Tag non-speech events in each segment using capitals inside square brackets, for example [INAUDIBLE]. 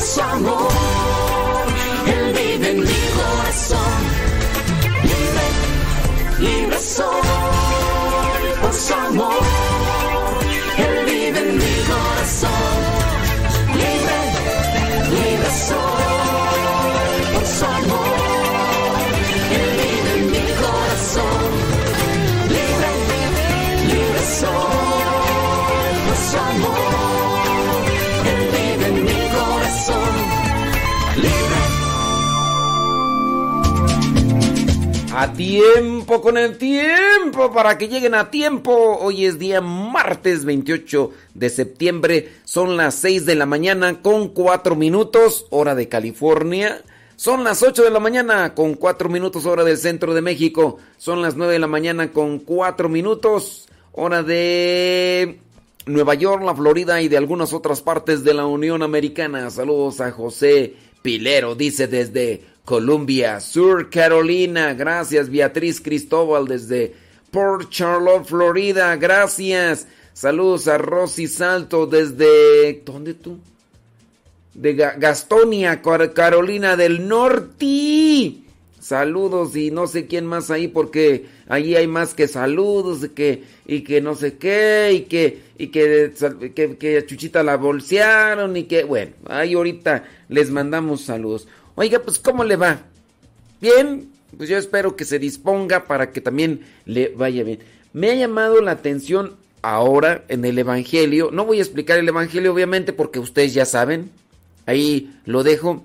su amor. Él vive en mi corazón. Libre, libre soy. A tiempo con el tiempo para que lleguen a tiempo. Hoy es día martes 28 de septiembre. Son las 6 de la mañana con 4 minutos, hora de California. Son las 8 de la mañana con 4 minutos, hora del centro de México. Son las 9 de la mañana con 4 minutos, hora de Nueva York, la Florida y de algunas otras partes de la Unión Americana. Saludos a José Pilero, dice desde Columbia, Sur Carolina. Gracias, Beatriz Cristóbal desde Port Charlotte, Florida. Gracias. Saludos a Rosy Salto desde... ¿Dónde tú? De Gastonia, Carolina del Norte. Saludos y no sé quién más ahí porque allí hay más que saludos y que, y que no sé qué y que, y que, que, que Chuchita la bolsearon y que, bueno, ahí ahorita les mandamos saludos. Oiga, pues ¿cómo le va? Bien, pues yo espero que se disponga para que también le vaya bien. Me ha llamado la atención ahora en el Evangelio. No voy a explicar el Evangelio obviamente porque ustedes ya saben. Ahí lo dejo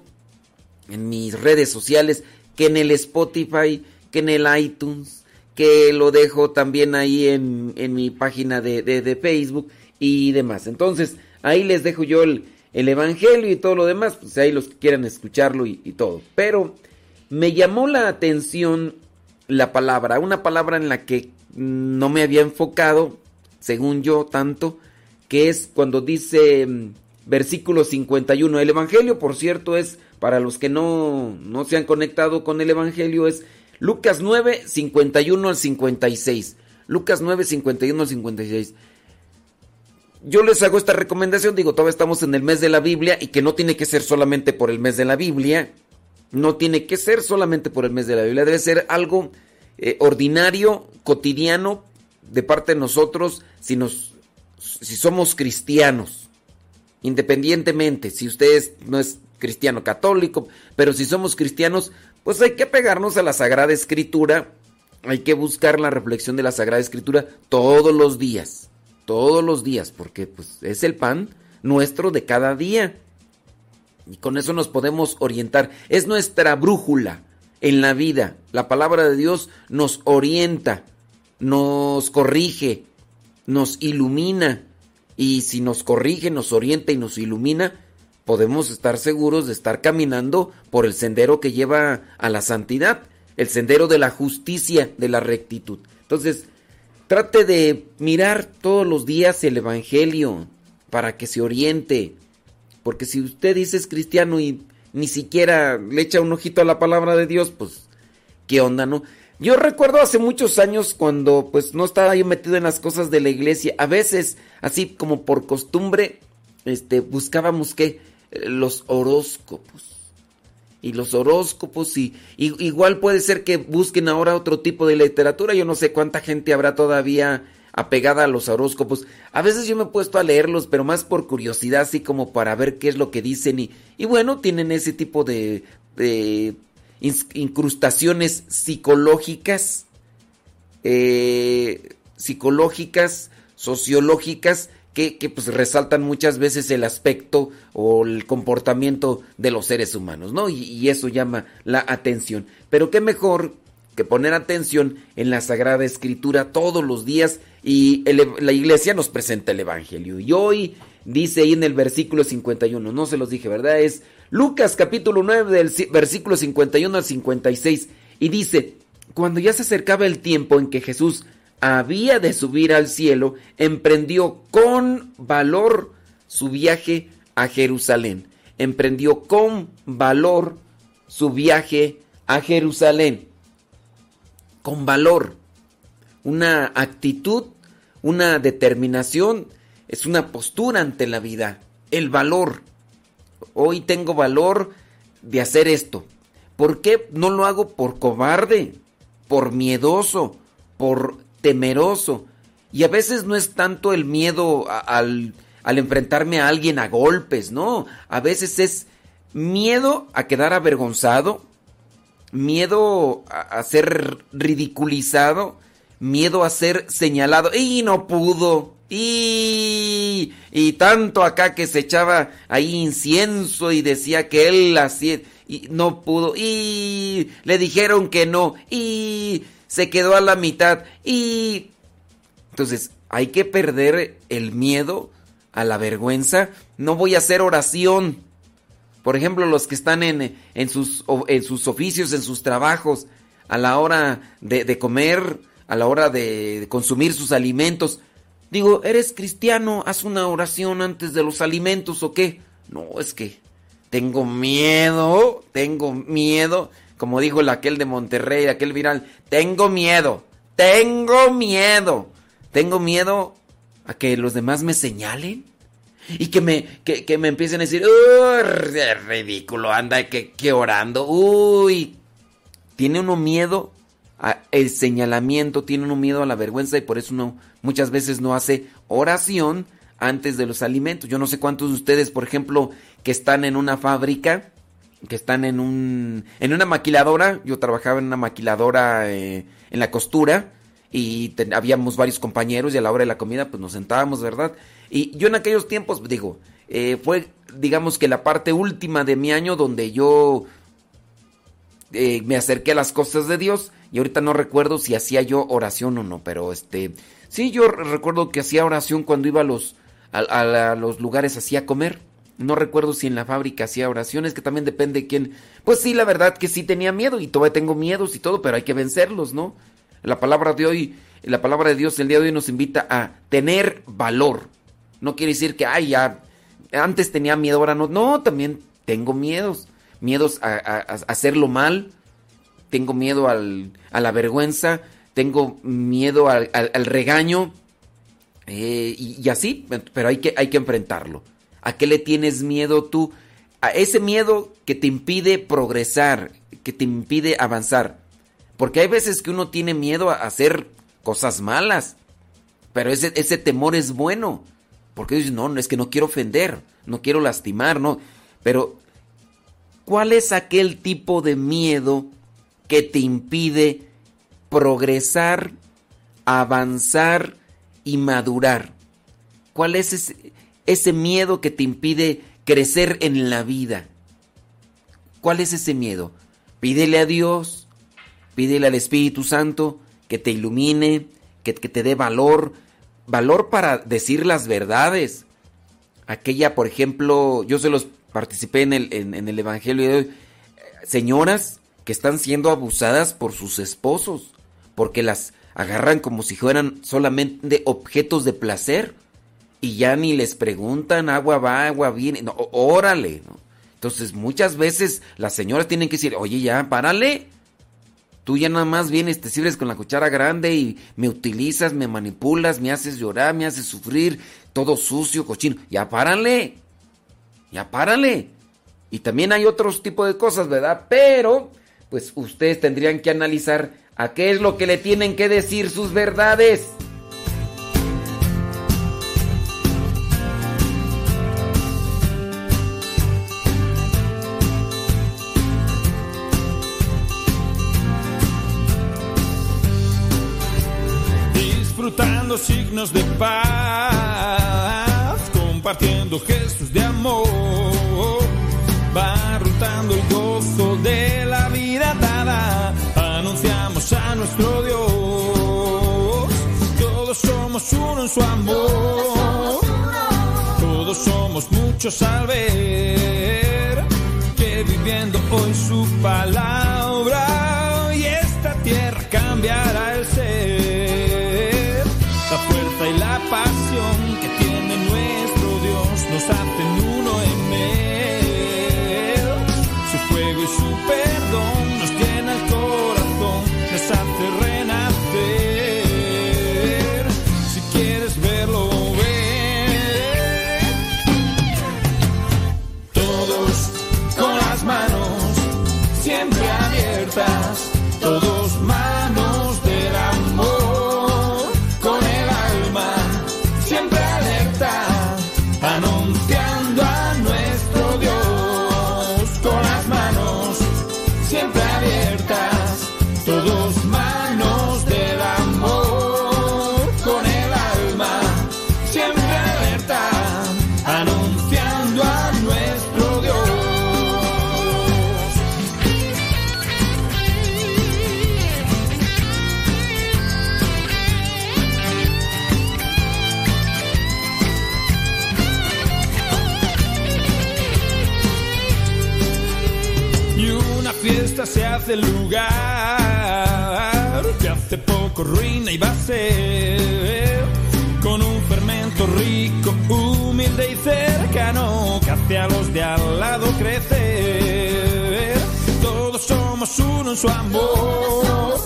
en mis redes sociales, que en el Spotify, que en el iTunes, que lo dejo también ahí en, mi página de, de Facebook y demás. Entonces, ahí les dejo yo el, el Evangelio y todo lo demás, pues ahí los que quieran escucharlo y, todo. Pero me llamó la atención la palabra, una palabra en la que no me había enfocado, según yo, tanto, que es cuando dice mm, versículo 51. El Evangelio, por cierto, es, para los que no, no se han conectado con el Evangelio, es Lucas 9, 51 al 56. Lucas 9, 51 al 56 yo les hago esta recomendación, digo, todavía estamos en el mes de la Biblia y que no tiene que ser solamente por el mes de la Biblia, no tiene que ser solamente por el mes de la Biblia, debe ser algo eh, ordinario, cotidiano, de parte de nosotros, si, nos, si somos cristianos, independientemente, si usted no es cristiano católico, pero si somos cristianos, pues hay que pegarnos a la Sagrada Escritura, hay que buscar la reflexión de la Sagrada Escritura todos los días todos los días, porque pues, es el pan nuestro de cada día. Y con eso nos podemos orientar. Es nuestra brújula en la vida. La palabra de Dios nos orienta, nos corrige, nos ilumina. Y si nos corrige, nos orienta y nos ilumina, podemos estar seguros de estar caminando por el sendero que lleva a la santidad, el sendero de la justicia, de la rectitud. Entonces, Trate de mirar todos los días el Evangelio para que se oriente. Porque si usted dice es cristiano y ni siquiera le echa un ojito a la palabra de Dios, pues, ¿qué onda, no? Yo recuerdo hace muchos años cuando pues no estaba yo metido en las cosas de la iglesia, a veces así como por costumbre, este, buscábamos que los horóscopos y los horóscopos y, igual puede ser que busquen ahora otro tipo de literatura. Yo no sé cuánta gente habrá todavía apegada a los horóscopos. A veces yo me he puesto a leerlos, pero más por curiosidad, así como para ver qué es lo que dicen y, bueno, tienen ese tipo de, de incrustaciones psicológicas, eh, psicológicas, sociológicas que, pues resaltan muchas veces el aspecto o el comportamiento de los seres humanos, ¿no? Y, eso llama la atención. Pero qué mejor que poner atención en la Sagrada Escritura todos los días y la iglesia nos presenta el Evangelio. Y hoy dice ahí en el versículo 51, no se los dije, ¿verdad? Es Lucas capítulo 9 del versículo 51 al 56 y dice, cuando ya se acercaba el tiempo en que Jesús había de subir al cielo, emprendió con valor su viaje a Jerusalén. Emprendió con valor su viaje a Jerusalén. Con valor. Una actitud, una determinación, es una postura ante la vida. El valor. Hoy tengo valor de hacer esto. ¿Por qué no lo hago por cobarde? Por miedoso, por temeroso. Y a veces no es tanto el miedo al, al enfrentarme a alguien a golpes, no. A veces es miedo a quedar avergonzado, miedo a, ser ridiculizado, miedo a ser señalado. Y no pudo. Y, y tanto acá que se echaba ahí incienso y decía que él hacía. y no pudo y le dijeron que no y se quedó a la mitad y entonces hay que perder el miedo a la vergüenza. No voy a hacer oración. Por ejemplo, los que están en, en, sus, en sus oficios, en sus trabajos, a la hora de, de comer, a la hora de consumir sus alimentos. Digo, ¿eres cristiano? ¿Haz una oración antes de los alimentos o qué? No, es que tengo miedo, tengo miedo. Como dijo el aquel de Monterrey, aquel viral, tengo miedo, tengo miedo. Tengo miedo a que los demás me señalen y que me, que, me empiecen a decir, ¡Uy, ridículo! Anda, que, que orando. ¡Uy! Tiene uno miedo al señalamiento, tiene uno miedo a la vergüenza y por eso uno muchas veces no hace oración antes de los alimentos. Yo no sé cuántos de ustedes, por ejemplo, que están en una fábrica, que están en un en una maquiladora, yo trabajaba en una maquiladora eh, en la costura y habíamos varios compañeros y a la hora de la comida pues nos sentábamos, ¿verdad? Y yo en aquellos tiempos, digo, eh, fue digamos que la parte última de mi año donde yo eh, me acerqué a las cosas de Dios y ahorita no recuerdo si hacía yo oración o no, pero este, sí, yo recuerdo que hacía oración cuando iba a los, a, los lugares así a comer. No recuerdo si en la fábrica hacía oraciones, que también depende de quién. Pues sí, la verdad que sí tenía miedo y todavía tengo miedos y todo, pero hay que vencerlos, ¿no? La palabra de hoy, la palabra de Dios el día de hoy nos invita a tener valor. No quiere decir que, ay, ya, antes tenía miedo, ahora no. No, también tengo miedos. Miedos a, hacerlo mal. Tengo miedo al, a la vergüenza. Tengo miedo al, regaño. Eh, y, y, así, pero hay que, hay que enfrentarlo. ¿A qué le tienes miedo tú? A ese miedo que te impide progresar, que te impide avanzar. Porque hay veces que uno tiene miedo a hacer cosas malas. Pero ese, temor es bueno. Porque dices, no, es que no quiero ofender, no quiero lastimar, no. Pero, ¿cuál es aquel tipo de miedo que te impide progresar, avanzar y madurar? ¿Cuál es ese, ese miedo que te impide crecer en la vida? ¿Cuál es ese miedo? Pídele a Dios, Pídele al Espíritu Santo que te ilumine, que, te dé valor, valor para decir las verdades. Aquella, por ejemplo, yo se los participé en el, en, el Evangelio de hoy, señoras que están siendo abusadas por sus esposos, porque las agarran como si fueran solamente objetos de placer y ya ni les preguntan, agua va, agua viene, no, órale, Entonces muchas veces las señoras tienen que decir, oye ya, párale, Tú ya nada más vienes, te sirves con la cuchara grande y me utilizas, me manipulas, me haces llorar, me haces sufrir, todo sucio, cochino. Ya párale. Ya párale. Y también hay otros tipos de cosas, ¿verdad? Pero, pues ustedes tendrían que analizar a qué es lo que le tienen que decir sus verdades. Signos de paz, compartiendo gestos de amor, va rotando el gozo de la vida dada, anunciamos a nuestro Dios, todos somos uno en su amor, todos somos muchos al ver que viviendo hoy su palabra y su perdón se hace lugar que hace poco ruina y va a ser con un fermento rico, humilde y cercano que hace a los de al lado crecer. Todos somos uno en su amor,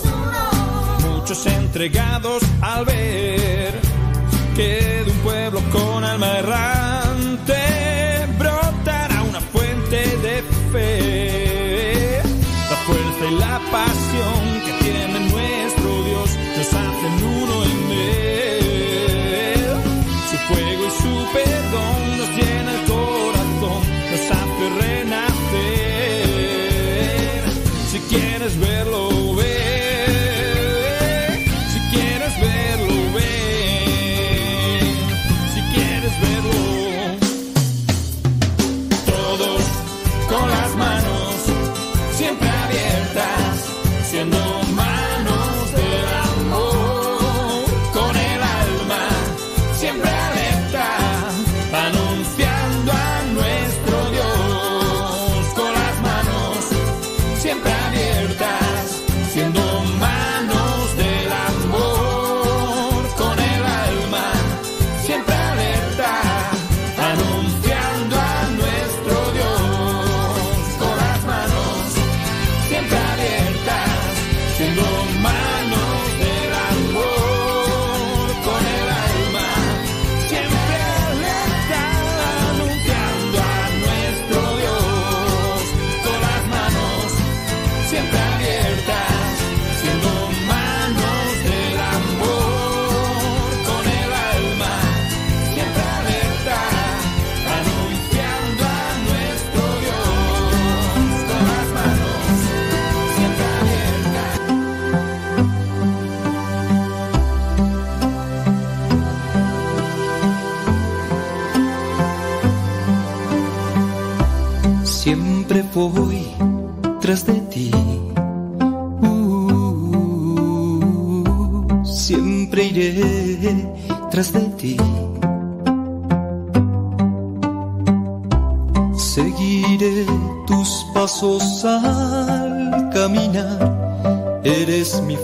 muchos entregados al ver que de un pueblo con alma errante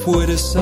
fuerza,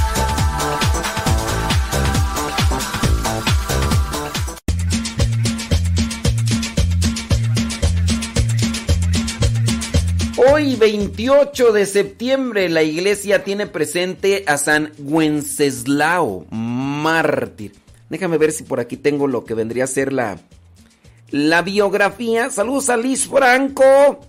28 de septiembre la iglesia tiene presente a San Wenceslao, mártir. Déjame ver si por aquí tengo lo que vendría a ser la, la biografía. Saludos a Liz Franco.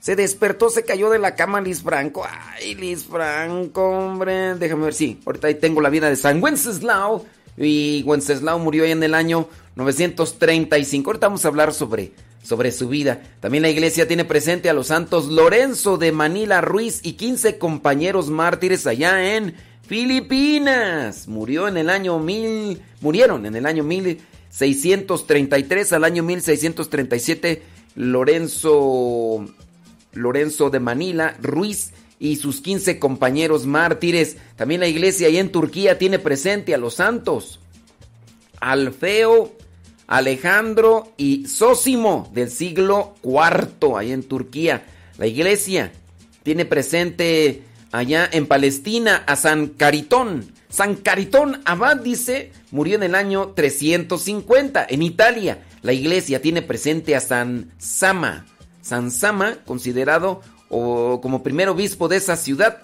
Se despertó, se cayó de la cama Liz Franco. Ay, Liz Franco, hombre. Déjame ver si ahorita ahí tengo la vida de San Wenceslao. Y Wenceslao murió ahí en el año 935. Ahorita vamos a hablar sobre, sobre su vida. También la iglesia tiene presente a los santos Lorenzo de Manila Ruiz y 15 compañeros mártires allá en Filipinas. Murió en el año mil, murieron en el año 1633 al año 1637 Lorenzo Lorenzo de Manila Ruiz y sus 15 compañeros mártires. También la iglesia ahí en Turquía tiene presente a los santos. Alfeo, Alejandro y Sósimo del siglo IV, ahí en Turquía. La iglesia tiene presente allá en Palestina a San Caritón. San Caritón Abad dice, murió en el año 350. En Italia, la iglesia tiene presente a San Sama. San Sama, considerado como primer obispo de esa ciudad,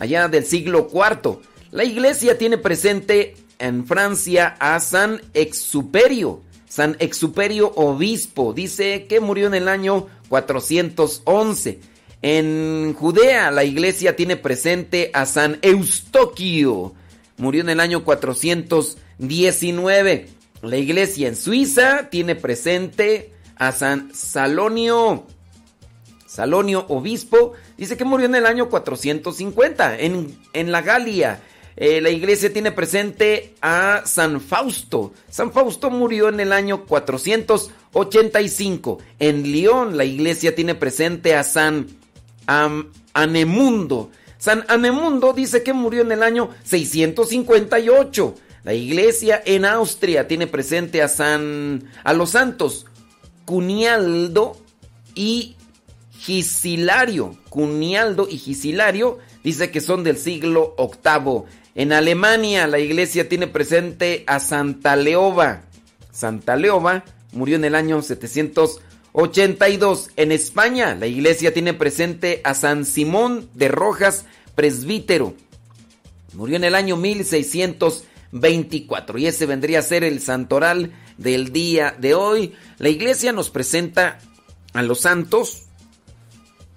allá del siglo IV. La iglesia tiene presente en Francia a San Exuperio. San Exuperio obispo, dice que murió en el año 411. En Judea la iglesia tiene presente a San Eustoquio. Murió en el año 419. La iglesia en Suiza tiene presente a San Salonio. Salonio, obispo, dice que murió en el año 450. En, en la Galia, eh, la iglesia tiene presente a San Fausto. San Fausto murió en el año 485. En León, la iglesia tiene presente a San Anemundo. San Anemundo dice que murió en el año 658. La iglesia en Austria tiene presente a San a los santos Cunialdo y Gisilario. Cunialdo y Gisilario dice que son del siglo VIII. En Alemania la iglesia tiene presente a Santa Leoba. Santa Leoba murió en el año 782. En España la iglesia tiene presente a San Simón de Rojas, presbítero. Murió en el año 1624 y ese vendría a ser el santoral del día de hoy. La iglesia nos presenta a los santos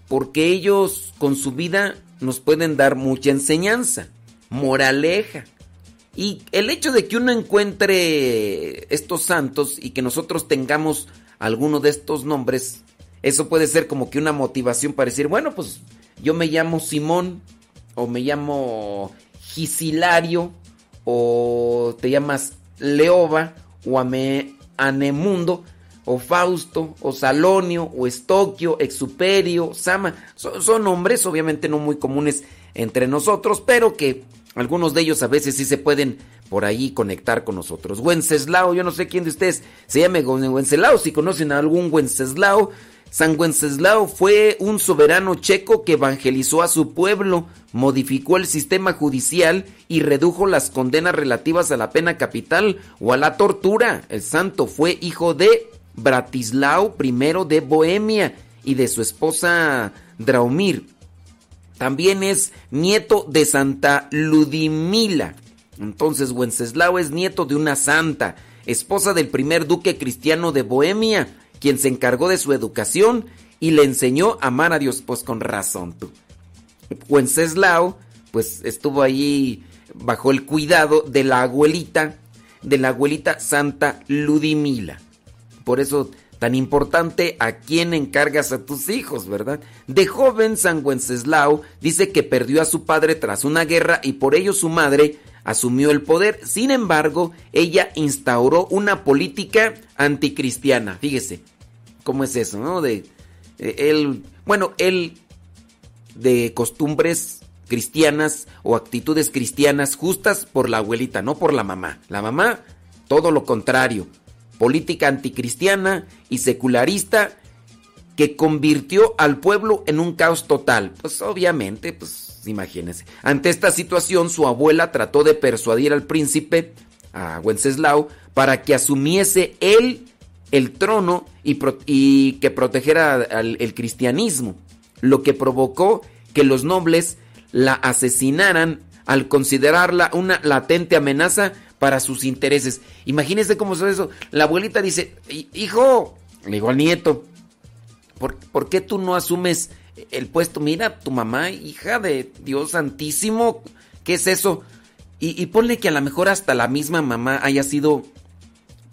porque ellos con su vida nos pueden dar mucha enseñanza, moraleja. Y el hecho de que uno encuentre estos santos y que nosotros tengamos alguno de estos nombres, eso puede ser como que una motivación para decir, bueno, pues yo me llamo Simón o me llamo Gisilario o te llamas Leoba o Anemundo o Fausto, o Salonio, o Estoquio, Exuperio, Sama. Son, nombres obviamente no muy comunes entre nosotros, pero que algunos de ellos a veces sí se pueden por ahí conectar con nosotros. Wenceslao, yo no sé quién de ustedes se llame Wenceslao, si conocen a algún Wenceslao. San Wenceslao fue un soberano checo que evangelizó a su pueblo, modificó el sistema judicial y redujo las condenas relativas a la pena capital o a la tortura. El santo fue hijo de Bratislao I de Bohemia y de su esposa Draumir. También es nieto de Santa Ludimila. Entonces Wenceslao es nieto de una santa, esposa del primer duque cristiano de Bohemia, quien se encargó de su educación y le enseñó a amar a Dios, pues con razón tú. Wenceslao, pues estuvo allí bajo el cuidado de la abuelita, de la abuelita Santa Ludimila. Por eso tan importante a quién encargas a tus hijos, ¿verdad? De joven San Wenceslao dice que perdió a su padre tras una guerra y por ello su madre asumió el poder. Sin embargo, ella instauró una política anticristiana. Fíjese cómo es eso, ¿no? De eh, él, bueno, él de costumbres cristianas o actitudes cristianas justas por la abuelita, no por la mamá. La mamá, todo lo contrario política anticristiana y secularista que convirtió al pueblo en un caos total. Pues obviamente, pues imagínense. Ante esta situación, su abuela trató de persuadir al príncipe, a Wenceslao, para que asumiese él el trono y, que protegiera al, el cristianismo, lo que provocó que los nobles la asesinaran al considerarla una latente amenaza para sus intereses. Imagínense cómo es eso. La abuelita dice, hijo, le digo al nieto, ¿por, qué tú no asumes el puesto? Mira, tu mamá, hija de Dios Santísimo, ¿qué es eso? Y, y ponle que a lo mejor hasta la misma mamá haya sido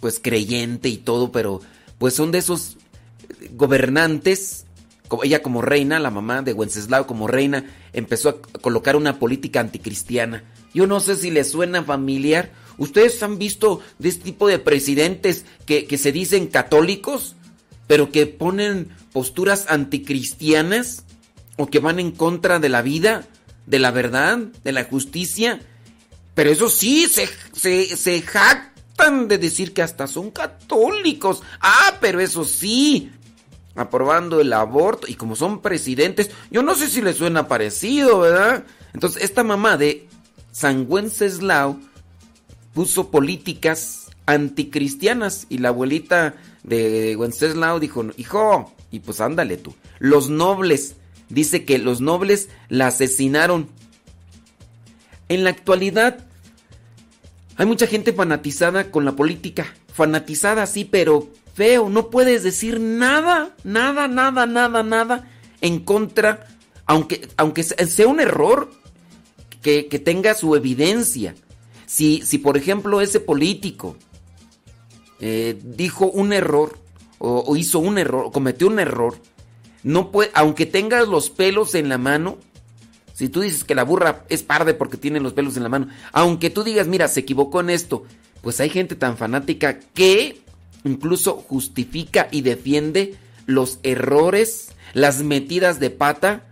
pues creyente y todo, pero pues son de esos gobernantes, ella como reina, la mamá de Wenceslao como reina, empezó a colocar una política anticristiana. Yo no sé si le suena familiar ¿Ustedes han visto de este tipo de presidentes que, se dicen católicos, pero que ponen posturas anticristianas? o que van en contra de la vida, de la verdad, de la justicia. Pero eso sí, se, se, se jactan de decir que hasta son católicos. Ah, pero eso sí, aprobando el aborto. Y como son presidentes, yo no sé si les suena parecido, ¿verdad? Entonces, esta mamá de San Wenceslao puso políticas anticristianas y la abuelita de Wenceslao dijo, hijo, y pues ándale tú. Los nobles, dice que los nobles la asesinaron. En la actualidad hay mucha gente fanatizada con la política, fanatizada sí, pero feo, no puedes decir nada, nada, nada, nada, nada en contra, aunque, aunque sea un error, que, que tenga su evidencia. Si, si, por ejemplo, ese político eh, dijo un error, o, o, hizo un error, cometió un error, no puede, aunque tengas los pelos en la mano, si tú dices que la burra es parde porque tiene los pelos en la mano, aunque tú digas, mira, se equivocó en esto, pues hay gente tan fanática que incluso justifica y defiende los errores, las metidas de pata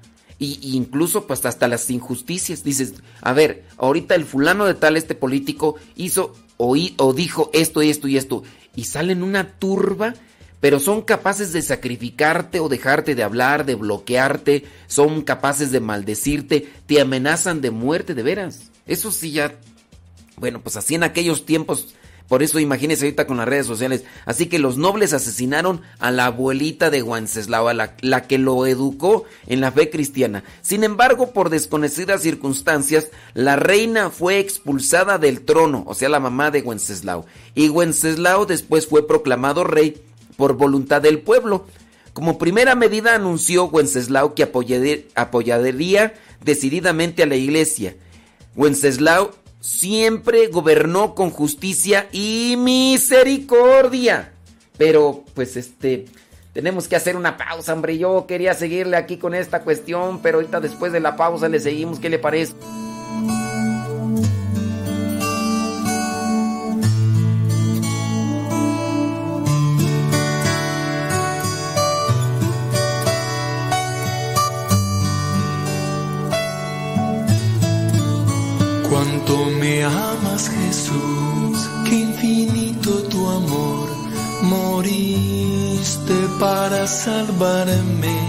y, incluso pues hasta las injusticias. Dices, a ver, ahorita el fulano de tal, este político, hizo o, o dijo esto y esto y esto, y salen una turba pero son capaces de sacrificarte o dejarte de hablar, de bloquearte, son capaces de maldecirte, te amenazan de muerte, de veras. Eso sí ya, bueno, pues así en aquellos tiempos, por eso imagínense ahorita con las redes sociales. Así que los nobles asesinaron a la abuelita de Wenceslao, la, la que lo educó en la fe cristiana. Sin embargo, por desconocidas circunstancias, la reina fue expulsada del trono, o sea, la mamá de Wenceslao. Y Wenceslao después fue proclamado rey por voluntad del pueblo. Como primera medida anunció Wenceslao que apoyaría decididamente a la iglesia. Wenceslao siempre gobernó con justicia y misericordia. Pero, pues este, tenemos que hacer una pausa, hombre. Yo quería seguirle aquí con esta cuestión, pero ahorita después de la pausa le seguimos. ¿Qué le parece? Salvarme.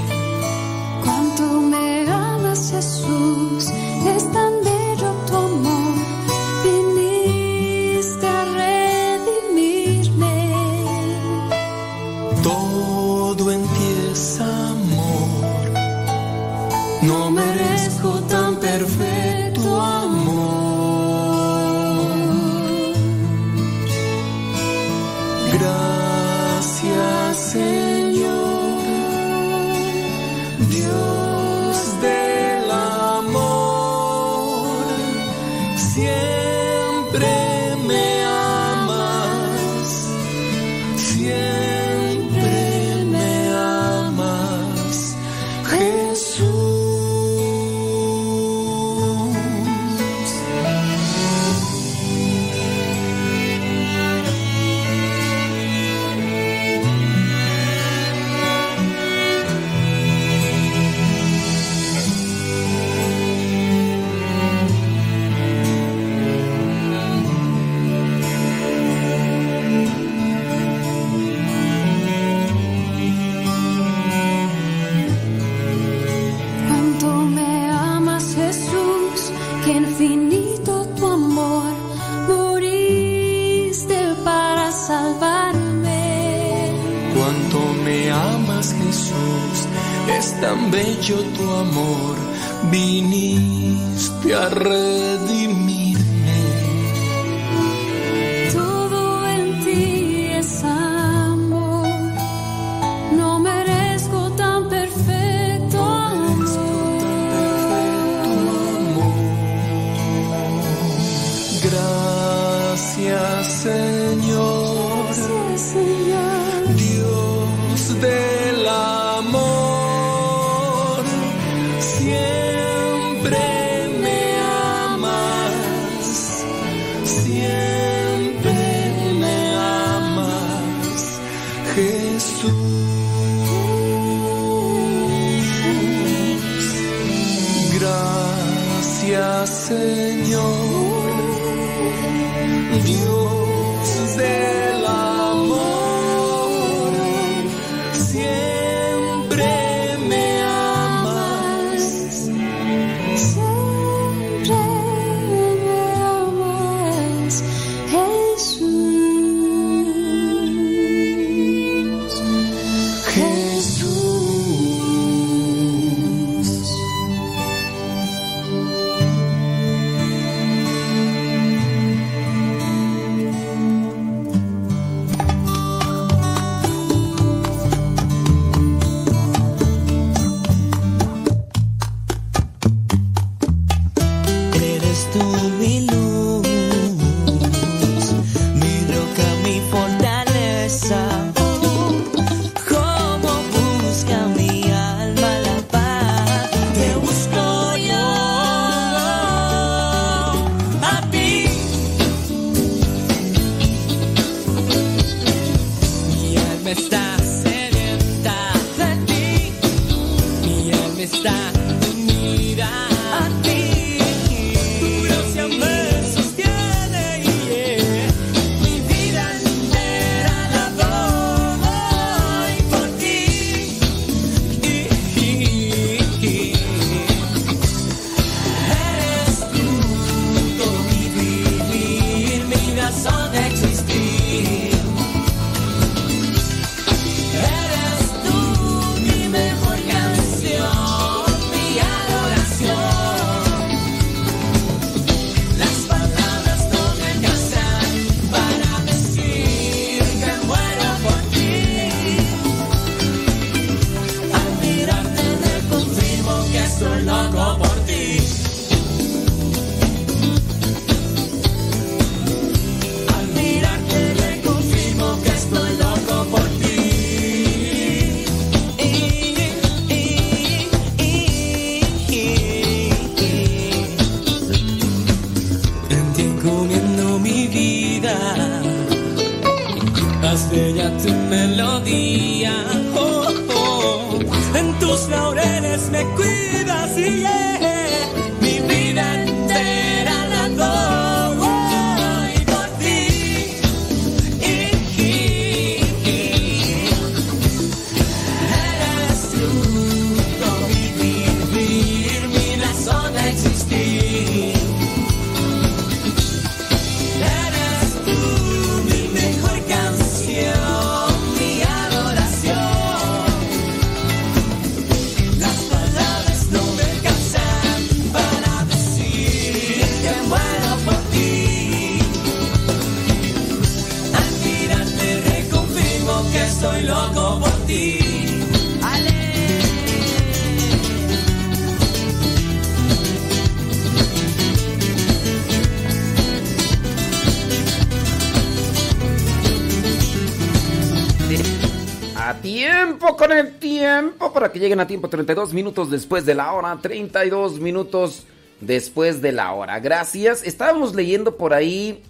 Que lleguen a tiempo 32 minutos después de la hora, 32 minutos después de la hora. Gracias. Estábamos leyendo por ahí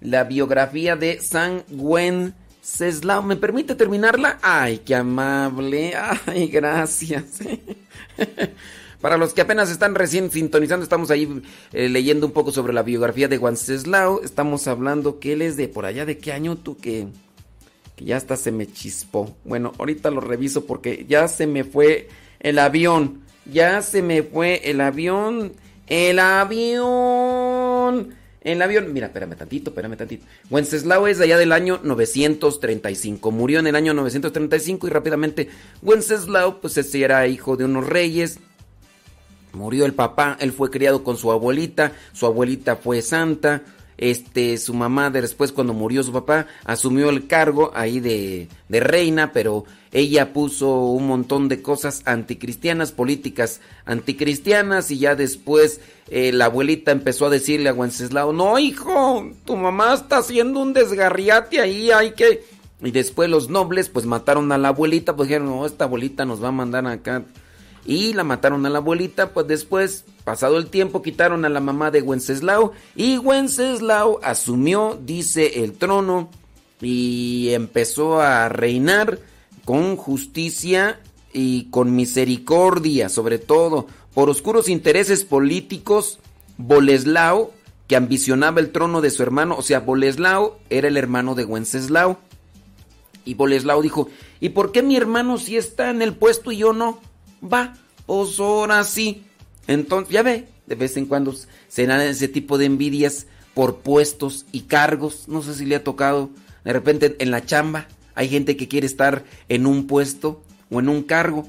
la biografía de San Wenceslao. ¿Me permite terminarla? Ay, qué amable. Ay, gracias. [LAUGHS] Para los que apenas están recién sintonizando, estamos ahí eh, leyendo un poco sobre la biografía de Wenceslao. Estamos hablando que él es de por allá, ¿de qué año tú que, que ya hasta se me chispó? Bueno, ahorita lo reviso porque ya se me fue el avión. Ya se me fue el avión. El avión. El avión. Mira, espérame tantito, espérame tantito. Wenceslao es de allá del año 935. Murió en el año 935 y rápidamente Wenceslao, pues ese era hijo de unos reyes. Murió el papá, él fue criado con su abuelita, su abuelita fue santa, este, su mamá después cuando murió su papá asumió el cargo ahí de, de reina, pero ella puso un montón de cosas anticristianas, políticas anticristianas y ya después eh, la abuelita empezó a decirle a Wenceslao, no hijo, tu mamá está haciendo un desgarriate ahí, hay que... Y después los nobles pues mataron a la abuelita, pues dijeron, no, esta abuelita nos va a mandar acá y la mataron a la abuelita, pues después, pasado el tiempo, quitaron a la mamá de Wenceslao y Wenceslao asumió, dice, el trono y empezó a reinar con justicia y con misericordia, sobre todo, por oscuros intereses políticos, Boleslao, que ambicionaba el trono de su hermano, o sea, Boleslao era el hermano de Wenceslao. Y Boleslao dijo, ¿y por qué mi hermano sí está en el puesto y yo no? Va, pues ahora sí. Entonces, ya ve, de vez en cuando se dan ese tipo de envidias por puestos y cargos. No sé si le ha tocado de repente en la chamba. Hay gente que quiere estar en un puesto o en un cargo.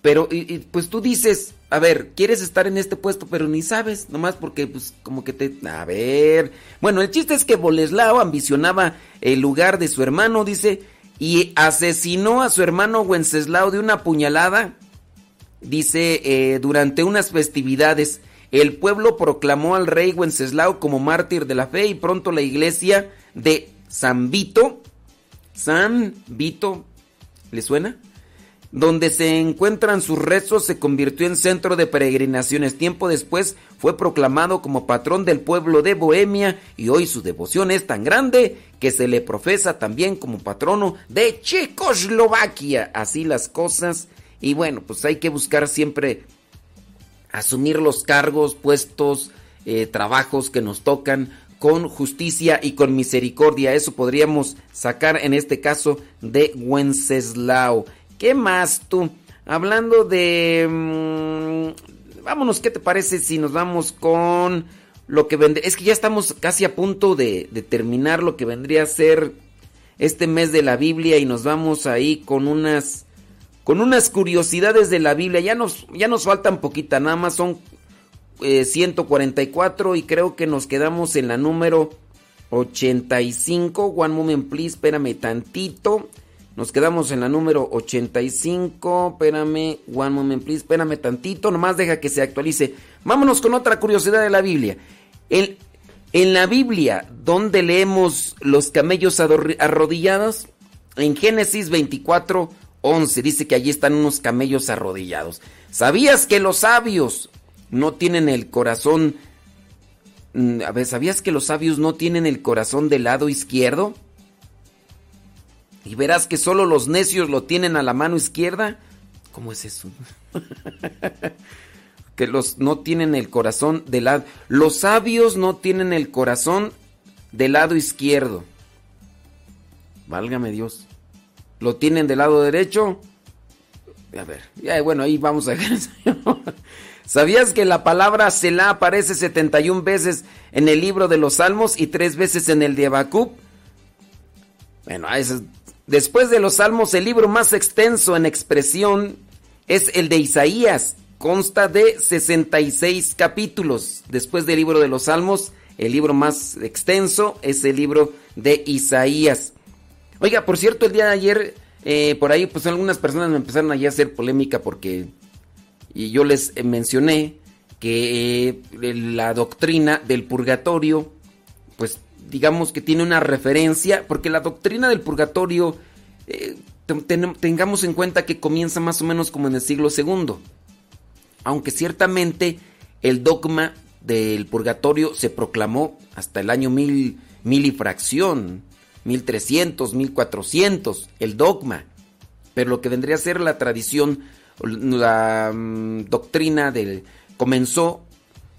Pero, y, pues tú dices, a ver, quieres estar en este puesto, pero ni sabes, nomás porque, pues, como que te. A ver. Bueno, el chiste es que Boleslao ambicionaba el lugar de su hermano, dice, y asesinó a su hermano Wenceslao de una puñalada, dice, eh, durante unas festividades. El pueblo proclamó al rey Wenceslao como mártir de la fe y pronto la iglesia de San Vito, San Vito, ¿le suena? Donde se encuentran sus restos se convirtió en centro de peregrinaciones. Tiempo después fue proclamado como patrón del pueblo de Bohemia y hoy su devoción es tan grande que se le profesa también como patrono de Checoslovaquia. Así las cosas. Y bueno, pues hay que buscar siempre asumir los cargos, puestos, eh, trabajos que nos tocan con justicia y con misericordia. Eso podríamos sacar en este caso de Wenceslao. ¿Qué más tú? Hablando de... Mm, vámonos, ¿qué te parece si nos vamos con lo que vendría... Es que ya estamos casi a punto de, terminar lo que vendría a ser este mes de la Biblia y nos vamos ahí con unas con unas curiosidades de la Biblia. Ya nos, ya nos faltan poquita, nada más son 144 eh, y creo que nos quedamos en la número 85. One moment, please, espérame tantito. Nos quedamos en la número 85. Espérame, one moment, please, espérame tantito. Nomás deja que se actualice. Vámonos con otra curiosidad de la Biblia. El, en la Biblia, ¿dónde leemos los camellos arrodillados? En Génesis 24, 11 dice que allí están unos camellos arrodillados. ¿Sabías que los sabios no tienen el corazón... Mm, a ver, ¿sabías que los sabios no tienen el corazón del lado izquierdo? Y verás que solo los necios lo tienen a la mano izquierda. ¿Cómo es eso? [LAUGHS] que los no tienen el corazón del lado. Los sabios no tienen el corazón del lado izquierdo. Válgame Dios. Lo tienen del lado derecho. A ver, ya, bueno, ahí vamos a ver. [LAUGHS] ¿Sabías que la palabra Selah aparece 71 veces en el libro de los Salmos y tres veces en el de Habacuc? Bueno, después de los Salmos, el libro más extenso en expresión es el de Isaías. Consta de 66 capítulos. Después del libro de los Salmos, el libro más extenso es el libro de Isaías. Oiga, por cierto, el día de ayer, eh, por ahí, pues algunas personas me empezaron a hacer polémica porque y yo les eh, mencioné que eh, la doctrina del purgatorio, pues digamos que tiene una referencia, porque la doctrina del purgatorio, eh, tengamos en cuenta que comienza más o menos como en el siglo II, aunque ciertamente el dogma del purgatorio se proclamó hasta el año mil, mil y fracción, 1300, 1400, el dogma, pero lo que vendría a ser la tradición la mm, doctrina del, comenzó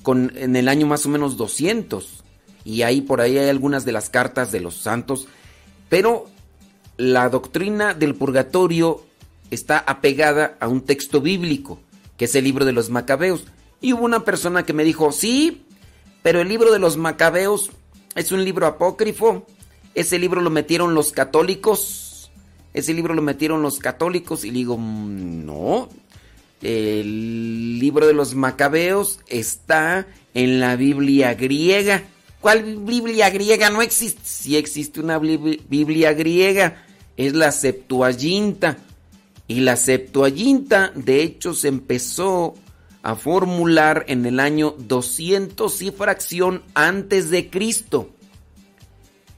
con, en el año más o menos 200 y ahí por ahí hay algunas de las cartas de los santos, pero la doctrina del purgatorio está apegada a un texto bíblico, que es el libro de los macabeos. Y hubo una persona que me dijo, sí, pero el libro de los macabeos es un libro apócrifo, ese libro lo metieron los católicos ese libro lo metieron los católicos y digo, mm, no. El libro de los macabeos está en la Biblia griega. ¿Cuál Biblia griega? No existe. Sí existe una Biblia griega. Es la Septuaginta. Y la Septuaginta, de hecho, se empezó a formular en el año 200 y fracción antes de Cristo.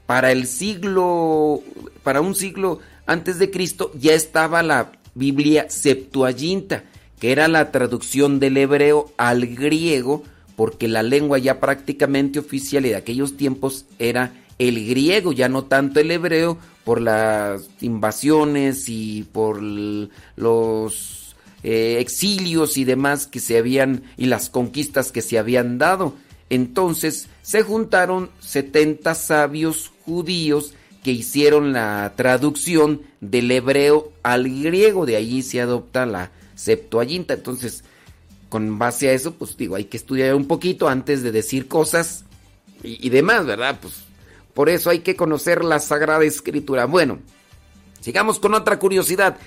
Para el siglo, para un siglo antes de Cristo ya estaba la Biblia Septuaginta, que era la traducción del hebreo al griego, porque la lengua ya prácticamente oficial de aquellos tiempos era el griego, ya no tanto el hebreo, por las invasiones y por los eh, exilios y demás que se habían y las conquistas que se habían dado. Entonces se juntaron 70 sabios judíos que hicieron la traducción del hebreo al griego, de allí se adopta la Septuaginta. Entonces, con base a eso, pues digo, hay que estudiar un poquito antes de decir cosas y, demás, ¿verdad? Pues por eso hay que conocer la Sagrada Escritura. Bueno, sigamos con otra curiosidad.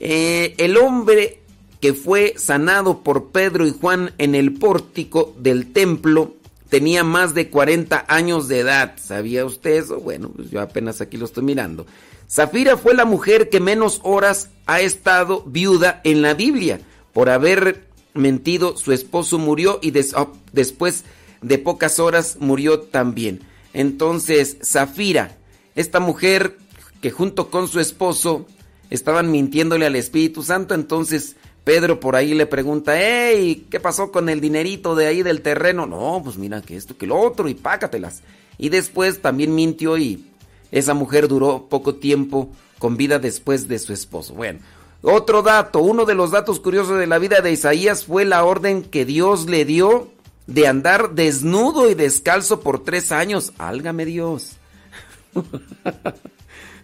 Eh, el hombre que fue sanado por Pedro y Juan en el pórtico del templo tenía más de 40 años de edad. ¿Sabía usted eso? Bueno, pues yo apenas aquí lo estoy mirando. Zafira fue la mujer que menos horas ha estado viuda en la Biblia. Por haber mentido, su esposo murió y oh, después de pocas horas murió también. Entonces, Zafira, esta mujer que junto con su esposo estaban mintiéndole al Espíritu Santo, entonces Pedro por ahí le pregunta, hey, ¿qué pasó con el dinerito de ahí del terreno? No, pues mira que esto, que lo otro y pácatelas. Y después también mintió y esa mujer duró poco tiempo con vida después de su esposo. Bueno, otro dato, uno de los datos curiosos de la vida de Isaías fue la orden que Dios le dio de andar desnudo y descalzo por tres años. Álgame Dios. [LAUGHS]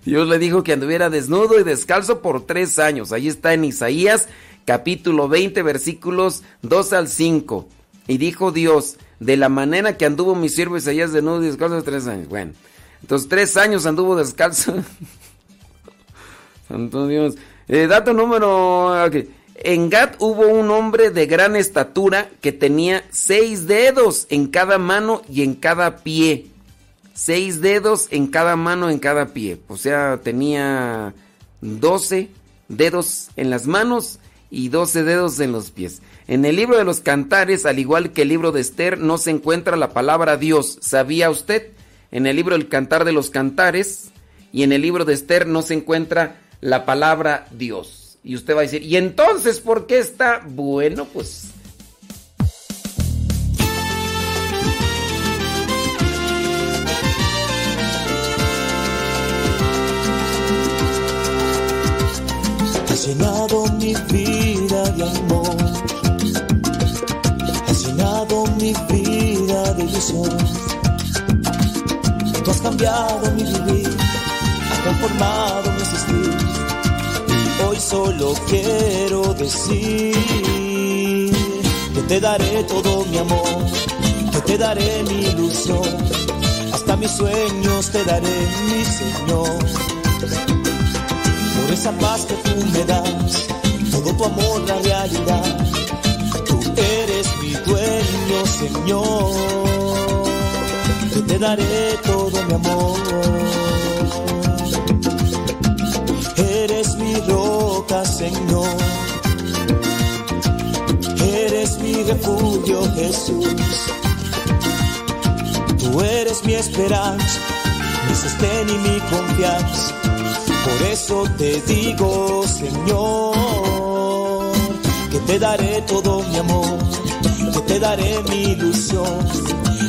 Dios le dijo que anduviera desnudo y descalzo por tres años. Ahí está en Isaías capítulo 20 versículos 2 al 5. Y dijo Dios, de la manera que anduvo mi siervo Isaías desnudo y descalzo tres años. Bueno, entonces tres años anduvo descalzo. [LAUGHS] Santo Dios. Eh, dato número... En Gad hubo un hombre de gran estatura que tenía seis dedos en cada mano y en cada pie. Seis dedos en cada mano, en cada pie. O sea, tenía doce dedos en las manos y doce dedos en los pies. En el libro de los cantares, al igual que el libro de Esther, no se encuentra la palabra Dios. ¿Sabía usted? En el libro del cantar de los cantares y en el libro de Esther no se encuentra la palabra Dios. Y usted va a decir, ¿y entonces por qué está? Bueno, pues... Has llenado mi vida de amor, has llenado mi vida de ilusión. Tú has cambiado mi vivir, has transformado mi existir Hoy solo quiero decir que te daré todo mi amor, que te daré mi ilusión, hasta mis sueños te daré, mi Señor. Por esa paz que tú me das, todo tu amor la realidad, tú eres mi dueño, Señor, que te daré todo mi amor. Eres mi roca, Señor. Eres mi refugio, Jesús. Tú eres mi esperanza, mi sostén y mi confianza. Por eso te digo, Señor, que te daré todo mi amor, que te daré mi ilusión.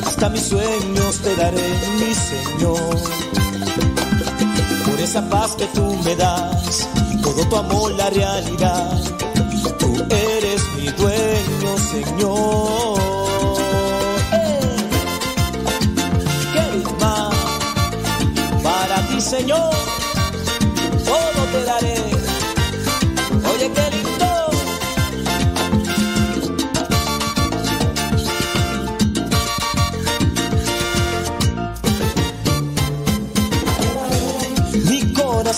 Hasta mis sueños te daré, mi Señor esa paz que tú me das, todo tu amor la realidad. Tú eres mi dueño, Señor. ¿Qué más para ti, Señor? Todo te daré.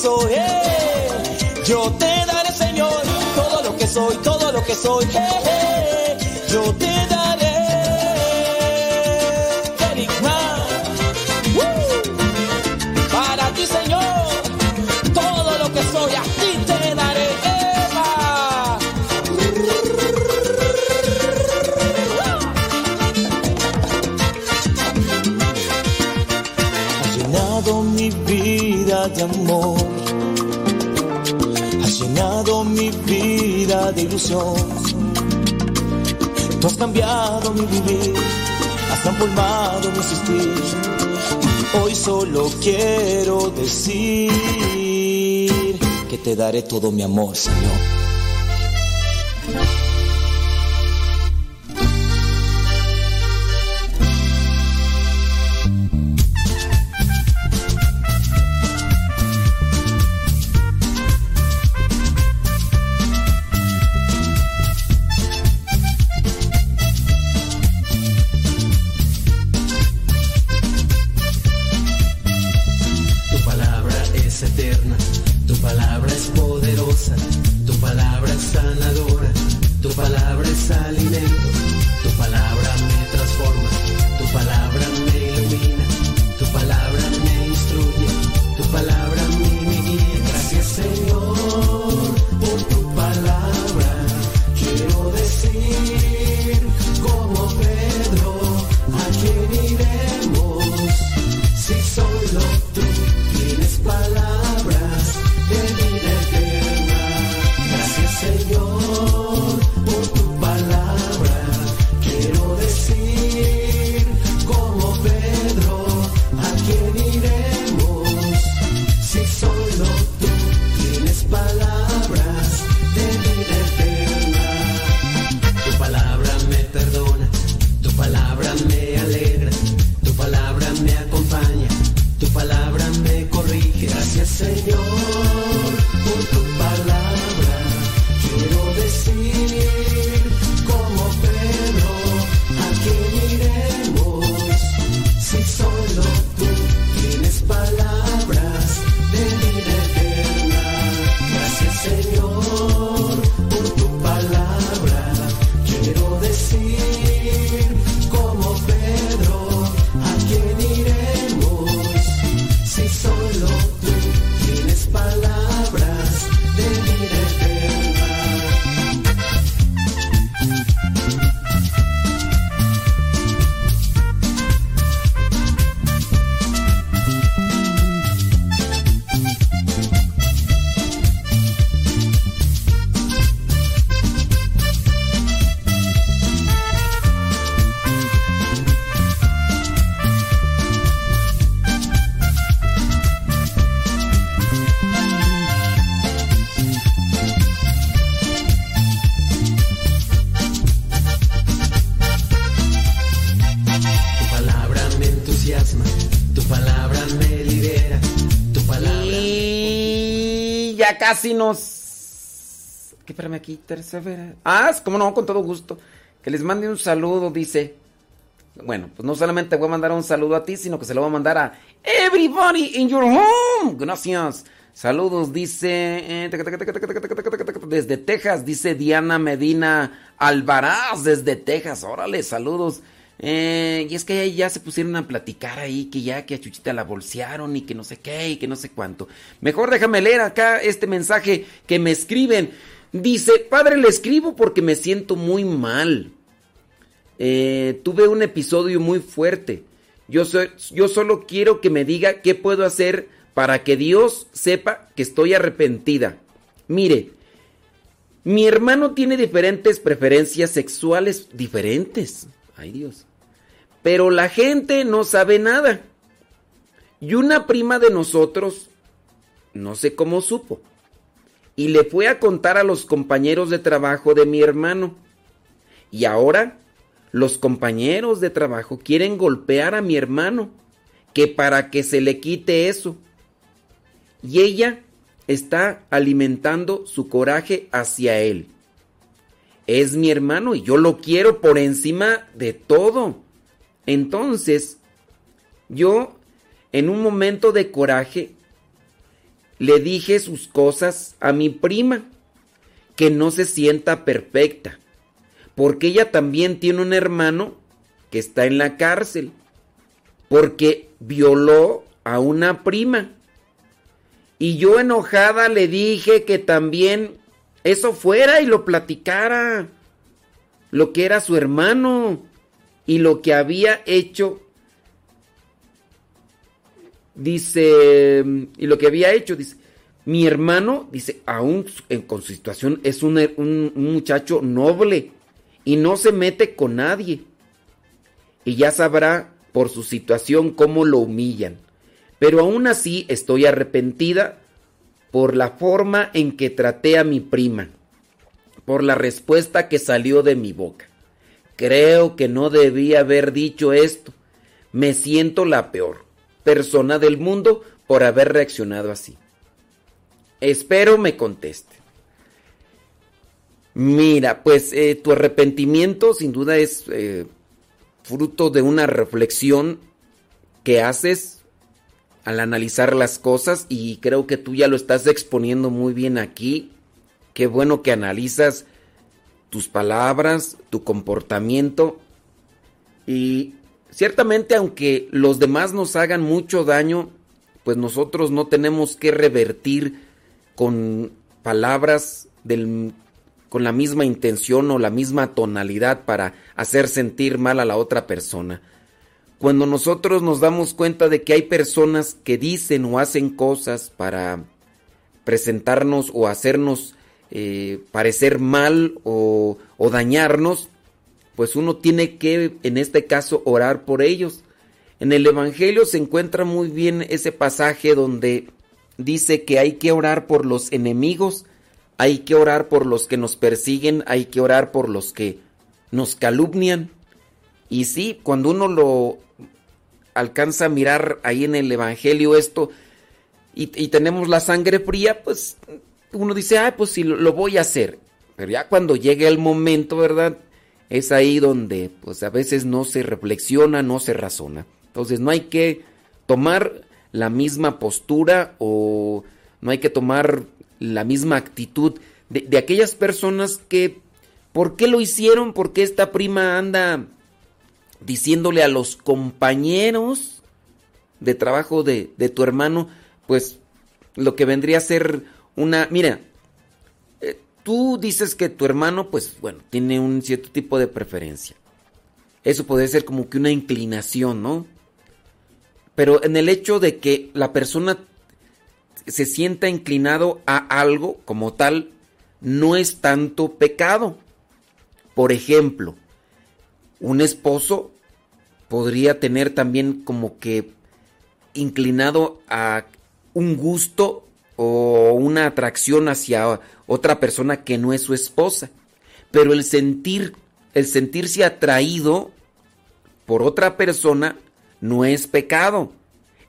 Soy, eh. yo te daré, Señor, todo lo que soy, todo lo que soy, eh, eh. yo te daré. De ilusión. Tú has cambiado mi vivir. Has transformado mi existir. Hoy solo quiero decir que te daré todo mi amor, Señor. Casi nos. ¿Qué espérame aquí? Tercera. Ah, como no, con todo gusto. Que les mande un saludo, dice. Bueno, pues no solamente voy a mandar un saludo a ti, sino que se lo voy a mandar a everybody in your home. Gracias. Saludos, dice. eh, Desde Texas, dice Diana Medina Alvaraz, desde Texas. Órale, saludos. Eh, y es que ya se pusieron a platicar ahí, que ya que a Chuchita la bolsearon y que no sé qué y que no sé cuánto. Mejor déjame leer acá este mensaje que me escriben. Dice, padre, le escribo porque me siento muy mal. Eh, tuve un episodio muy fuerte. Yo solo quiero que me diga qué puedo hacer para que Dios sepa que estoy arrepentida. Mire, mi hermano tiene diferentes preferencias sexuales diferentes. Ay Dios. Pero la gente no sabe nada. Y una prima de nosotros, no sé cómo supo, y le fue a contar a los compañeros de trabajo de mi hermano. Y ahora los compañeros de trabajo quieren golpear a mi hermano, que para que se le quite eso. Y ella está alimentando su coraje hacia él. es mi hermano y yo lo quiero por encima de todo. Entonces, yo, en un momento de coraje, le dije sus cosas a mi prima, que no se sienta perfecta, porque ella también tiene un hermano que está en la cárcel, porque violó a una prima. Y yo enojada le dije que también eso fuera y lo platicara, lo que era su hermano y lo que había hecho dice, y lo que había hecho, dice, mi hermano, dice, aún con su situación es un, un, muchacho noble y no se mete con nadie. Y ya sabrá por su situación cómo lo humillan. Pero aún así estoy arrepentida por la forma en que traté a mi prima, por la respuesta que salió de mi boca. Creo que no debía haber dicho esto. Me siento la peor persona del mundo por haber reaccionado así. Espero me conteste. Mira, pues eh, tu arrepentimiento sin duda es eh, fruto de una reflexión que haces al analizar las cosas y creo que tú ya lo estás exponiendo muy bien aquí. Qué bueno que analizas tus palabras, tu comportamiento y Ciertamente, aunque los demás nos hagan mucho daño, pues nosotros no tenemos que revertir con palabras del, con la misma intención o la misma tonalidad para hacer sentir mal a la otra persona. Cuando nosotros nos damos cuenta de que hay personas que dicen o hacen cosas para presentarnos o hacernos eh, parecer mal o, dañarnos, pues uno tiene que, en este caso, orar por ellos. En el Evangelio se encuentra muy bien ese pasaje donde dice que hay que orar por los enemigos, hay que orar por los que nos persiguen, hay que orar por los que nos calumnian. Y sí, cuando uno lo alcanza a mirar ahí en el Evangelio esto y, tenemos la sangre fría, pues uno dice, ay, pues sí, lo voy a hacer. Pero ya cuando llegue el momento, ¿verdad? es ahí donde pues a veces no se reflexiona, no se razona. Entonces no hay que tomar la misma postura o no hay que tomar la misma actitud de, aquellas personas que, ¿por qué lo hicieron? ¿Por qué esta prima anda diciéndole a los compañeros de trabajo de, de tu hermano, pues lo que vendría a ser una, mira, tú dices que tu hermano, pues bueno, tiene un cierto tipo de preferencia. Eso puede ser como que una inclinación, ¿no? Pero en el hecho de que la persona se sienta inclinado a algo como tal, no es tanto pecado. Por ejemplo, un esposo podría tener también como que inclinado a un gusto o una atracción hacia otra persona que no es su esposa. Pero el sentir, el sentirse atraído por otra persona no es pecado.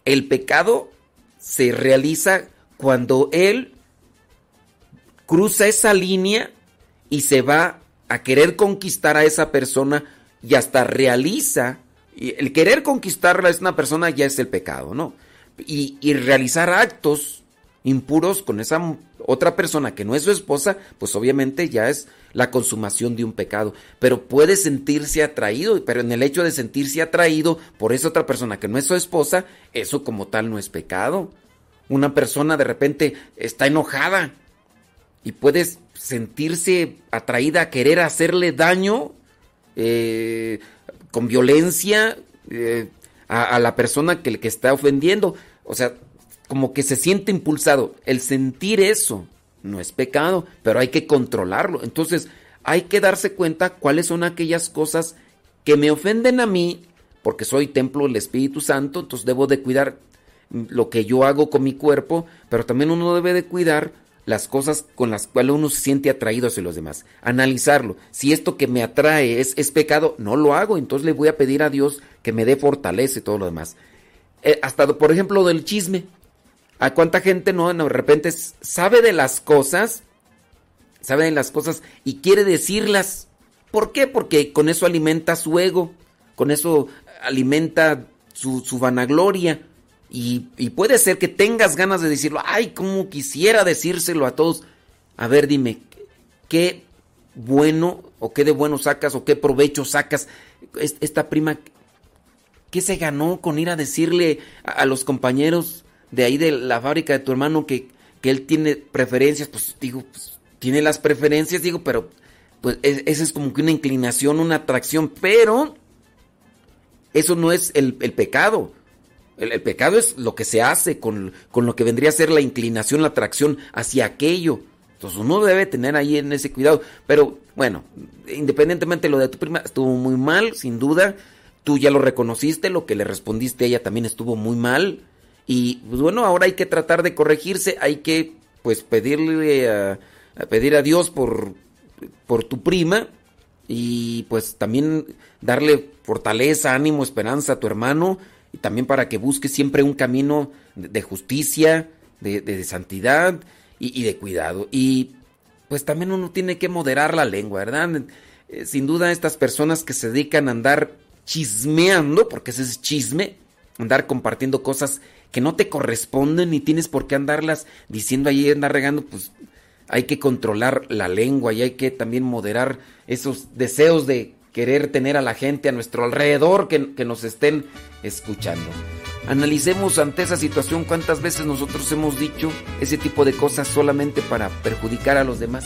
El pecado se realiza cuando él cruza esa línea y se va a querer conquistar a esa persona y hasta realiza. El querer conquistarla a una persona ya es el pecado, ¿no? Y realizar actos impuros con esa otra persona que no es su esposa, pues obviamente ya es la consumación de un pecado. Pero puede sentirse atraído, pero en el hecho de sentirse atraído por esa otra persona que no es su esposa, eso como tal no es pecado. Una persona de repente está enojada y puede sentirse atraída a querer hacerle daño eh, con violencia eh, a, a, la persona que, que está ofendiendo. O sea, como que se siente impulsado. El sentir eso no es pecado, pero hay que controlarlo. Entonces hay que darse cuenta cuáles son aquellas cosas que me ofenden a mí, porque soy templo del Espíritu Santo, entonces debo de cuidar lo que yo hago con mi cuerpo, pero también uno debe de cuidar las cosas con las cuales uno se siente atraído hacia los demás. Analizarlo. Si esto que me atrae es, es pecado, no lo hago, entonces le voy a pedir a Dios que me dé fortaleza y todo lo demás. Eh, hasta, por ejemplo, del chisme. ¿A cuánta gente no de repente sabe de las cosas sabe de las cosas y quiere decirlas. ¿Por qué? Porque con eso alimenta su ego, con eso alimenta su, vanagloria. Y, y, puede ser que tengas ganas de decirlo, ay, como quisiera decírselo a todos. A ver, dime, ¿qué bueno o qué de bueno sacas o qué provecho sacas? Esta prima, ¿qué se ganó con ir a decirle a, los compañeros de ahí de la fábrica de tu hermano que, que él tiene preferencias? Pues digo, pues, tiene las preferencias, digo, pero pues esa es como que una inclinación, una atracción, pero eso no es el, pecado. El, pecado es lo que se hace con, con, lo que vendría a ser la inclinación, la atracción hacia aquello. Entonces uno debe tener ahí en ese cuidado. Pero bueno, independientemente de lo de tu prima, estuvo muy mal, sin duda. Tú ya lo reconociste, lo que le respondiste a ella también estuvo muy mal. Y pues bueno, ahora hay que tratar de corregirse, hay que pues pedirle a, pedir a Dios por, por tu prima y pues también darle fortaleza, ánimo, esperanza a tu hermano y también para que busque siempre un camino de, justicia, de, santidad y, de cuidado. Y pues también uno tiene que moderar la lengua, ¿verdad? Eh, sin duda estas personas que se dedican a andar chismeando, porque ese es chisme, andar compartiendo cosas que no te corresponden ni tienes por qué andarlas diciendo ahí, andar regando, pues hay que controlar la lengua y hay que también moderar esos deseos de querer tener a la gente a nuestro alrededor que, que, nos estén escuchando. Analicemos ante esa situación cuántas veces nosotros hemos dicho ese tipo de cosas solamente para perjudicar a los demás.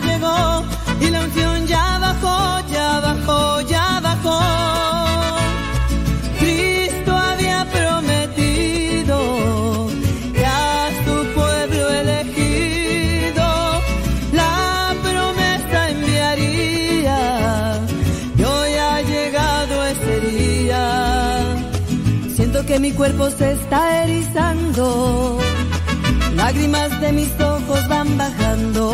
y la unción ya bajó, ya bajó, ya bajó. Cristo había prometido que a su pueblo elegido la promesa enviaría, hoy ha llegado ese día. Siento que mi cuerpo se está erizando lágrimas de mis ojos van bajando.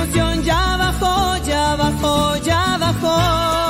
Ya bajó, ya bajó, ya bajó.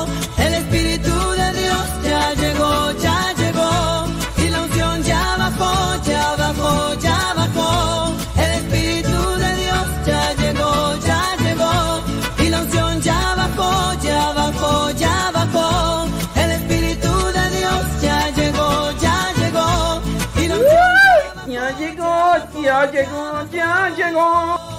结果，结结果。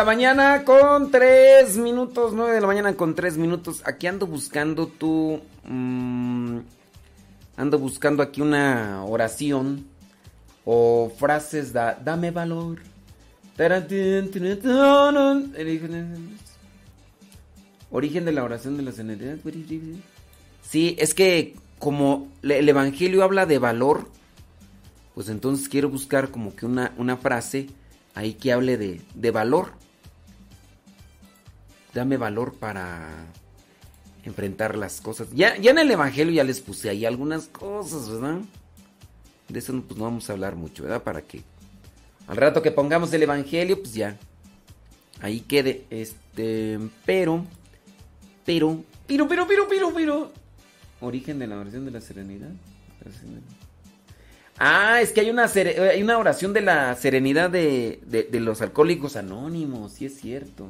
La mañana con tres minutos. 9 de la mañana con tres minutos. Aquí ando buscando tu. mm, ando buscando aquí una oración. O frases. Da, dame valor. Origen de la oración de la senilidad. Sí, es que como el Evangelio habla de valor, pues entonces quiero buscar como que una, una frase ahí que hable de, de valor. Dame valor para enfrentar las cosas. Ya, ya en el Evangelio ya les puse ahí algunas cosas, ¿verdad? De eso pues no vamos a hablar mucho, ¿verdad? Para que al rato que pongamos el Evangelio, pues ya. Ahí quede. Este. Pero. Pero. Pero, pero, pero, pero, pero. Origen de la oración de la serenidad. Ah, es que hay una, hay una oración de la serenidad de, de- de los alcohólicos anónimos, sí es cierto.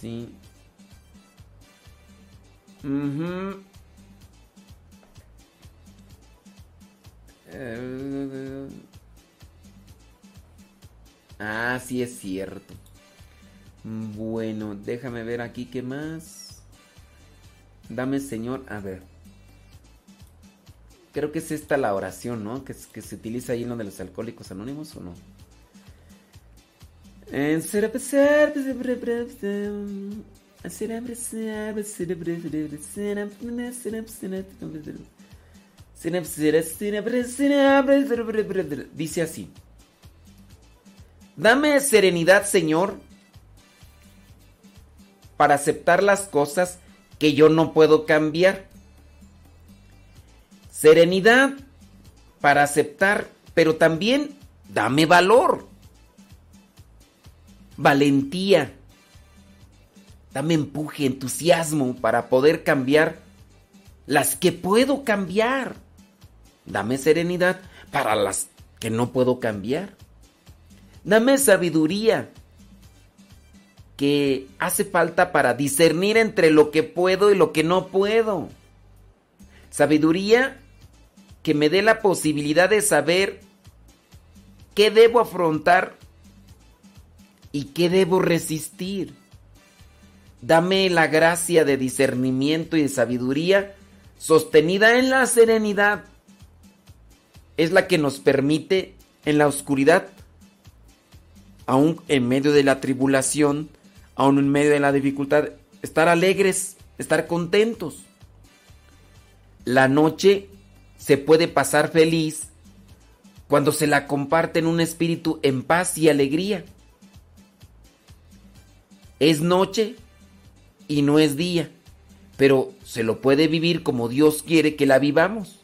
Sí. Eh, Ah, sí es cierto. Bueno, déjame ver aquí qué más. Dame, Señor, a ver. Creo que es esta la oración, ¿no? Que, que se utiliza ahí en lo de los alcohólicos anónimos o no. Dice así. Dame serenidad, Señor, para aceptar las cosas que yo no puedo cambiar. Serenidad para aceptar, pero también dame valor, valentía, dame empuje, entusiasmo para poder cambiar las que puedo cambiar. Dame serenidad para las que no puedo cambiar. Dame sabiduría que hace falta para discernir entre lo que puedo y lo que no puedo. Sabiduría que me dé la posibilidad de saber qué debo afrontar y qué debo resistir. Dame la gracia de discernimiento y de sabiduría sostenida en la serenidad. Es la que nos permite en la oscuridad, aún en medio de la tribulación, aún en medio de la dificultad, estar alegres, estar contentos. La noche se puede pasar feliz cuando se la comparte en un espíritu en paz y alegría. Es noche y no es día, pero se lo puede vivir como Dios quiere que la vivamos.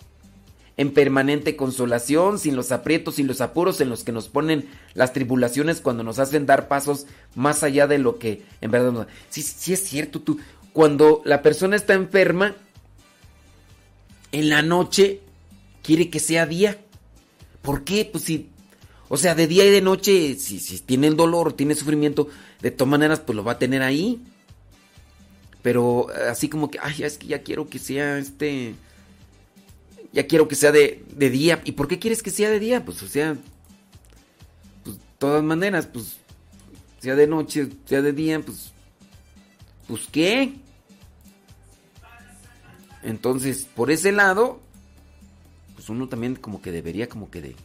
En permanente consolación, sin los aprietos, sin los apuros en los que nos ponen las tribulaciones cuando nos hacen dar pasos más allá de lo que en verdad nos... Sí, sí es cierto, tú. Cuando la persona está enferma, en la noche quiere que sea día. ¿Por qué? Pues si, o sea, de día y de noche, si, si tiene el dolor, tiene sufrimiento, de todas maneras, pues lo va a tener ahí. Pero así como que, ay, es que ya quiero que sea este, ya quiero que sea de, de día. ¿Y por qué quieres que sea de día? Pues, o sea, pues, todas maneras, pues, sea de noche, sea de día, pues, pues, ¿qué? Entonces, por ese lado, pues uno también como que debería como que de,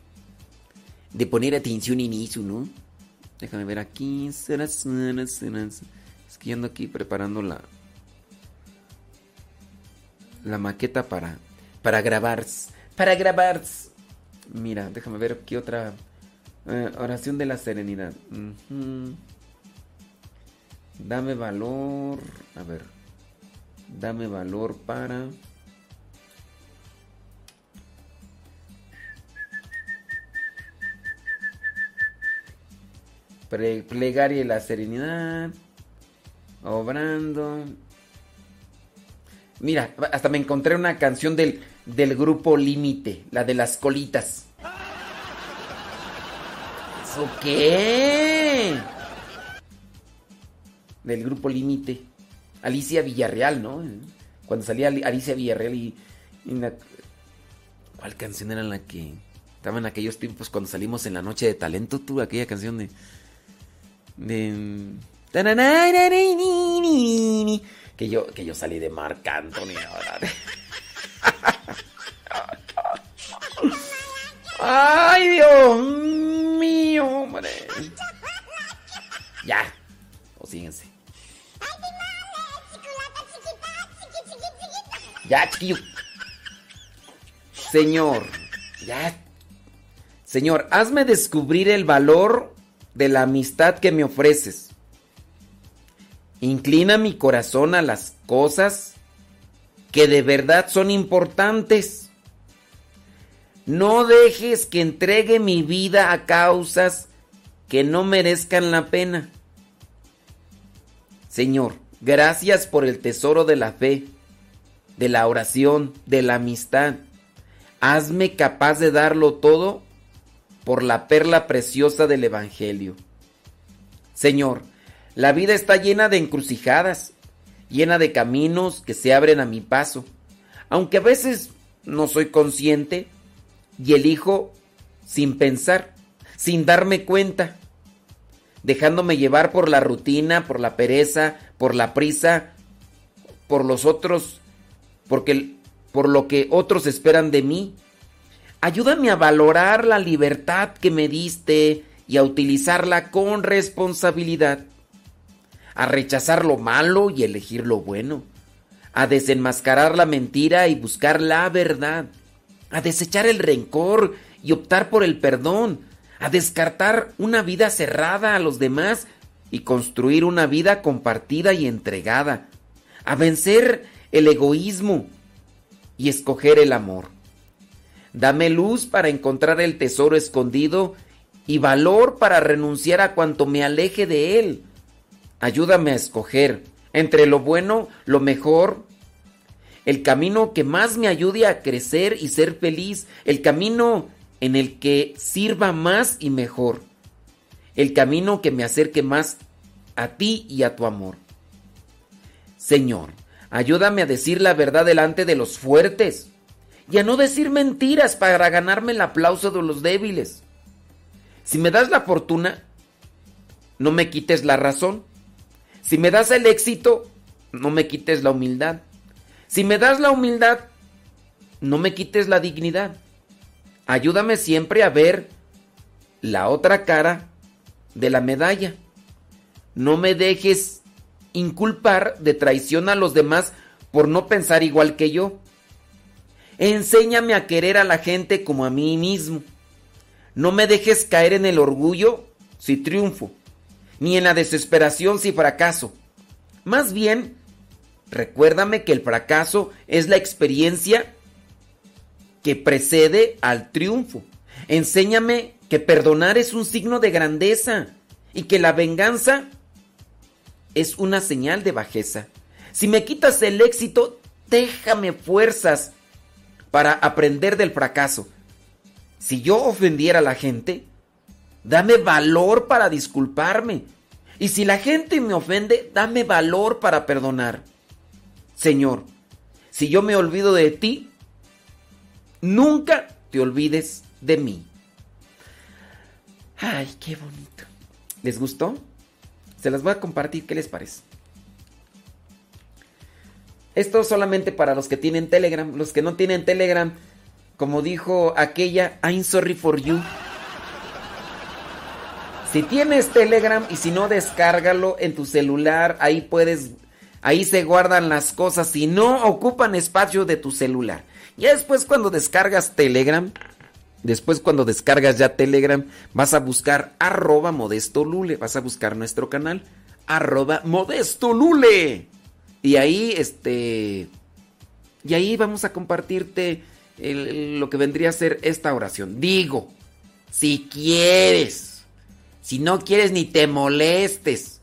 de poner atención en eso, ¿no? Déjame ver aquí. Es que ando aquí preparando la, la maqueta para, para grabar. Para grabar. Mira, déjame ver aquí otra eh, oración de la serenidad. Dame valor. A ver. Dame valor para... plegaria y la serenidad. Obrando. Mira, hasta me encontré una canción del, del grupo Límite, la de las colitas. ¿Eso qué? Del grupo Límite. Alicia Villarreal, ¿no? Cuando salía Ali- Alicia Villarreal y... ¿Cuál canción era la que... Estaba en aquellos tiempos cuando salimos en la noche de talento, tú, aquella canción de... De... Que yo, que yo salí de Marc Anthony ahora. [LAUGHS] ¡Ay, Dios mío, hombre! Ya. O síguense. Ya, chiquillo. Señor, ya. Señor, hazme descubrir el valor de la amistad que me ofreces. Inclina mi corazón a las cosas que de verdad son importantes. No dejes que entregue mi vida a causas que no merezcan la pena. Señor, gracias por el tesoro de la fe, de la oración, de la amistad. Hazme capaz de darlo todo por la perla preciosa del Evangelio. Señor, la vida está llena de encrucijadas, llena de caminos que se abren a mi paso, aunque a veces no soy consciente y elijo sin pensar, sin darme cuenta, dejándome llevar por la rutina, por la pereza, por la prisa, por los otros, porque por lo que otros esperan de mí. Ayúdame a valorar la libertad que me diste y a utilizarla con responsabilidad. a rechazar lo malo y elegir lo bueno, a desenmascarar la mentira y buscar la verdad, a desechar el rencor y optar por el perdón, a descartar una vida cerrada a los demás y construir una vida compartida y entregada, a vencer el egoísmo y escoger el amor. Dame luz para encontrar el tesoro escondido y valor para renunciar a cuanto me aleje de él. Ayúdame a escoger entre lo bueno, lo mejor, el camino que más me ayude a crecer y ser feliz, el camino en el que sirva más y mejor, el camino que me acerque más a ti y a tu amor. Señor, ayúdame a decir la verdad delante de los fuertes y a no decir mentiras para ganarme el aplauso de los débiles. Si me das la fortuna, no me quites la razón. Si me das el éxito, no me quites la humildad. Si me das la humildad, no me quites la dignidad. Ayúdame siempre a ver la otra cara de la medalla. No me dejes inculpar de traición a los demás por no pensar igual que yo. Enséñame a querer a la gente como a mí mismo. No me dejes caer en el orgullo si triunfo, ni en la desesperación si fracaso. Más bien, recuérdame que el fracaso es la experiencia que precede al triunfo. Enséñame que perdonar es un signo de grandeza y que la venganza es una señal de bajeza. Si me quitas el éxito, déjame fuerzas para aprender del fracaso. Si yo ofendiera a la gente, dame valor para disculparme. Y si la gente me ofende, dame valor para perdonar. Señor, si yo me olvido de ti, Nunca te olvides de mí. Ay, qué bonito. ¿Les gustó? Se las voy a compartir, ¿qué les parece? Esto solamente para los que tienen Telegram. Los que no tienen Telegram, como dijo aquella, I'm sorry for you. Si tienes Telegram y si no, descárgalo en tu celular. Ahí puedes, ahí se guardan las cosas. Si no ocupan espacio de tu celular. Ya después cuando descargas Telegram, después cuando descargas ya Telegram, vas a buscar arroba modesto lule, vas a buscar nuestro canal, arroba modesto lule. Y ahí, este, y ahí vamos a compartirte lo que vendría a ser esta oración. Digo, si quieres, si no quieres ni te molestes.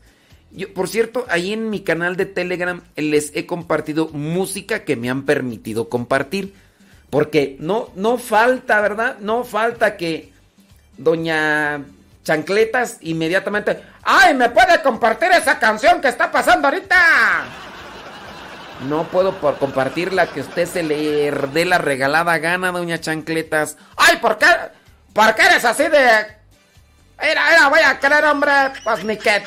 Yo, por cierto, ahí en mi canal de Telegram les he compartido música que me han permitido compartir. Porque no, no falta, ¿verdad? No falta que doña Chancletas inmediatamente, ¡ay, me puede compartir esa canción que está pasando ahorita! No puedo por compartir la que usted se le dé la regalada gana, doña Chancletas. ¡Ay, ¿por qué? ¿Por qué eres así de...? Mira, mira, voy a creer, hombre, pues ni qué.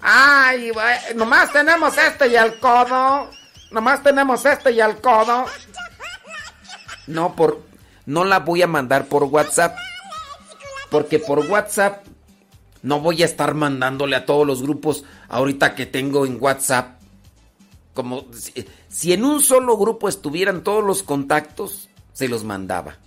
Ay, nomás tenemos este y el codo. Nomás tenemos este y el codo. No, por, no la voy a mandar por WhatsApp. Porque por WhatsApp no voy a estar mandándole a todos los grupos ahorita que tengo en WhatsApp. Como si, en un solo grupo estuvieran todos los contactos, se los mandaba.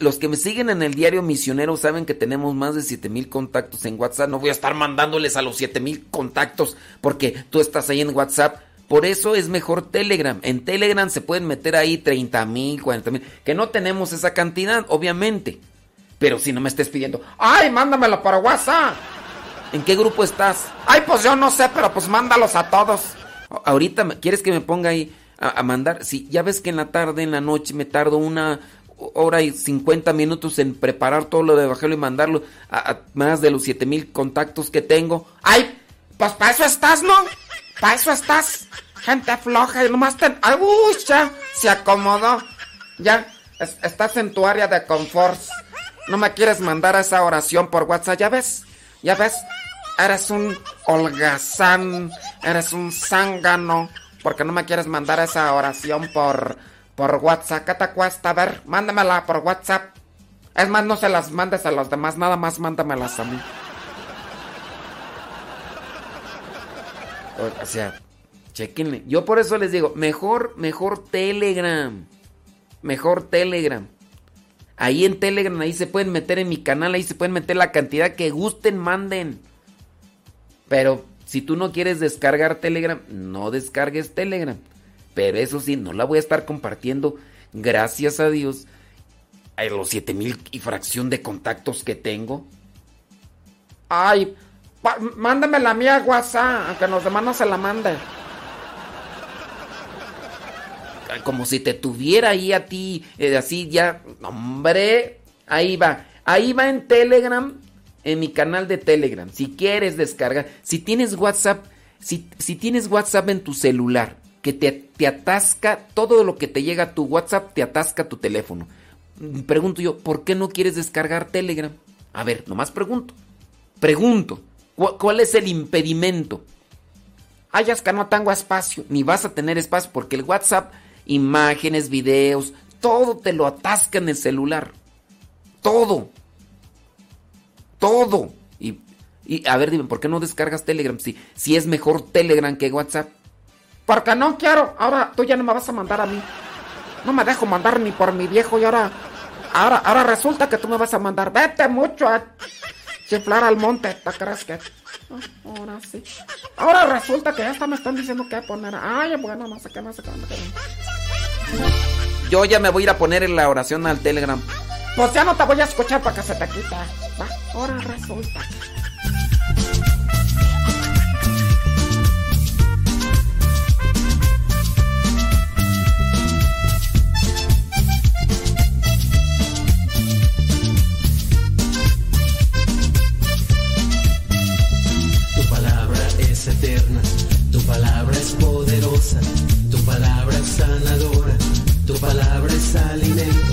Los que me siguen en el diario misionero saben que tenemos más de 7000 contactos en WhatsApp. No voy a estar mandándoles a los 7000 contactos porque tú estás ahí en WhatsApp. Por eso es mejor Telegram. En Telegram se pueden meter ahí 30 mil, 40 mil. Que no tenemos esa cantidad, obviamente. Pero si no me estés pidiendo, ¡ay, mándamelo para WhatsApp! ¿En qué grupo estás? Ay, pues yo no sé, pero pues mándalos a todos. Ahorita, ¿quieres que me ponga ahí a, mandar? Si ya ves que en la tarde, en la noche, me tardo una hora y 50 minutos en preparar todo lo de Evangelio y mandarlo a, más de los 7 mil contactos que tengo. ¡Ay! Pues para eso estás, ¿no? Para eso estás. Gente floja y nomás ten... ¡Ay, uy, ya! Se acomodó. Ya, estás en tu área de confort. No me quieres mandar esa oración por WhatsApp, ¿ya ves? ¿Ya ves? Eres un holgazán, eres un zángano, porque no me quieres mandar esa oración por, por WhatsApp. ¿Qué cuesta? A ver, mándamela por WhatsApp. Es más, no se las mandes a los demás, nada más mándamelas a mí. O, o sea, chequenle. Yo por eso les digo, mejor, mejor Telegram. Mejor Telegram. Ahí en Telegram, ahí se pueden meter en mi canal, ahí se pueden meter la cantidad que gusten, manden. Pero si tú no quieres descargar Telegram, no descargues Telegram. Pero eso sí, no la voy a estar compartiendo, gracias a Dios, a los 7000 y fracción de contactos que tengo. Ay, mándame la mía WhatsApp, aunque los demás no se la manden. Como si te tuviera ahí a ti, eh, así ya, hombre, ahí va, ahí va en Telegram, en mi canal de Telegram, si quieres descargar, si tienes WhatsApp, si, si tienes WhatsApp en tu celular, que te, te atasca, todo lo que te llega a tu WhatsApp, te atasca tu teléfono. Pregunto yo, ¿por qué no quieres descargar Telegram? A ver, nomás pregunto. Pregunto, ¿cu- ¿cuál es el impedimento? Ay, es que no tengo espacio, ni vas a tener espacio porque el WhatsApp, imágenes, videos, todo te lo atasca en el celular. Todo. Todo. Y, y, a ver, dime, ¿por qué no descargas Telegram si, si es mejor Telegram que WhatsApp? Porque no quiero. Ahora tú ya no me vas a mandar a mí. No me dejo mandar ni por mi viejo y ahora. Ahora, ahora resulta que tú me vas a mandar. Vete mucho a chiflar al monte. ¿Te crees que.? Ah, Ahora sí. Ahora resulta que ya hasta me están diciendo que poner. Ay, bueno, no sé qué, no sé qué. no sé qué. Yo ya me voy a ir a poner en la oración al Telegram. Pues ya no te voy a escuchar para que se te quite. Va, ahora resulta. Tu palabra es eterna, tu palabra es poderosa, tu palabra es sanadora, tu palabra es alimento,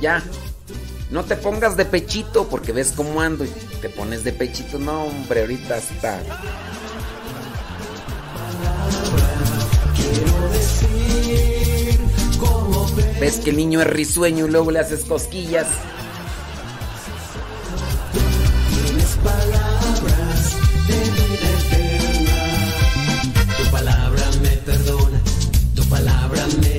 Ya. No te pongas de pechito porque ves cómo ando y te pones de pechito. No, hombre, ahorita está. Ves que el niño es risueño y luego le haces cosquillas. Tienes palabras de vida eterna. Tu palabra me perdona, tu palabra me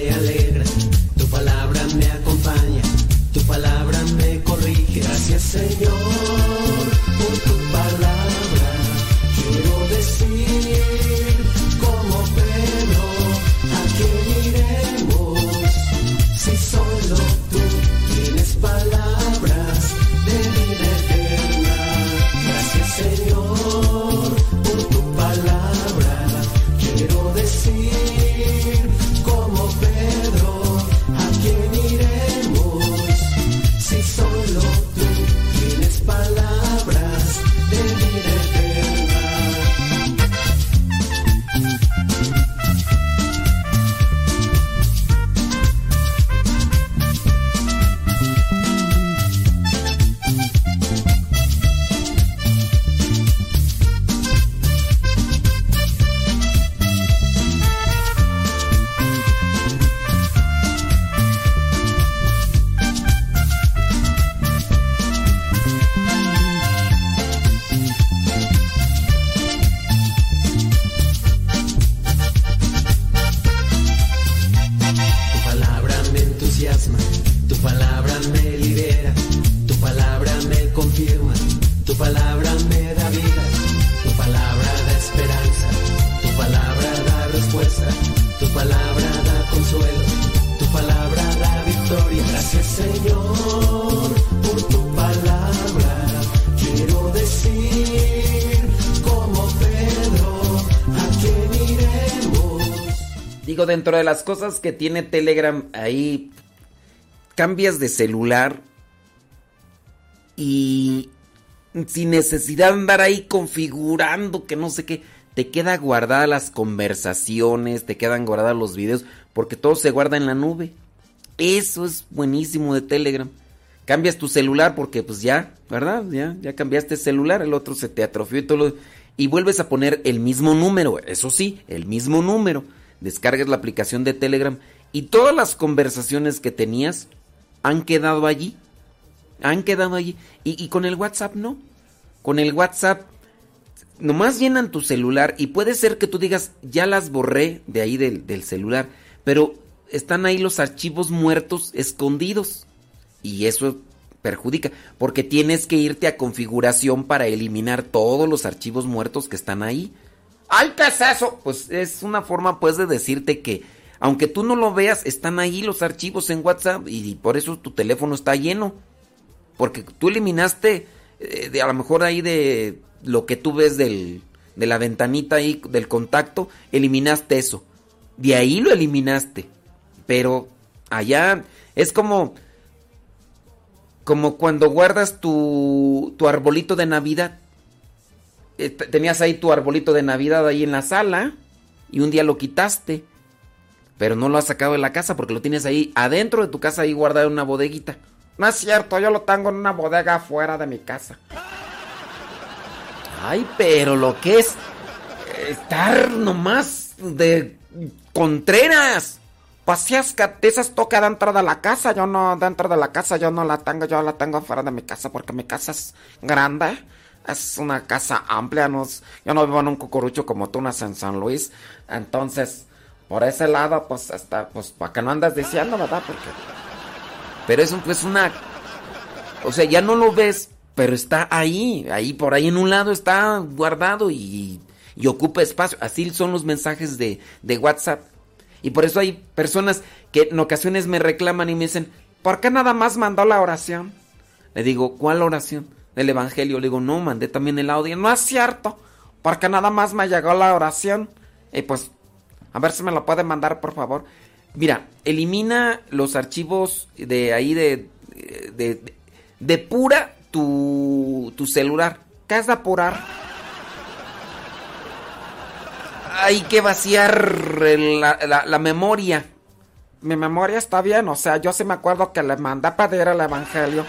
Señor dentro de las cosas que tiene Telegram, ahí cambias de celular y sin necesidad de andar ahí configurando que no sé qué, te queda guardada las conversaciones, te quedan guardados los videos, porque todo se guarda en la nube. Eso es buenísimo de Telegram. cambias tu celular porque pues ya, ¿verdad? Ya, ya cambiaste el celular, el otro se te atrofió y todo lo... Y vuelves a poner el mismo número, eso sí, el mismo número. Descargas la aplicación de Telegram y todas las conversaciones que tenías han quedado allí. Han quedado allí. Y, con el WhatsApp no. Con el WhatsApp nomás llenan tu celular y puede ser que tú digas, ya las borré de ahí del celular, pero están ahí los archivos muertos escondidos. Y eso perjudica, porque tienes que irte a configuración para eliminar todos los archivos muertos que están ahí. ¡Ay, qué es eso! Pues es una forma pues de decirte que aunque tú no lo veas, están ahí los archivos en WhatsApp y por eso tu teléfono está lleno. Porque tú eliminaste eh, de, a lo mejor ahí de lo que tú ves del, de la ventanita ahí del contacto, eliminaste eso. De ahí lo eliminaste. Pero allá es como como cuando guardas tu, tu arbolito de Navidad. Eh, tenías ahí tu arbolito de Navidad ahí en la sala y un día lo quitaste. Pero no lo has sacado de la casa porque lo tienes ahí adentro de tu casa ahí guardado en una bodeguita. No es cierto, yo lo tengo en una bodega afuera de mi casa. Ay, pero lo que es estar nomás de Contreras. Paseas que esas toca dentro de la casa, yo no, dentro de la casa yo no la tengo, yo la tengo afuera de mi casa porque mi casa es grande. Es una casa amplia, no yo no vivo en un cucurucho como tú naces en San Luis. Entonces, por ese lado, pues hasta, pues para que no andas diciendo, ¿verdad? Porque. Pero es pues una. O sea, ya no lo ves, pero está ahí, ahí por ahí en un lado está guardado y, y ocupa espacio. Así son los mensajes de, de WhatsApp. Y por eso hay personas que en ocasiones me reclaman y me dicen, ¿por qué nada más mandó la oración? Le digo, ¿cuál oración? Del Evangelio. Le digo, no, mandé también el audio. No es cierto, porque nada más me llegó la oración. Y pues, a ver si me lo puede mandar, por favor. Mira, elimina los archivos de ahí de, de, de, pura tu, tu celular. ¿Qué es depurar? hay que vaciar la, la, memoria. Mi memoria está bien, o sea, yo sí me acuerdo que le mandé a pedir el evangelio.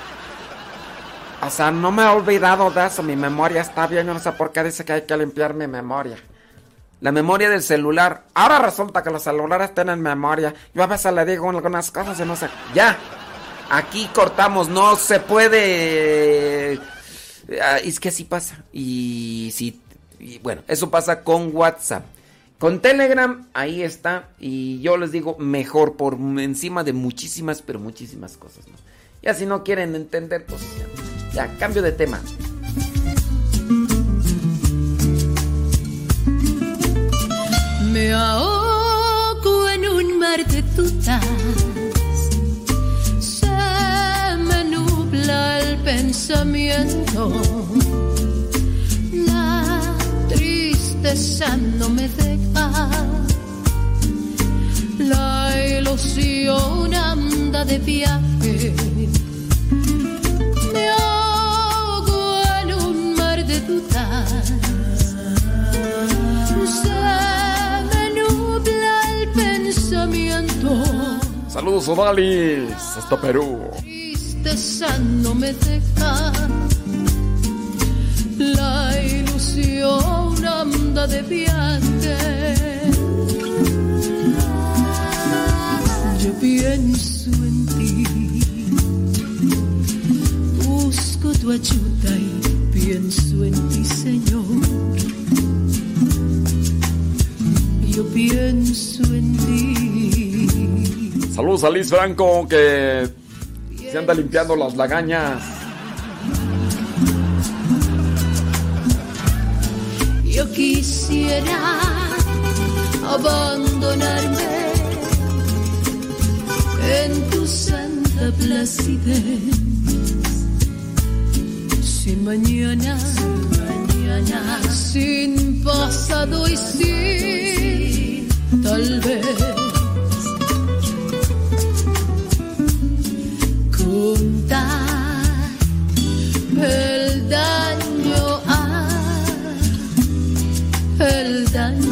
O sea, no me he olvidado de eso, mi memoria está bien, yo no sé por qué dice que hay que limpiar mi memoria. La memoria del celular. Ahora resulta que los celulares tienen memoria. Yo a veces le digo algunas cosas y no sé. Ya. Aquí cortamos, no se puede. Ah, es que así pasa. Y si bueno, eso pasa con WhatsApp. Con Telegram, ahí está. Y yo les digo, mejor por encima de muchísimas, pero muchísimas cosas. ¿no? Ya si no quieren entender, pues ya, ya cambio de tema. Me ahogo en un mar de dudas. Se me nubla el pensamiento tristeza no me deja. La ilusión anda de viaje. Saludos, Odalis, hasta Perú. Tristeza no me deja. La ilusión anda de viaje. Yo pienso en ti, busco tu ayuda y pienso en ti, Señor. Yo pienso en ti. Saludos a Liz Franco que se anda limpiando las lagañas. Yo quisiera abandonarme en tu santa placidez. Sin mañana, sin mañana, sin pasado y sin tal vez. Contar el daño a el daño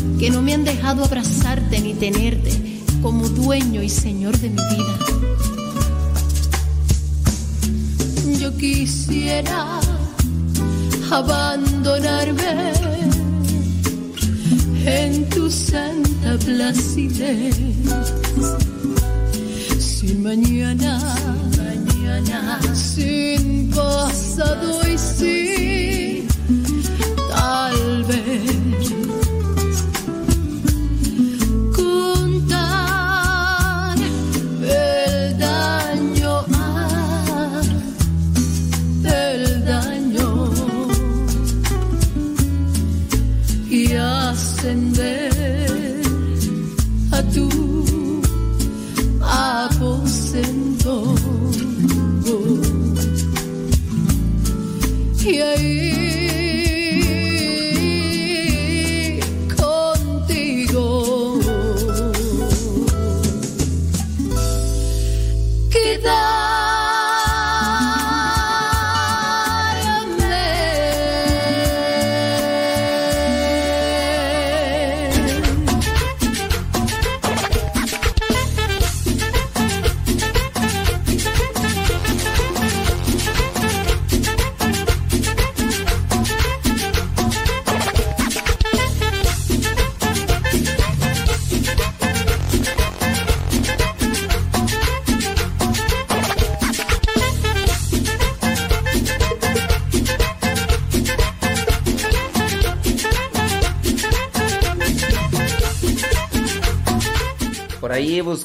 que no me han dejado abrazarte ni tenerte como dueño y señor de mi vida. Yo quisiera abandonarme en tu santa placidez. Sin mañana, mañana, sin pasado y sin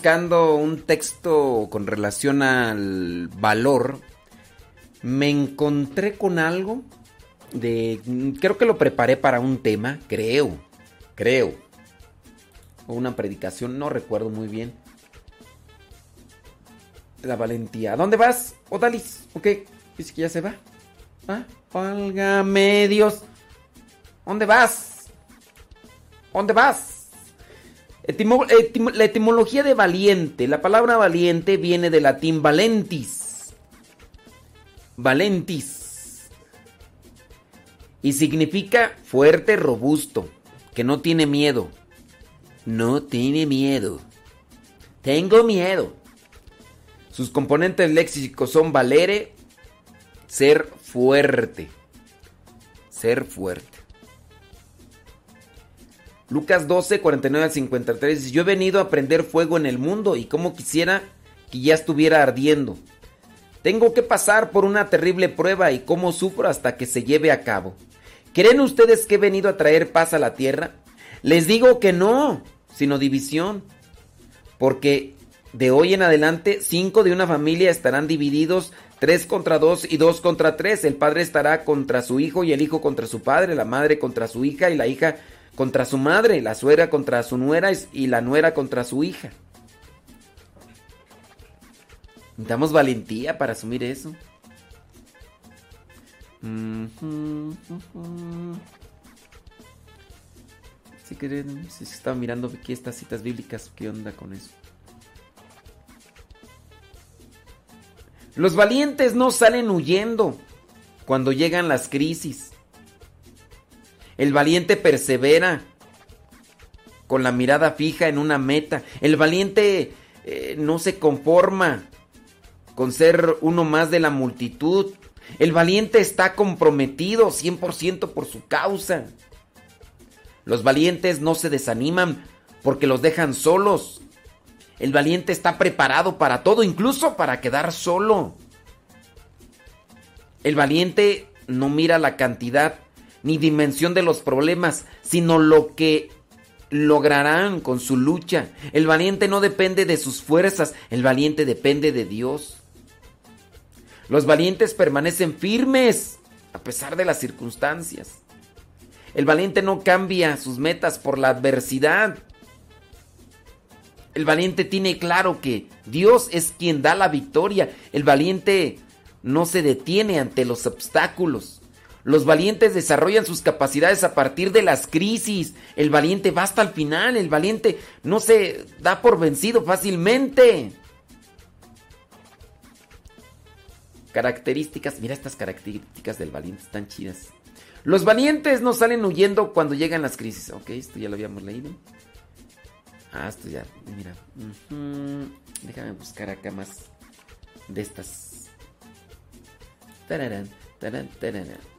buscando un texto con relación al valor, me encontré con algo de... Creo que lo preparé para un tema, creo, creo. O una predicación, no recuerdo muy bien. La valentía. ¿A dónde vas, Odalis? Ok, dice que ya se va. ¿Ah? Válgame Dios. ¿Dónde vas? ¿Dónde vas? La etimología de valiente. La palabra valiente viene del latín valentis. Valentis. Y significa fuerte, robusto, que no tiene miedo. No tiene miedo. Tengo miedo. Sus componentes léxicos son valere, ser fuerte. Ser fuerte. Lucas 12, 49 al 53 dice, yo he venido a prender fuego en el mundo y como quisiera que ya estuviera ardiendo. Tengo que pasar por una terrible prueba y cómo sufro hasta que se lleve a cabo. ¿Creen ustedes que he venido a traer paz a la tierra? Les digo que no, sino división. Porque de hoy en adelante cinco de una familia estarán divididos, tres contra dos y dos contra tres. El padre estará contra su hijo y el hijo contra su padre, la madre contra su hija y la hija contra su madre, la suegra contra su nuera y la nuera contra su hija. Necesitamos valentía para asumir eso. Que sí, sí, estaba mirando aquí estas citas bíblicas, ¿qué onda con eso? Los valientes no salen huyendo cuando llegan las crisis. El valiente persevera con la mirada fija en una meta. El valiente eh, no se conforma con ser uno más de la multitud. El valiente está comprometido 100% por su causa. Los valientes no se desaniman porque los dejan solos. El valiente está preparado para todo, incluso para quedar solo. El valiente no mira la cantidad ni dimensión de los problemas, sino lo que lograrán con su lucha. El valiente no depende de sus fuerzas, el valiente depende de Dios. Los valientes permanecen firmes a pesar de las circunstancias. El valiente no cambia sus metas por la adversidad. El valiente tiene claro que Dios es quien da la victoria. El valiente no se detiene ante los obstáculos. Los valientes desarrollan sus capacidades a partir de las crisis. El valiente va hasta el final. El valiente no se da por vencido fácilmente. Características, mira estas características del valiente, están chidas. Los valientes no salen huyendo cuando llegan las crisis. Ok, esto ya lo habíamos leído. Ah, esto ya, mira. Déjame buscar acá más de estas. Tararán, tarán, tararán.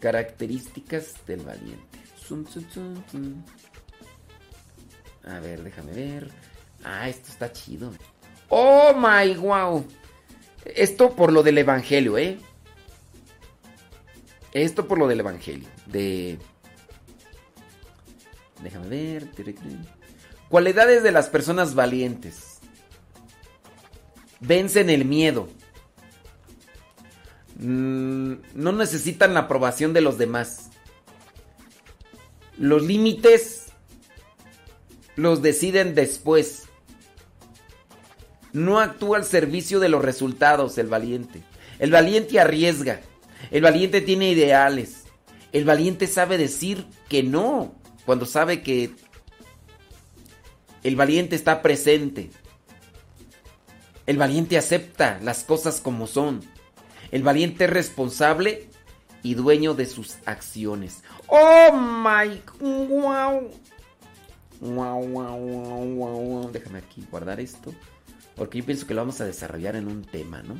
Características del valiente. A ver, déjame ver. Ah, esto está chido. Oh my wow. Esto por lo del evangelio, ¿eh? Esto por lo del evangelio. De. Déjame ver. Cualidades de las personas valientes. Vencen el miedo. Mm, no necesitan la aprobación de los demás. Los límites los deciden después. No actúa al servicio de los resultados el valiente. El valiente arriesga. El valiente tiene ideales. El valiente sabe decir que no cuando sabe que el valiente está presente. El valiente acepta las cosas como son. El valiente es responsable y dueño de sus acciones. Oh my wow. Wow, wow, wow, wow. Déjame aquí guardar esto. Porque yo pienso que lo vamos a desarrollar en un tema, ¿no?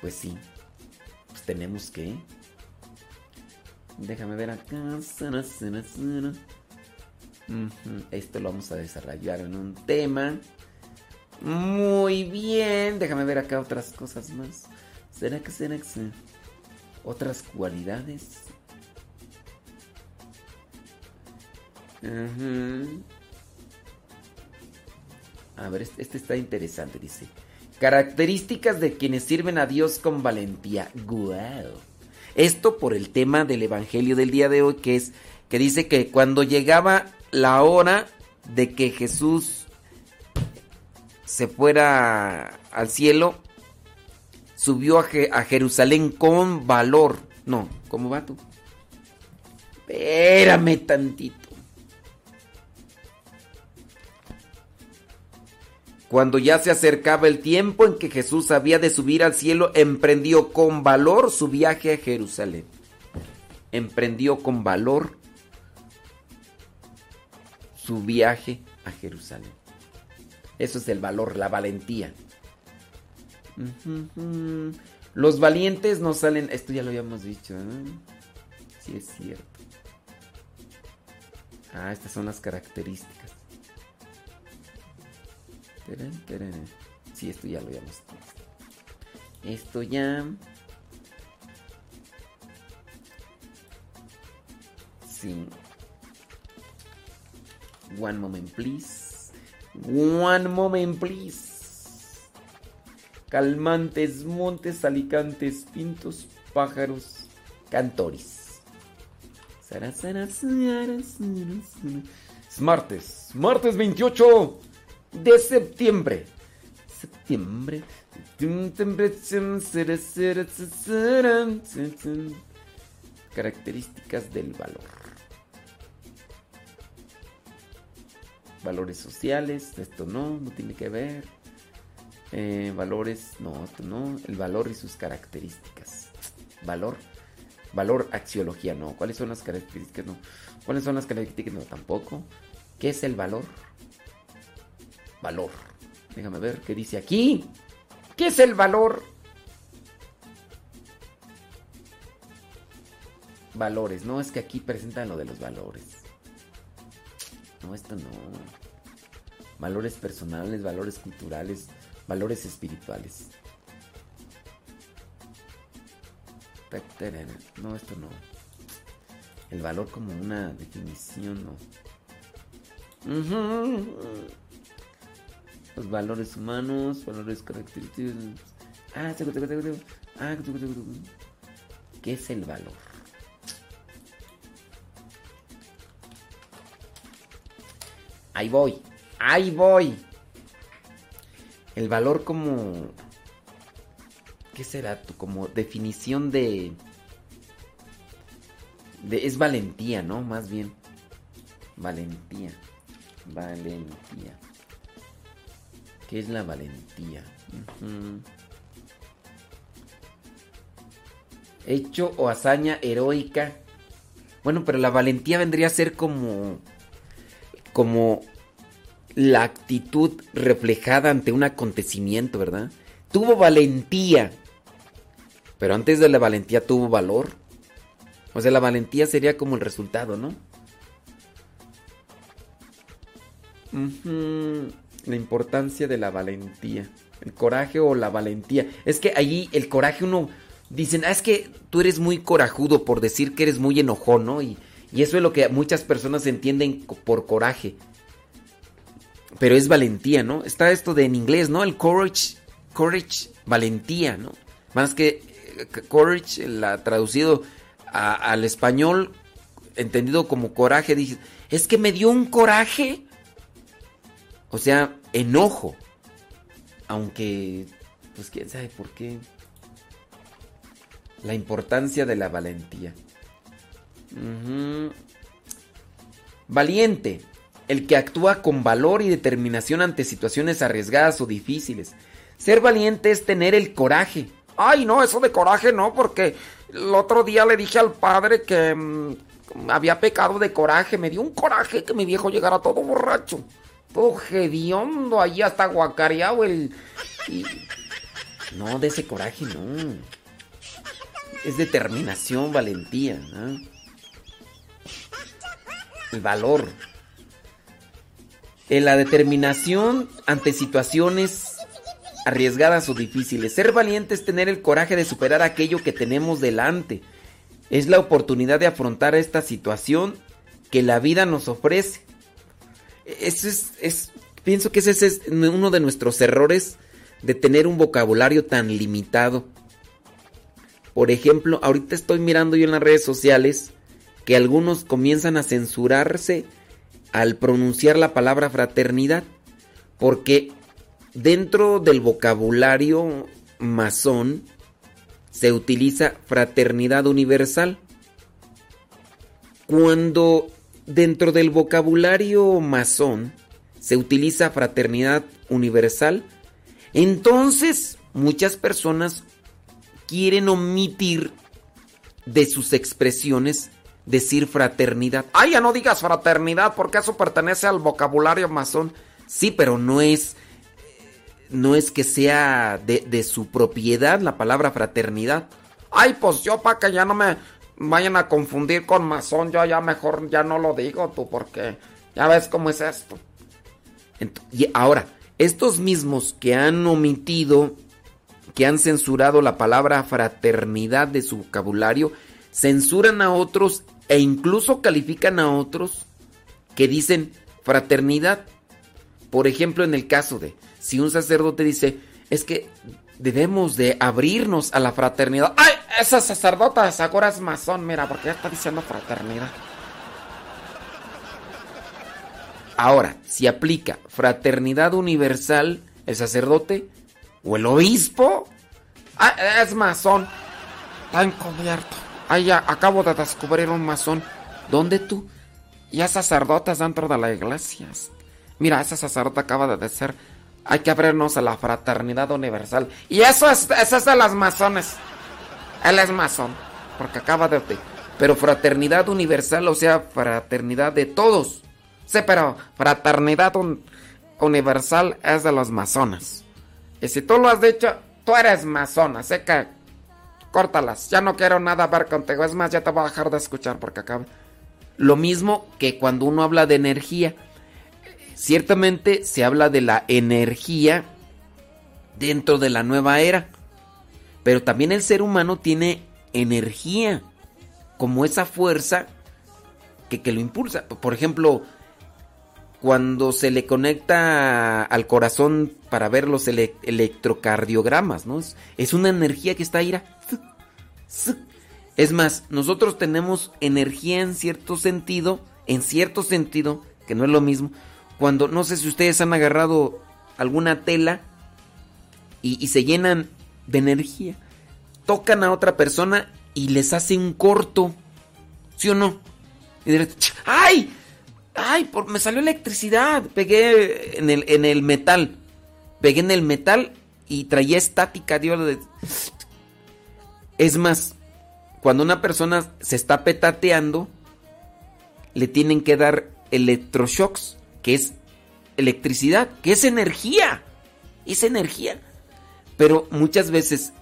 Pues sí. Pues tenemos que. Déjame ver acá. Esto lo vamos a desarrollar en un tema. Muy bien. Déjame ver acá otras cosas más. ¿Será que será que Otras cualidades. Ujú. A ver, este, este está interesante, dice. Características de quienes sirven a Dios con valentía. Esto por el tema del evangelio del día de hoy, que es que dice que cuando llegaba la hora de que Jesús se fuera al cielo, subió a, Je- a Jerusalén con valor. No, ¿cómo va tú? Espérame tantito. Cuando ya se acercaba el tiempo en que Jesús había de subir al cielo, emprendió con valor su viaje a Jerusalén. Emprendió con valor su viaje a Jerusalén. Eso es el valor, la valentía. Los valientes no salen, esto ya lo habíamos dicho, ¿no? Sí es cierto. Ah, estas son las características. Sí, esto ya lo habíamos visto. Esto ya. Sí. One moment, please. One moment, please. Calmantes, montes, alicantes, pintos, pájaros, cantores. Es martes, martes 28 de septiembre. Septiembre. Características del valor. Valores sociales, esto no, no tiene que ver. Eh, valores, no, esto no. El valor y sus características. Valor. Valor, axiología, no. ¿Cuáles son las características? No. ¿Cuáles son las características? No, tampoco. ¿Qué es el valor? Valor. Déjame ver qué dice aquí. ¿Qué es el valor? Valores. No, es que aquí presentan lo de los valores. No, esto no. Valores personales, valores culturales, valores espirituales. No, esto no. El valor como una definición, no. Los valores humanos, valores característicos. Ah. Ah. ¿Qué es el valor? Ahí voy. Ahí voy. El valor como... ¿Qué será tu como definición de... es valentía, ¿no? Más bien. Valentía. Valentía. ¿Qué es la valentía? Hecho o hazaña heroica. Bueno, pero la valentía vendría a ser como. como. La actitud reflejada ante un acontecimiento, ¿verdad? Tuvo valentía. Pero antes de la valentía tuvo valor. O sea, la valentía sería como el resultado, ¿no? La importancia de la valentía. El coraje o la valentía. Es que allí el coraje uno... Dicen, ah, es que tú eres muy corajudo por decir que eres muy enojón, ¿no? Y, y eso es lo que muchas personas entienden por coraje. Pero es valentía, ¿no? Está esto de en inglés, ¿no? El courage, courage, valentía, ¿no? Más que eh, courage, la traducido al español, entendido como coraje, dice, es que me dio un coraje. O sea, enojo. Aunque, pues quién sabe por qué. La importancia de la valentía. Valiente. El que actúa con valor y determinación ante situaciones arriesgadas o difíciles. Ser valiente es tener el coraje. Ay, no, eso de coraje no, porque el otro día le dije al padre que mm, había pecado de coraje. Me dio un coraje que mi viejo llegara todo borracho. Todo hediondo, ahí hasta guacareado el... Y- No, de ese coraje no. Es determinación, valentía. ¿no? El valor. En la determinación ante situaciones arriesgadas o difíciles. Ser valiente es tener el coraje de superar aquello que tenemos delante. Es la oportunidad de afrontar esta situación que la vida nos ofrece. Es, es- pienso que ese es uno de nuestros errores de tener un vocabulario tan limitado. Por ejemplo, ahorita estoy mirando yo en las redes sociales que algunos comienzan a censurarse al pronunciar la palabra fraternidad, porque dentro del vocabulario masón se utiliza fraternidad universal. Cuando dentro del vocabulario masón se utiliza fraternidad universal, entonces muchas personas quieren omitir de sus expresiones decir fraternidad. Ay, ya no digas fraternidad, porque eso pertenece al vocabulario masón. Sí, pero no es no es que sea de, su propiedad la palabra fraternidad. Ay, pues yo para que ya no me vayan a confundir con masón, yo ya mejor ya no lo digo tú, porque ya ves cómo es esto. Y ahora, estos mismos que han omitido, que han censurado la palabra fraternidad de su vocabulario, censuran a otros e incluso califican a otros que dicen fraternidad. Por ejemplo, en el caso de si un sacerdote dice, es que debemos de abrirnos a la fraternidad. Ay, ese sacerdote de Sagora es masón, mira, porque ya está diciendo fraternidad. Ahora, si aplica fraternidad universal el sacerdote o el obispo, es masón. Está encubierto. Ay, ya acabo de descubrir un masón. ¿dónde tú? Y es sacerdote dentro de la iglesia. Mira, ese sacerdote acaba de decir, hay que abrirnos a la fraternidad universal. Y eso es, eso es de las masones. Él es masón, porque acaba de... Pero fraternidad universal, o sea, fraternidad de todos. Sí, pero fraternidad un- universal es de los masones. Y si tú lo has dicho, tú eres masón, así que córtalas. Ya no quiero nada ver contigo. Es más, ya te voy a dejar de escuchar porque acaba. Lo mismo que cuando uno habla de energía. Ciertamente se habla de la energía dentro de la nueva era. Pero también el ser humano tiene energía. Como esa fuerza que, que lo impulsa. Por ejemplo, cuando se le conecta al corazón para ver los ele- electrocardiogramas, ¿no? Es, es una energía que está ahí. Es más, nosotros tenemos energía en cierto sentido, en cierto sentido, que no es lo mismo, cuando, no sé si ustedes han agarrado alguna tela y, se llenan de energía. Tocan a otra persona y les hace un corto. ¿Sí o no? Y repente, ¡ay! ¡Ay! Por, me salió electricidad. Pegué en el, en el metal. Pegué en el metal y traía estática. Dios, de- Es más, cuando una persona se está petateando, le tienen que dar electroshocks, que es electricidad, que es energía. Es energía. Pero muchas veces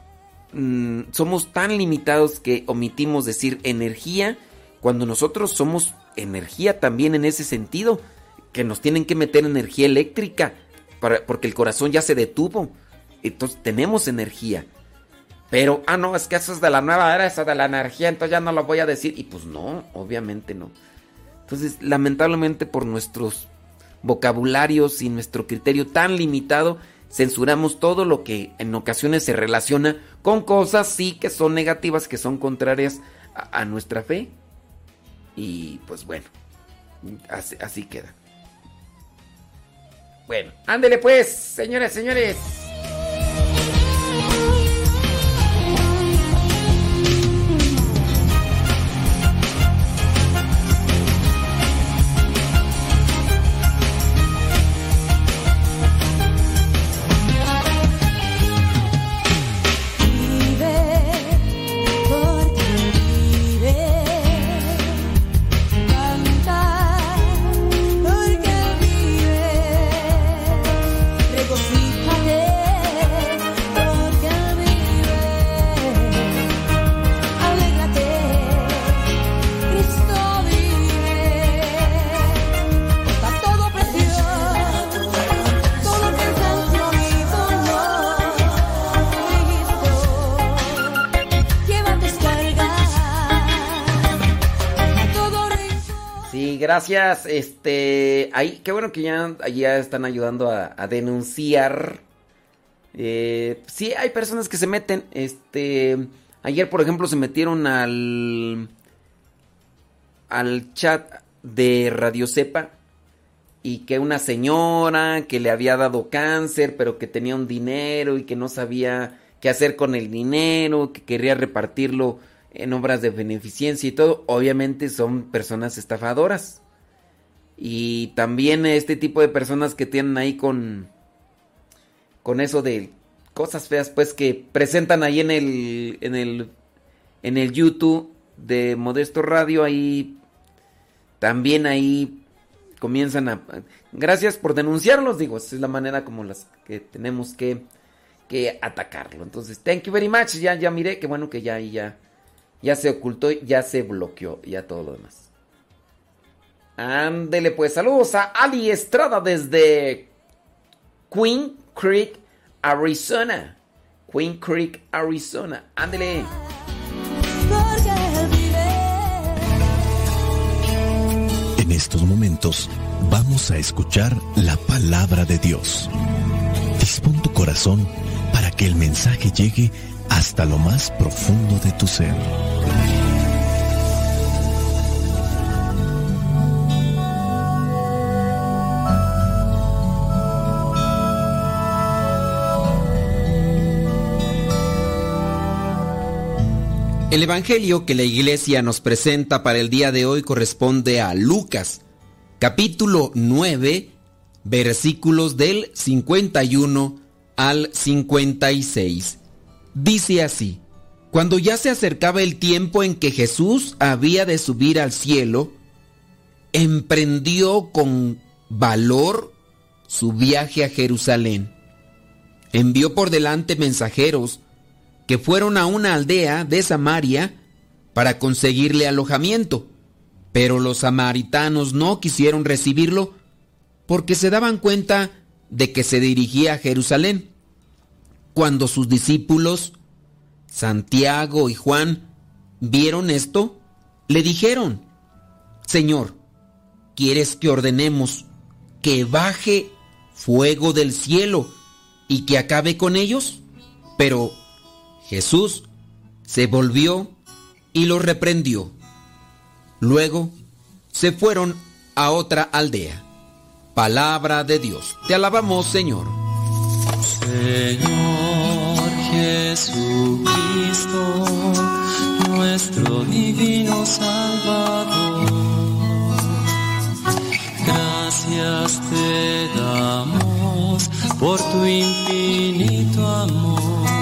mm, somos tan limitados que omitimos decir energía cuando nosotros somos energía también en ese sentido, que nos tienen que meter energía eléctrica para, porque el corazón ya se detuvo. Entonces tenemos energía. Pero, ah, no, es que eso es de la nueva era, eso de la energía, entonces ya no lo voy a decir. Y pues no, obviamente no. Entonces, lamentablemente por nuestros vocabularios y nuestro criterio tan limitado, censuramos todo lo que en ocasiones se relaciona con cosas sí que son negativas, que son contrarias a, nuestra fe. Y pues bueno, así, así queda. Bueno, ándele pues, señores, señores. Gracias. Este, ahí, qué bueno que ya, ya están ayudando a, a denunciar. Eh, sí, hay personas que se meten. Este, ayer, por ejemplo, se metieron al al chat de Radio Cepa y que una señora que le había dado cáncer, pero que tenía un dinero y que no sabía qué hacer con el dinero, que quería repartirlo en obras de beneficencia y todo, obviamente son personas estafadoras. Y también este tipo de personas que tienen ahí con con eso de cosas feas pues que presentan ahí en el en el en el YouTube de Modesto Radio ahí también ahí comienzan a gracias por denunciarlos digo esa es la manera como las que tenemos que que atacarlo. Entonces thank you very much ya ya miré que bueno que ya ya ya se ocultó ya se bloqueó ya todo lo demás ándele pues saludos a Ali Estrada desde Queen Creek Arizona Queen Creek Arizona ándele En estos momentos vamos a escuchar la palabra de Dios. Dispón tu corazón para que el mensaje llegue hasta lo más profundo de tu ser. El Evangelio que la iglesia nos presenta para el día de hoy corresponde a Lucas, capítulo 9, versículos del 51 al 56. Dice así, cuando ya se acercaba el tiempo en que Jesús había de subir al cielo, emprendió con valor su viaje a Jerusalén. Envió por delante mensajeros que fueron a una aldea de Samaria para conseguirle alojamiento, pero los samaritanos no quisieron recibirlo porque se daban cuenta de que se dirigía a Jerusalén. Cuando sus discípulos, Santiago y Juan, vieron esto, le dijeron, Señor, ¿quieres que ordenemos que baje fuego del cielo y que acabe con ellos? Pero Jesús se volvió y los reprendió. Luego se fueron a otra aldea. palabra de Dios. Te alabamos, Señor. Señor Jesucristo, nuestro divino Salvador, gracias te damos por tu infinito amor.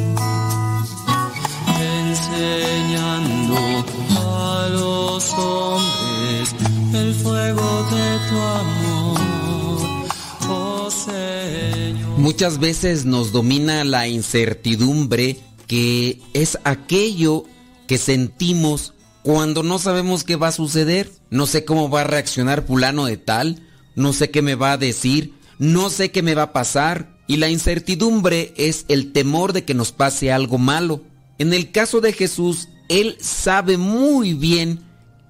oh. Muchas veces nos domina la incertidumbre que es aquello que sentimos cuando no sabemos qué va a suceder. No sé cómo va a reaccionar fulano de tal, no sé qué me va a decir, no sé qué me va a pasar. Y la incertidumbre es el temor de que nos pase algo malo. En el caso de Jesús, Él sabe muy bien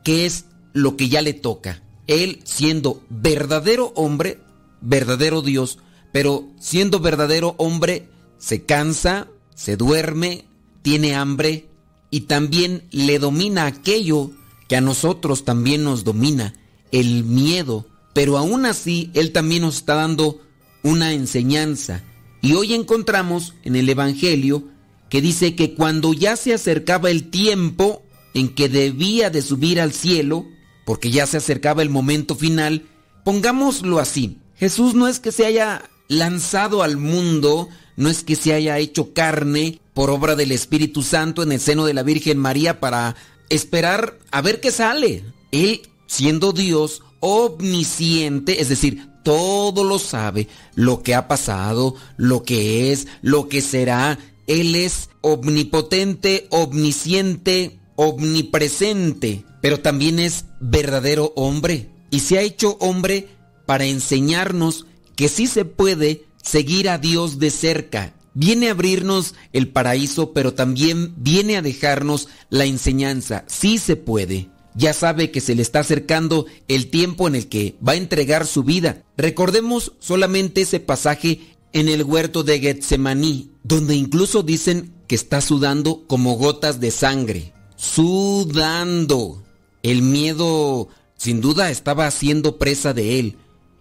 qué es lo que ya le toca. Él siendo verdadero hombre, verdadero Dios, pero siendo verdadero hombre, se cansa, se duerme, tiene hambre y también le domina aquello que a nosotros también nos domina, el miedo. Pero aún así, Él también nos está dando una enseñanza. Y hoy encontramos en el Evangelio que dice que cuando ya se acercaba el tiempo en que debía de subir al cielo, porque ya se acercaba el momento final, pongámoslo así, Jesús no es que se haya lanzado al mundo, no es que se haya hecho carne por obra del Espíritu Santo en el seno de la Virgen María para esperar a ver qué sale. Él, siendo Dios omnisciente, es decir, todo lo sabe, lo que ha pasado, lo que es, lo que será, él es omnipotente, omnisciente, omnipresente, pero también es verdadero hombre. Y se ha hecho hombre para enseñarnos que sí se puede seguir a Dios de cerca. Viene a abrirnos el paraíso, pero también viene a dejarnos la enseñanza. Sí se puede. Ya sabe que se le está acercando el tiempo en el que va a entregar su vida. Recordemos solamente ese pasaje en el huerto de Getsemaní, donde incluso dicen que está sudando como gotas de sangre. Sudando. El miedo sin duda estaba haciendo presa de él.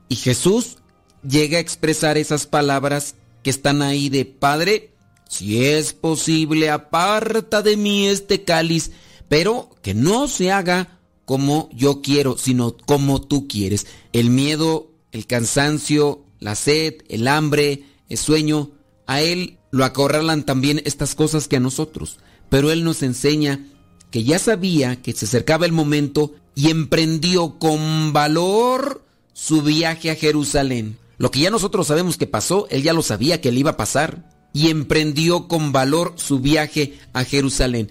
Y Jesús llega a expresar esas palabras que están ahí de Padre, si es posible, aparta de mí este cáliz, pero que no se haga como yo quiero, sino como tú quieres. El miedo, el cansancio, la sed, el hambre, el sueño, a Él lo acorralan también estas cosas que a nosotros. Pero Él nos enseña que ya sabía que se acercaba el momento y emprendió con valor su viaje a Jerusalén. Lo que ya nosotros sabemos que pasó, Él ya lo sabía que le iba a pasar. Y emprendió con valor su viaje a Jerusalén.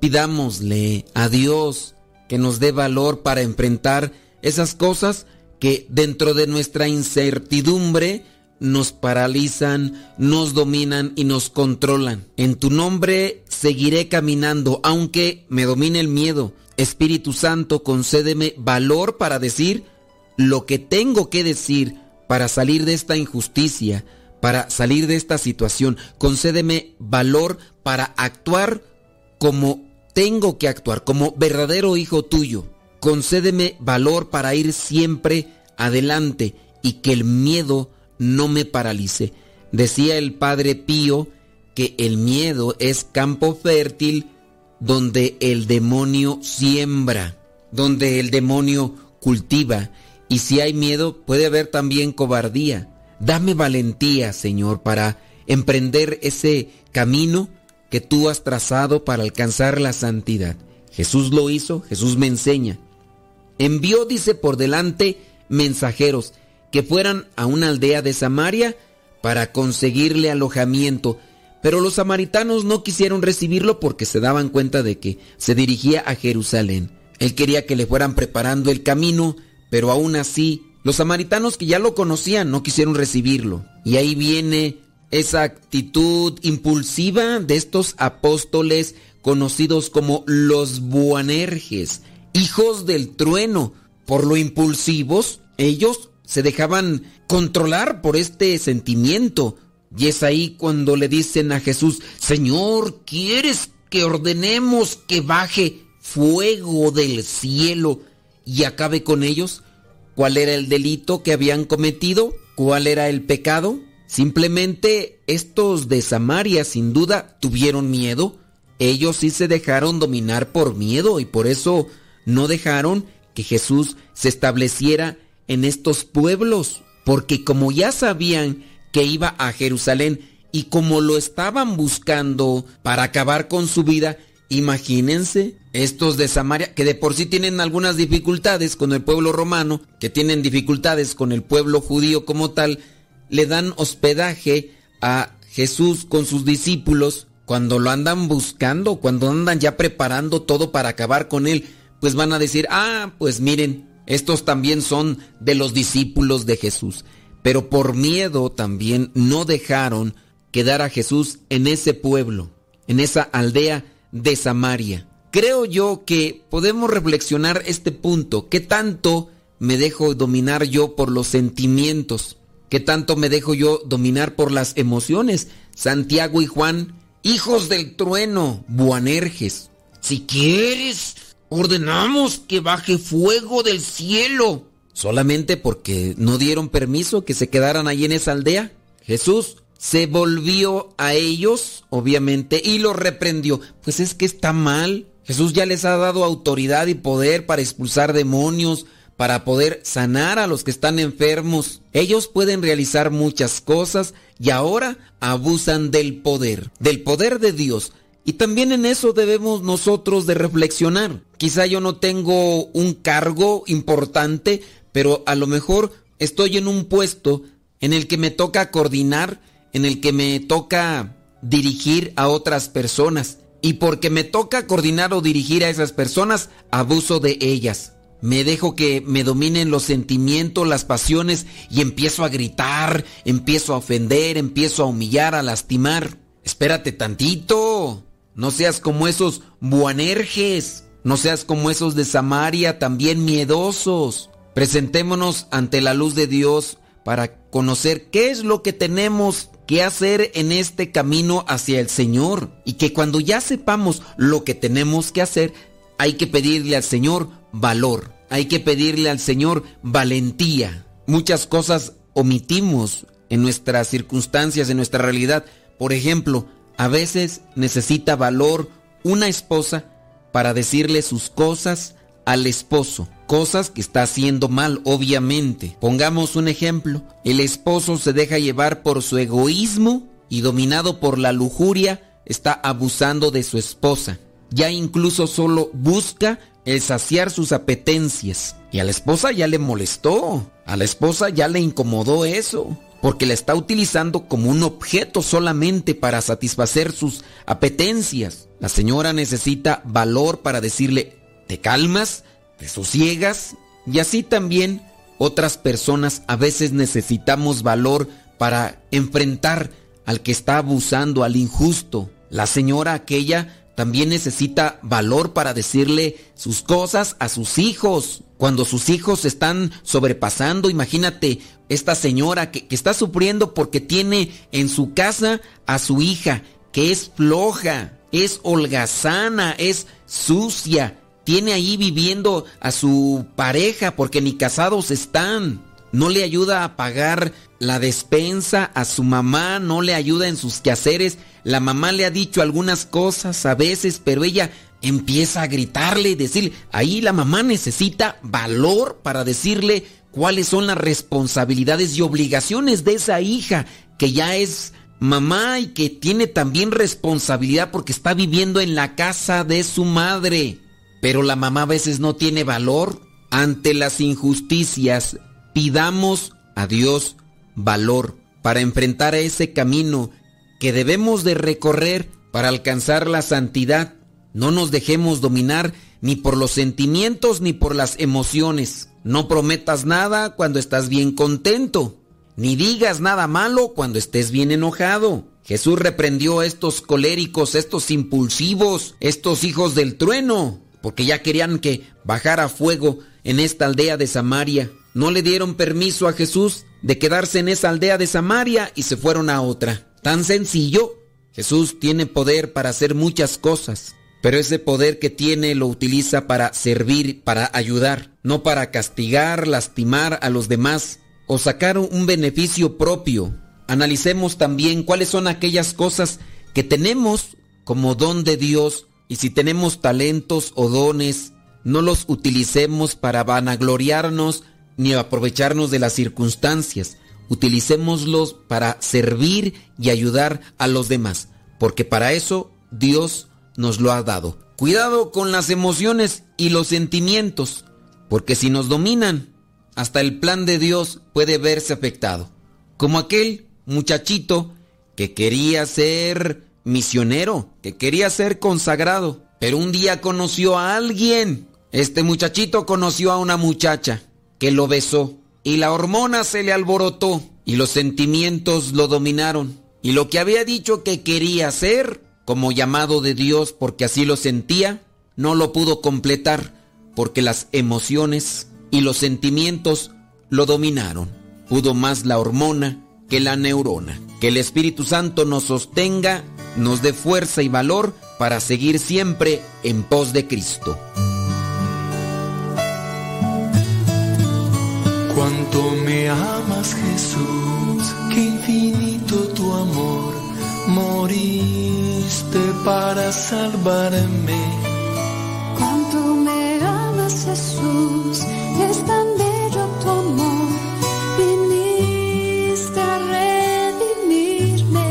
Pidámosle a Dios que nos dé valor para enfrentar esas cosas que dentro de nuestra incertidumbre nos paralizan, nos dominan y nos controlan. En tu nombre seguiré caminando, aunque me domine el miedo. Espíritu Santo, concédeme valor para decir lo que tengo que decir para salir de esta injusticia, para salir de esta situación. Concédeme valor para actuar como tengo que actuar, como verdadero hijo tuyo. Concédeme valor para ir siempre adelante y que el miedo no me paralice. Decía el padre Pío que el miedo es campo fértil donde el demonio siembra, donde el demonio cultiva. Y si hay miedo, puede haber también cobardía. Dame valentía, Señor, para emprender ese camino que tú has trazado para alcanzar la santidad. Jesús lo hizo, Jesús me enseña. Envió, dice, por delante mensajeros que fueran a una aldea de Samaria para conseguirle alojamiento, pero los samaritanos no quisieron recibirlo porque se daban cuenta de que se dirigía a Jerusalén. Él quería que le fueran preparando el camino, pero aún así, los samaritanos que ya lo conocían no quisieron recibirlo. Y ahí viene esa actitud impulsiva de estos apóstoles conocidos como los Buanerges, hijos del trueno. Por lo impulsivos, ellos se dejaban controlar por este sentimiento. Y es ahí cuando le dicen a Jesús, Señor, ¿quieres que ordenemos que baje fuego del cielo y acabe con ellos? ¿Cuál era el delito que habían cometido? ¿Cuál era el pecado? Simplemente estos de Samaria sin duda tuvieron miedo. Ellos sí se dejaron dominar por miedo y por eso no dejaron que Jesús se estableciera en estos pueblos, porque como ya sabían que iba a Jerusalén y como lo estaban buscando para acabar con su vida, imagínense estos de Samaria, que de por sí tienen algunas dificultades con el pueblo romano, que tienen dificultades con el pueblo judío como tal, le dan hospedaje a Jesús con sus discípulos cuando lo andan buscando, cuando andan ya preparando todo para acabar con él, pues van a decir, ah, pues miren, estos también son de los discípulos de Jesús. Pero por miedo también no dejaron quedar a Jesús en ese pueblo, en esa aldea de Samaria. Creo yo que podemos reflexionar este punto. ¿Qué tanto me dejo dominar yo por los sentimientos? ¿Qué tanto me dejo yo dominar por las emociones? Santiago y Juan, hijos del trueno, Buanerges. Si quieres, ordenamos que baje fuego del cielo. Solamente porque no dieron permiso que se quedaran ahí en esa aldea. Jesús se volvió a ellos, obviamente, y los reprendió. Pues es que está mal. Jesús ya les ha dado autoridad y poder para expulsar demonios, para poder sanar a los que están enfermos. Ellos pueden realizar muchas cosas y ahora abusan del poder, del poder de Dios. Y también en eso debemos nosotros de reflexionar. Quizá yo no tengo un cargo importante, pero a lo mejor estoy en un puesto en el que me toca coordinar, en el que me toca dirigir a otras personas. Y porque me toca coordinar o dirigir a esas personas, abuso de ellas. Me dejo que me dominen los sentimientos, las pasiones y empiezo a gritar, empiezo a ofender, empiezo a humillar, a lastimar. Espérate tantito. No seas como esos buanerges. No seas como esos de Samaria, también miedosos. Presentémonos ante la luz de Dios para conocer qué es lo que tenemos que hacer en este camino hacia el Señor. Y que cuando ya sepamos lo que tenemos que hacer, hay que pedirle al Señor valor. Hay que pedirle al Señor valentía. Muchas cosas omitimos en nuestras circunstancias, en nuestra realidad. Por ejemplo, a veces necesita valor una esposa para decirle sus cosas al esposo, cosas que está haciendo mal, obviamente. Pongamos un ejemplo, el esposo se deja llevar por su egoísmo y dominado por la lujuria, está abusando de su esposa. Ya incluso solo busca el saciar sus apetencias. Y a la esposa ya le molestó, a la esposa ya le incomodó eso porque la está utilizando como un objeto solamente para satisfacer sus apetencias. La señora necesita valor para decirle, te calmas, te sosiegas, y así también otras personas a veces necesitamos valor para enfrentar al que está abusando, al injusto. La señora aquella también necesita valor para decirle sus cosas a sus hijos. Cuando sus hijos están sobrepasando, imagínate esta señora que, está sufriendo porque tiene en su casa a su hija que es floja, es holgazana, es sucia, tiene ahí viviendo a su pareja porque ni casados están. No le ayuda a pagar la despensa a su mamá, no le ayuda en sus quehaceres. La mamá le ha dicho algunas cosas a veces, pero ella empieza a gritarle y decirle, ahí la mamá necesita valor para decirle cuáles son las responsabilidades y obligaciones de esa hija que ya es mamá y que tiene también responsabilidad porque está viviendo en la casa de su madre. Pero la mamá a veces no tiene valor ante las injusticias. Pidamos a Dios valor para enfrentar a ese camino que debemos de recorrer para alcanzar la santidad. No nos dejemos dominar ni por los sentimientos ni por las emociones. No prometas nada cuando estás bien contento, ni digas nada malo cuando estés bien enojado. Jesús reprendió a estos coléricos, estos impulsivos, estos hijos del trueno, porque ya querían que bajara fuego en esta aldea de Samaria. No le dieron permiso a Jesús de quedarse en esa aldea de Samaria y se fueron a otra. Tan sencillo. Jesús tiene poder para hacer muchas cosas, pero ese poder que tiene lo utiliza para servir, para ayudar, no para castigar, lastimar a los demás o sacar un beneficio propio. Analicemos también cuáles son aquellas cosas que tenemos como don de Dios y si tenemos talentos o dones, no los utilicemos para vanagloriarnos ni aprovecharnos de las circunstancias. Utilicémoslos para servir y ayudar a los demás, porque para eso Dios nos lo ha dado. Cuidado con las emociones y los sentimientos, porque si nos dominan, hasta el plan de Dios puede verse afectado. Como aquel muchachito que quería ser misionero, que quería ser consagrado, pero un día conoció a alguien. Este muchachito conoció a una muchacha que lo besó y la hormona se le alborotó y los sentimientos lo dominaron. Y lo que había dicho que quería ser, como llamado de Dios porque así lo sentía, no lo pudo completar porque las emociones y los sentimientos lo dominaron. Pudo más la hormona que la neurona. Que el Espíritu Santo nos sostenga, nos dé fuerza y valor para seguir siempre en pos de Cristo. Cuánto me amas Jesús, qué infinito tu amor, moriste para salvarme. Cuánto me amas Jesús, es tan bello tu amor, viniste a redimirme.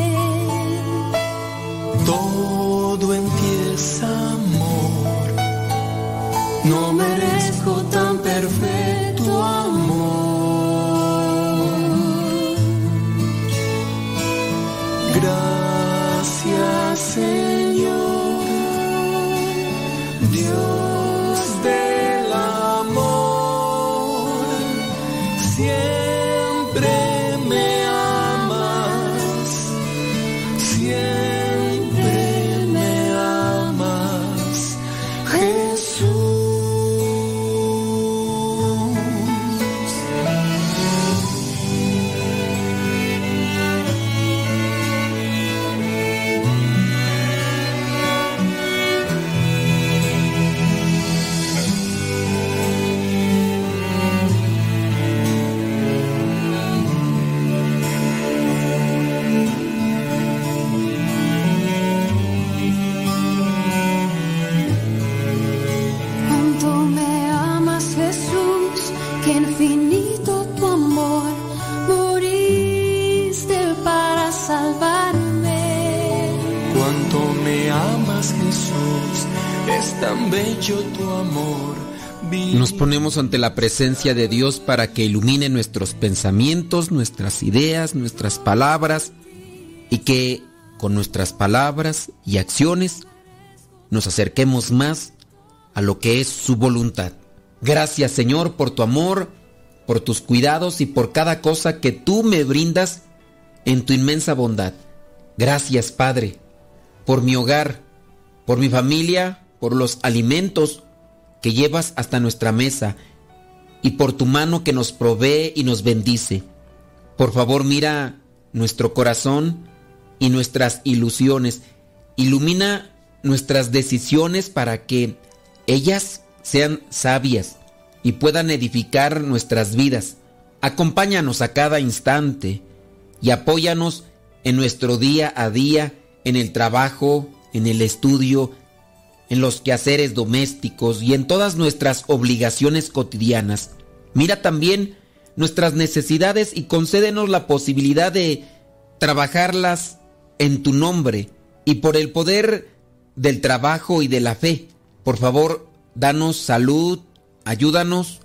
Todo en ti es amor, no merezco tan perfecto ponemos ante la presencia de Dios para que ilumine nuestros pensamientos, nuestras ideas, nuestras palabras y que con nuestras palabras y acciones nos acerquemos más a lo que es su voluntad. Gracias Señor por tu amor, por tus cuidados y por cada cosa que tú me brindas en tu inmensa bondad. Gracias Padre por mi hogar, por mi familia, por los alimentos que llevas hasta nuestra mesa y por tu mano que nos provee y nos bendice. Por favor mira nuestro corazón y nuestras ilusiones. Ilumina nuestras decisiones para que ellas sean sabias y puedan edificar nuestras vidas. Acompáñanos a cada instante y apóyanos en nuestro día a día, en el trabajo, en el estudio, en los quehaceres domésticos y en todas nuestras obligaciones cotidianas. Mira también nuestras necesidades y concédenos la posibilidad de trabajarlas en tu nombre y por el poder del trabajo y de la fe. Por favor, danos salud, ayúdanos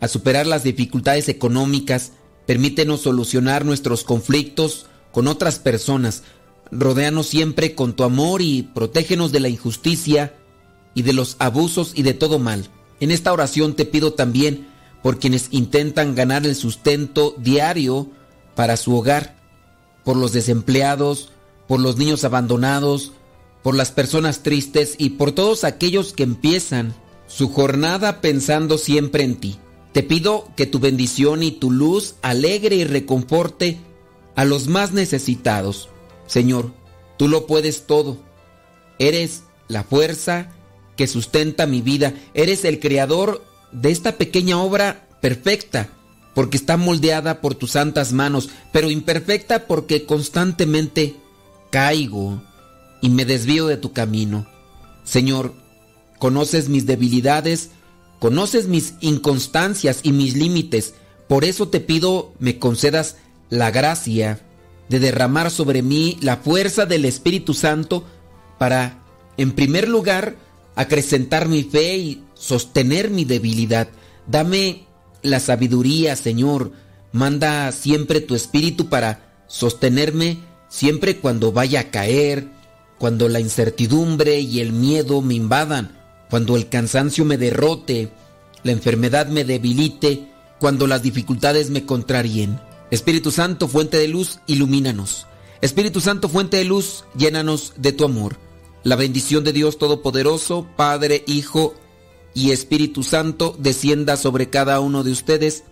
a superar las dificultades económicas, permítenos solucionar nuestros conflictos con otras personas, rodéanos siempre con tu amor y protégenos de la injusticia y de los abusos y de todo mal. En esta oración te pido también por quienes intentan ganar el sustento diario para su hogar, por los desempleados, por los niños abandonados, por las personas tristes y por todos aquellos que empiezan su jornada pensando siempre en ti. Te pido que tu bendición y tu luz alegre y reconforte a los más necesitados. Señor, tú lo puedes todo. Eres la fuerza que sustenta mi vida. Eres el creador de esta pequeña obra perfecta, porque está moldeada por tus santas manos, pero imperfecta porque constantemente caigo y me desvío de tu camino. Señor, conoces mis debilidades, conoces mis inconstancias y mis límites, por eso te pido me concedas la gracia de derramar sobre mí la fuerza del Espíritu Santo para, en primer lugar, acrecentar mi fe y sostener mi debilidad. Dame la sabiduría, Señor. Manda siempre tu Espíritu para sostenerme siempre cuando vaya a caer, cuando la incertidumbre y el miedo me invadan, cuando el cansancio me derrote, la enfermedad me debilite, cuando las dificultades me contrarien. Espíritu Santo, fuente de luz, ilumínanos. Espíritu Santo, fuente de luz, llénanos de tu amor. La bendición de Dios Todopoderoso, Padre, Hijo y Espíritu Santo, descienda sobre cada uno de ustedes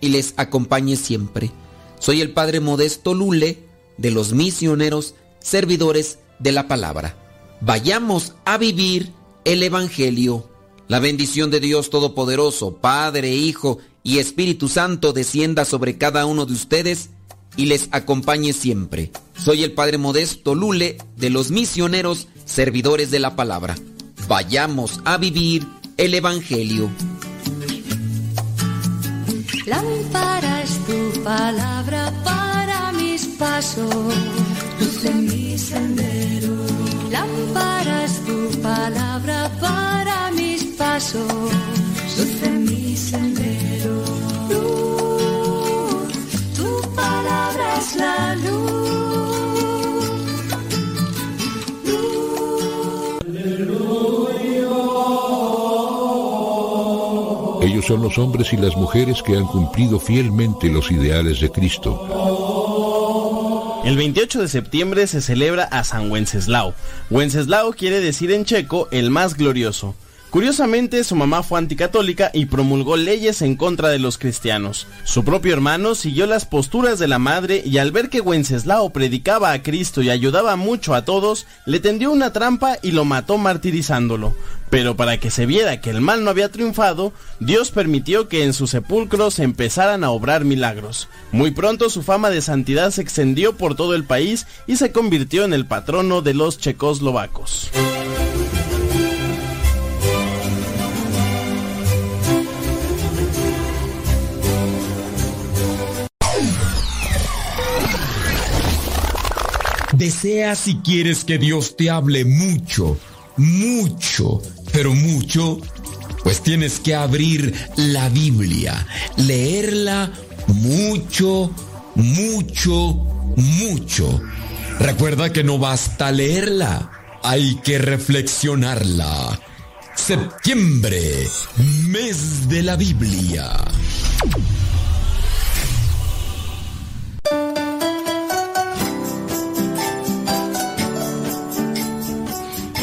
y les acompañe siempre. Soy el Padre Modesto Lule, de los misioneros, servidores de la palabra. Vayamos a vivir el Evangelio. La bendición de Dios Todopoderoso, Padre, Hijo y Espíritu Santo descienda sobre cada uno de ustedes y les acompañe siempre. Soy el Padre Modesto Lule de los misioneros servidores de la palabra. Vayamos a vivir el Evangelio. Lámpara es tu palabra para mis pasos, luz en mi sendero. Lámpara es tu palabra para mis pasos, luz en mi sendero. Es la luz. Ellos son los hombres y las mujeres que han cumplido fielmente los ideales de Cristo. El 28 de septiembre se celebra a San Wenceslao. Wenceslao quiere decir en checo el más glorioso. Curiosamente, su mamá fue anticatólica y promulgó leyes en contra de los cristianos. Su propio hermano siguió las posturas de la madre y al ver que Wenceslao predicaba a Cristo y ayudaba mucho a todos, le tendió una trampa y lo mató martirizándolo. Pero para que se viera que el mal no había triunfado, Dios permitió que en su sepulcro se empezaran a obrar milagros. Muy pronto su fama de santidad se extendió por todo el país y se convirtió en el patrono de los checoslovacos. Deseas si quieres que Dios te hable mucho, mucho, pero mucho, pues tienes que abrir la Biblia, leerla mucho, mucho, mucho. Recuerda que no basta leerla, hay que reflexionarla. Septiembre, mes de la Biblia.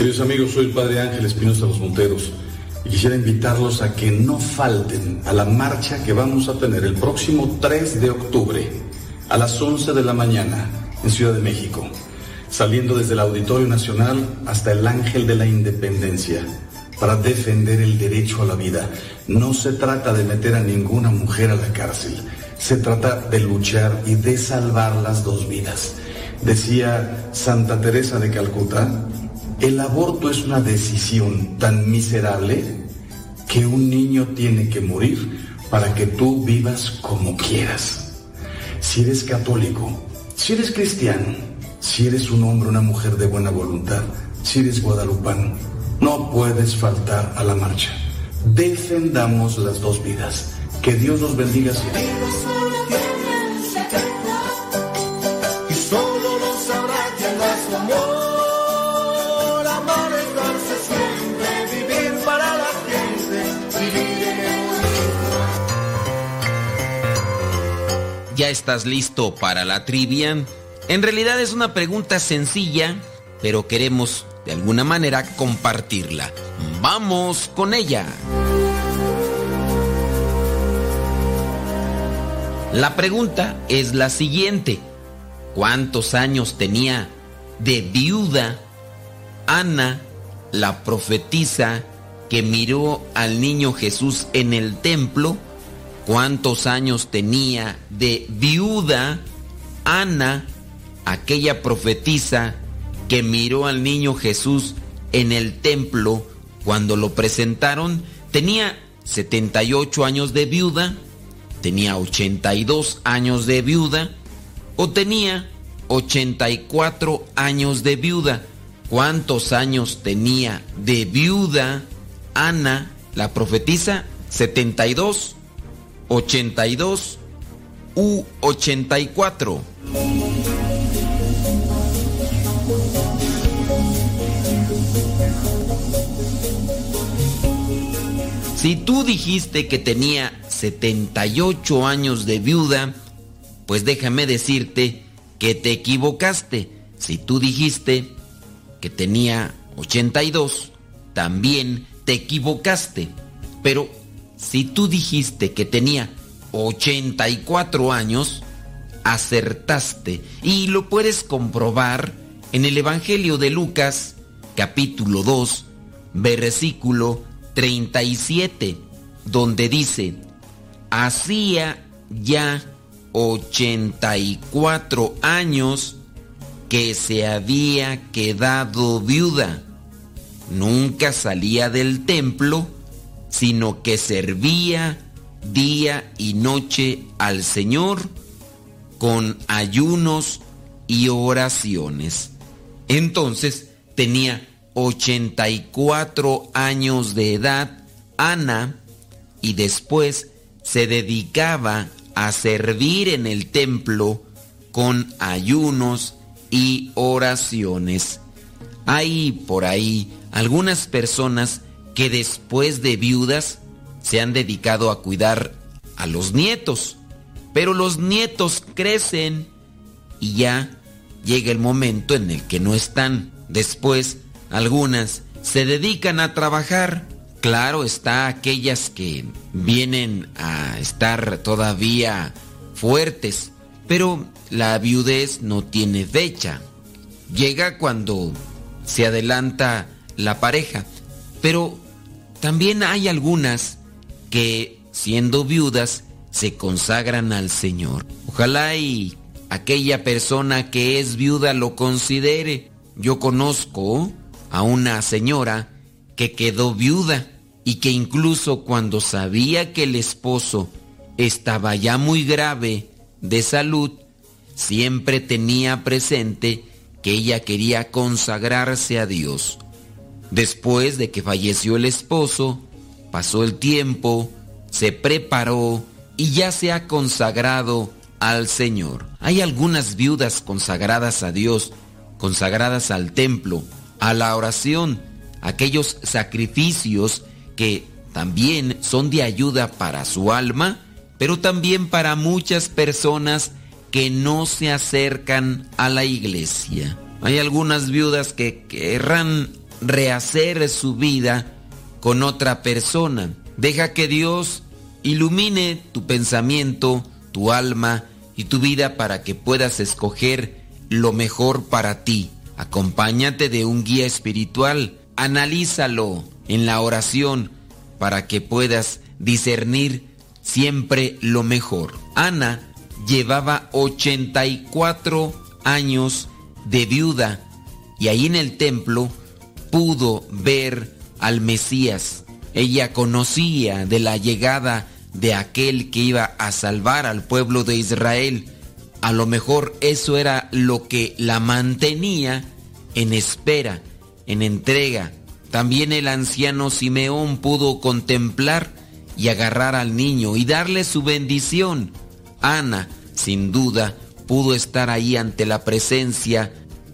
Queridos amigos, soy Padre Ángel Espinosa Los Monteros y quisiera invitarlos a que no falten a la marcha que vamos a tener el próximo 3 de octubre a las 11 de la mañana en Ciudad de México, saliendo desde el Auditorio Nacional hasta el Ángel de la Independencia para defender el derecho a la vida. No se trata de meter a ninguna mujer a la cárcel, se trata de luchar y de salvar las dos vidas. Decía Santa Teresa de Calcuta, el aborto es una decisión tan miserable que un niño tiene que morir para que tú vivas como quieras. Si eres católico, si eres cristiano, si eres un hombre, una mujer de buena voluntad, si eres guadalupano, no puedes faltar a la marcha. Defendamos las dos vidas. Que Dios los bendiga siempre. ¿Ya estás listo para la trivia? En realidad es una pregunta sencilla, pero queremos de alguna manera compartirla. Vamos con ella. La pregunta es la siguiente. ¿Cuántos años tenía de viuda Ana, la profetisa que miró al niño Jesús en el templo? ¿Cuántos años tenía de viuda Ana, aquella profetisa que miró al niño Jesús en el templo cuando lo presentaron? Tenía 78 años de viuda tenía 82 años de viuda o tenía 84 años de viuda. ¿Cuántos años tenía de viuda Ana, la profetisa? 72, 82 u 84. Si tú dijiste que tenía 78 años de viuda, pues déjame decirte que te equivocaste. Si tú dijiste que tenía 82, también te equivocaste. Pero si tú dijiste que tenía 84 años, acertaste. Y lo puedes comprobar en el Evangelio de Lucas, capítulo 2, versículo 37, donde dice, hacía ya 84 años que se había quedado viuda. Nunca salía del templo, sino que servía día y noche al Señor con ayunos y oraciones. Entonces tenía 84 años de edad Ana y después se dedicaba a servir en el templo con ayunos y oraciones. Hay por ahí algunas personas que después de viudas se han dedicado a cuidar a los nietos, pero los nietos crecen y ya llega el momento en el que no están. Después, algunas se dedican a trabajar Claro está aquellas que vienen a estar todavía fuertes, pero la viudez no tiene fecha. Llega cuando se adelanta la pareja, pero también hay algunas que siendo viudas se consagran al Señor. Ojalá y aquella persona que es viuda lo considere. Yo conozco a una señora que quedó viuda y que incluso cuando sabía que el esposo estaba ya muy grave de salud, siempre tenía presente que ella quería consagrarse a Dios. Después de que falleció el esposo, pasó el tiempo, se preparó y ya se ha consagrado al Señor. Hay algunas viudas consagradas a Dios, consagradas al templo, a la oración, aquellos sacrificios que también son de ayuda para su alma, pero también para muchas personas que no se acercan a la iglesia. Hay algunas viudas que querrán rehacer su vida con otra persona. Deja que Dios ilumine tu pensamiento, tu alma y tu vida para que puedas escoger lo mejor para ti. Acompáñate de un guía espiritual, analízalo, en la oración para que puedas discernir siempre lo mejor. Ana llevaba 84 años de viuda y ahí en el templo pudo ver al Mesías. Ella conocía de la llegada de aquel que iba a salvar al pueblo de Israel. A lo mejor eso era lo que la mantenía en espera, en entrega también el anciano Simeón pudo contemplar y agarrar al niño y darle su bendición. Ana, sin duda, pudo estar ahí ante la presencia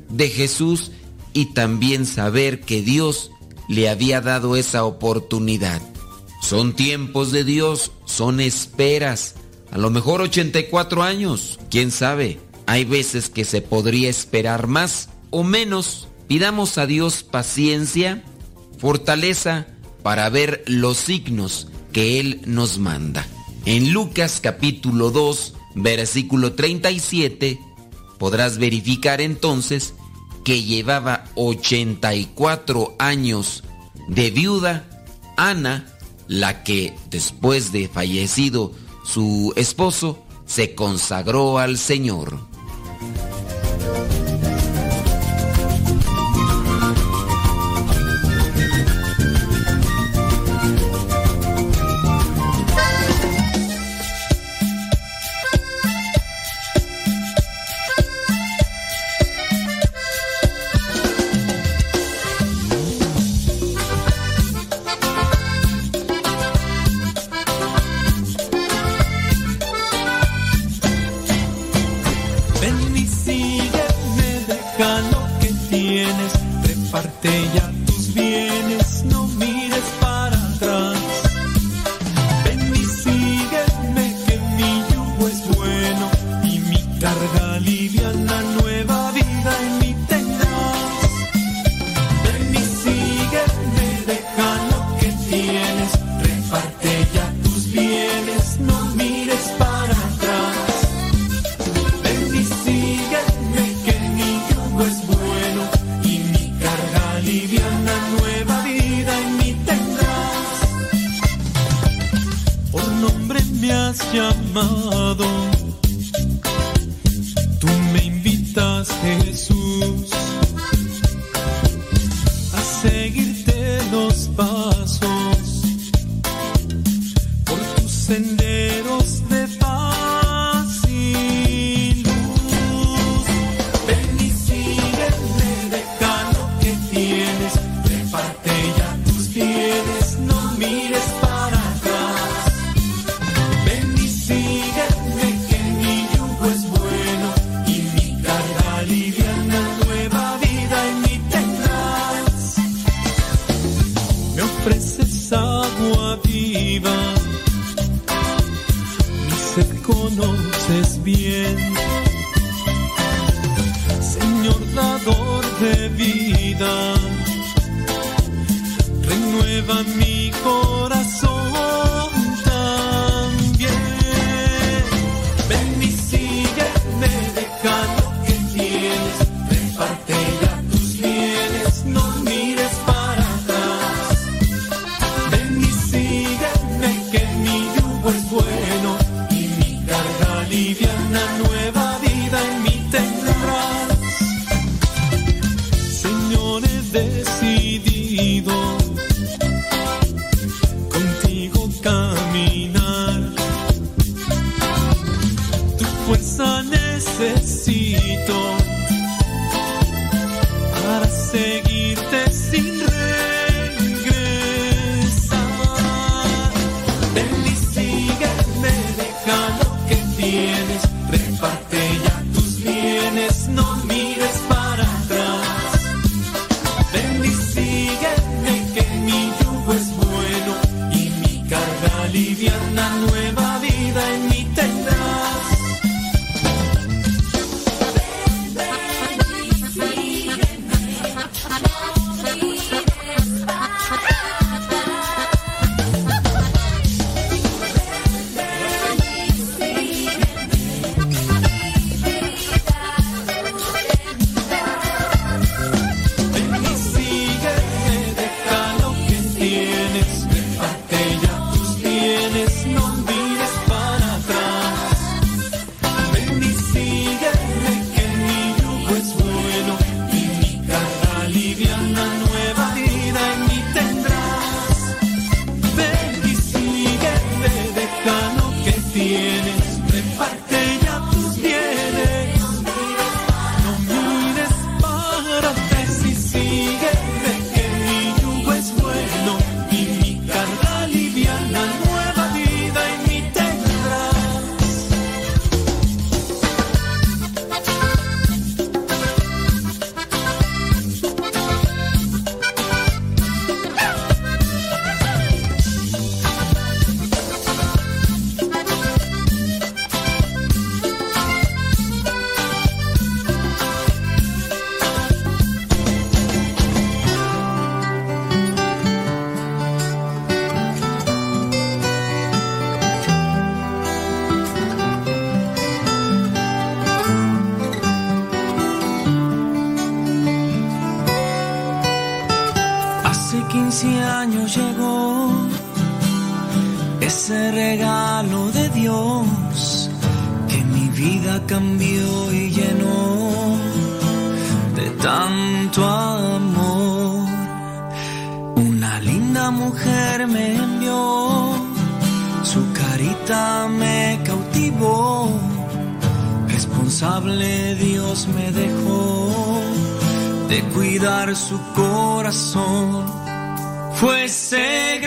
de Jesús y también saber que Dios le había dado esa oportunidad. Son tiempos de Dios, son esperas. A lo mejor 84 años, quién sabe. Hay veces que se podría esperar más o menos. Pidamos a Dios paciencia, fortaleza para ver los signos que Él nos manda. En Lucas capítulo 2, versículo 37, podrás verificar entonces que llevaba 84 años de viuda, Ana, la que después de fallecido su esposo, se consagró al Señor. Me dejó de cuidar su corazón. Fue ese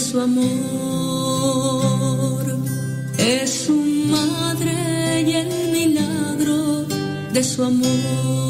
su amor. Es su madre y el milagro de su amor.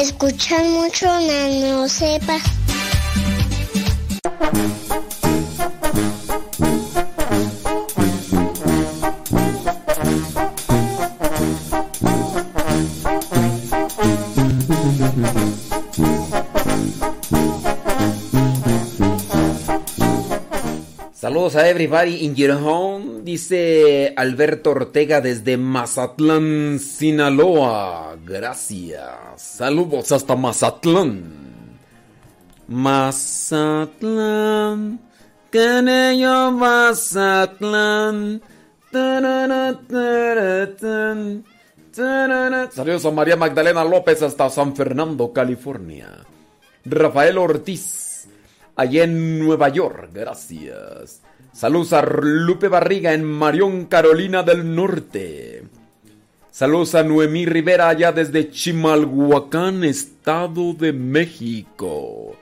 Escuchar mucho Nano Sepa. Saludos a everybody in your home, dice Alberto Ortega desde Mazatlán, Sinaloa. Gracias. Saludos hasta Mazatlán. Mazatlán, Canello Mazatlán. Saludos a María Magdalena López hasta San Fernando, California. Rafael Ortiz, allá en Nueva York, gracias. Saludos a Lupe Barriga en Marión, Carolina del Norte. Saludos a Noemí Rivera allá desde Chimalhuacán, Estado de México.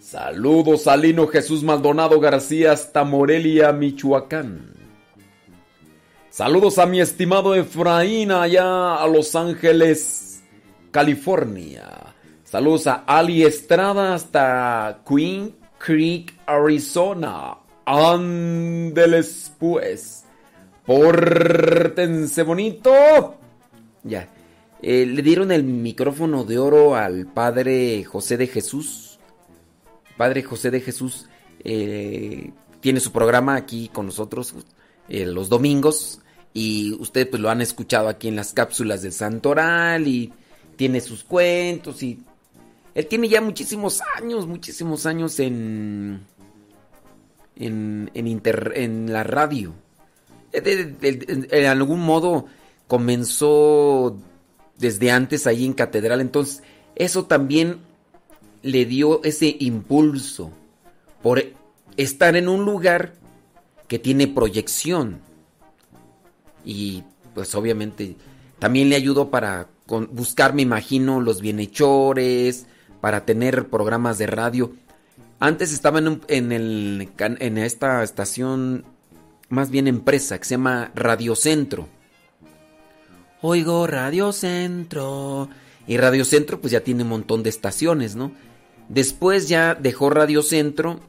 Saludos a Lino Jesús Maldonado García hasta Morelia, Michoacán. Saludos a mi estimado Efraín allá a Los Ángeles, California. Saludos a Ali Estrada hasta Queen Creek, Arizona. Ándeles pues. Pórtense bonito. Ya. Eh, le dieron el micrófono de oro al padre José de Jesús. Padre José de Jesús eh, tiene su programa aquí con nosotros eh, los domingos. Y ustedes pues lo han escuchado aquí en las cápsulas del Santoral. Y tiene sus cuentos. Y él tiene ya muchísimos años, muchísimos años en. En, en, la radio. Eh, en algún modo comenzó desde antes ahí en Catedral. Entonces, eso también le dio ese impulso por estar en un lugar que tiene proyección. Y pues obviamente también le ayudó para buscar, me imagino, los bienhechores, para tener programas de radio. Antes estaba en, en esta estación, más bien empresa, que se llama Radio Centro. Oigo Radio Centro. Y Radio Centro pues ya tiene un montón de estaciones, ¿no? Después ya dejó Radio Centro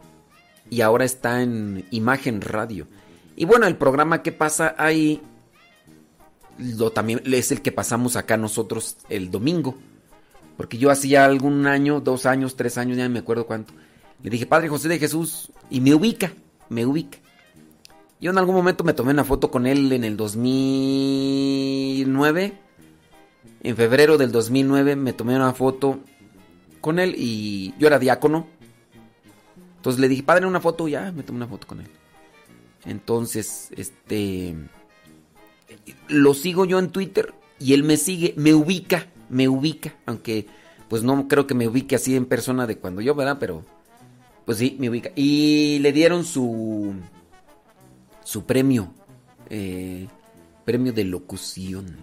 y ahora está en Imagen Radio. Y bueno, el programa que pasa ahí lo también es el que pasamos acá nosotros el domingo. Porque yo hacía algún año, dos años, tres años, ya no me acuerdo cuánto. Le dije, Padre José de Jesús, y me ubica, me ubica. Yo en algún momento me tomé una foto con él en el 2009. En febrero del 2009 me tomé una foto con él y yo era diácono. Entonces le dije, padre, una foto, ya, me tomé una foto con él. Entonces, este... Lo sigo yo en Twitter y él me sigue, me ubica, me ubica. Aunque, pues no creo que me ubique así en persona de cuando yo, ¿verdad? Pero, pues sí, me ubica. Y le dieron su... Su premio. eh, premio de locución.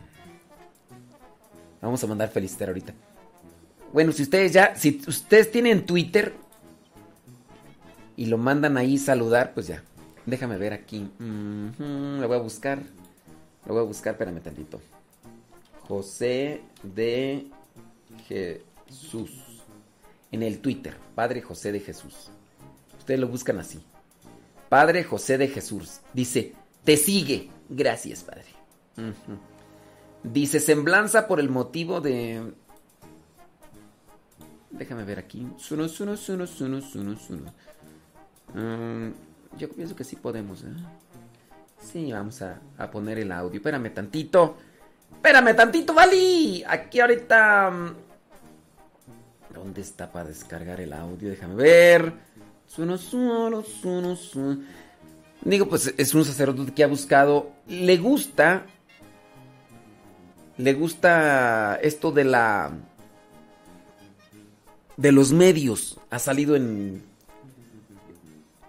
Vamos a mandar felicitar ahorita. Bueno, si ustedes ya, si ustedes tienen Twitter y lo mandan ahí saludar, pues ya. Déjame ver aquí. Ujú, lo voy a buscar. Lo voy a buscar, espérame tantito. José de Jesús. En el Twitter, Padre José de Jesús. Ustedes lo buscan así. Padre José de Jesús. Dice, te sigue. Gracias, Padre. Dice, semblanza por el motivo de... Déjame ver aquí. Suno, suno, suno, suno, suno, suno. Mm, yo pienso que sí podemos. ¿eh? Sí, vamos a, a poner el audio. Espérame tantito. Espérame tantito, Vali. Aquí ahorita... ¿Dónde está para descargar el audio? Déjame ver. Suno, suno, suno, suno. Digo, pues es un sacerdote que ha buscado, le gusta, le gusta esto de la, de los medios. Ha salido en,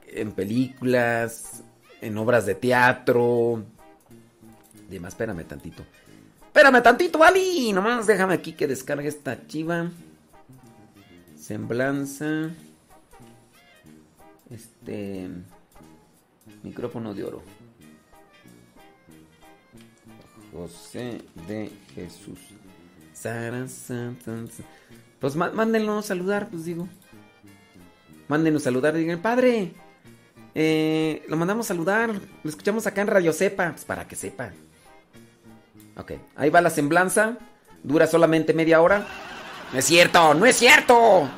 en películas, en obras de teatro. Dime, espérame tantito. Espérame tantito, Ali. Nomás déjame aquí que descargue esta chiva. Semblanza. Este. Micrófono de oro. José de Jesús. Pues má- mándenlo saludar, pues digo. Mándenos saludar. Digan, padre. eh, lo mandamos saludar. Lo escuchamos acá en Radio Sepa. Pues para que sepa. Ok. Ahí va la semblanza. Dura solamente media hora. No es cierto, no es cierto.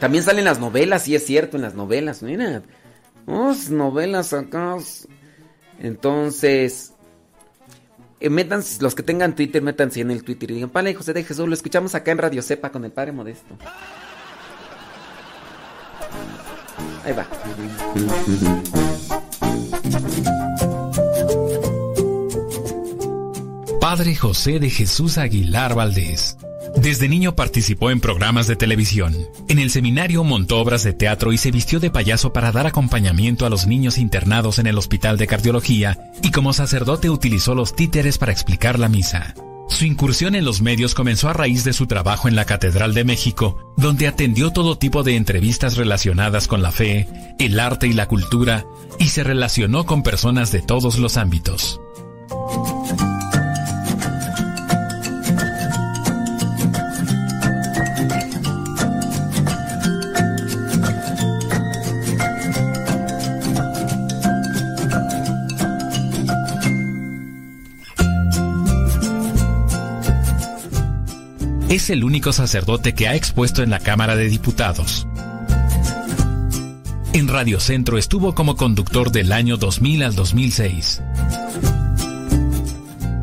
También salen las novelas, sí es cierto, en las novelas. Mira. Unas novelas acá. Entonces. eh, métanse, los que tengan Twitter, métanse en el Twitter y digan, Padre José de Jesús, lo escuchamos acá en Radio Cepa con el Padre Modesto. Ahí va. Padre José de Jesús Aguilar Valdés. Desde niño participó en programas de televisión. En el seminario montó obras de teatro y se vistió de payaso para dar acompañamiento a los niños internados en el Hospital de Cardiología y como sacerdote utilizó los títeres para explicar la misa. Su incursión en los medios comenzó a raíz de su trabajo en la Catedral de México, donde atendió todo tipo de entrevistas relacionadas con la fe, el arte y la cultura, y se relacionó con personas de todos los ámbitos. Es el único sacerdote que ha expuesto en la Cámara de Diputados. En Radio Centro estuvo como conductor del año 2000 al 2006.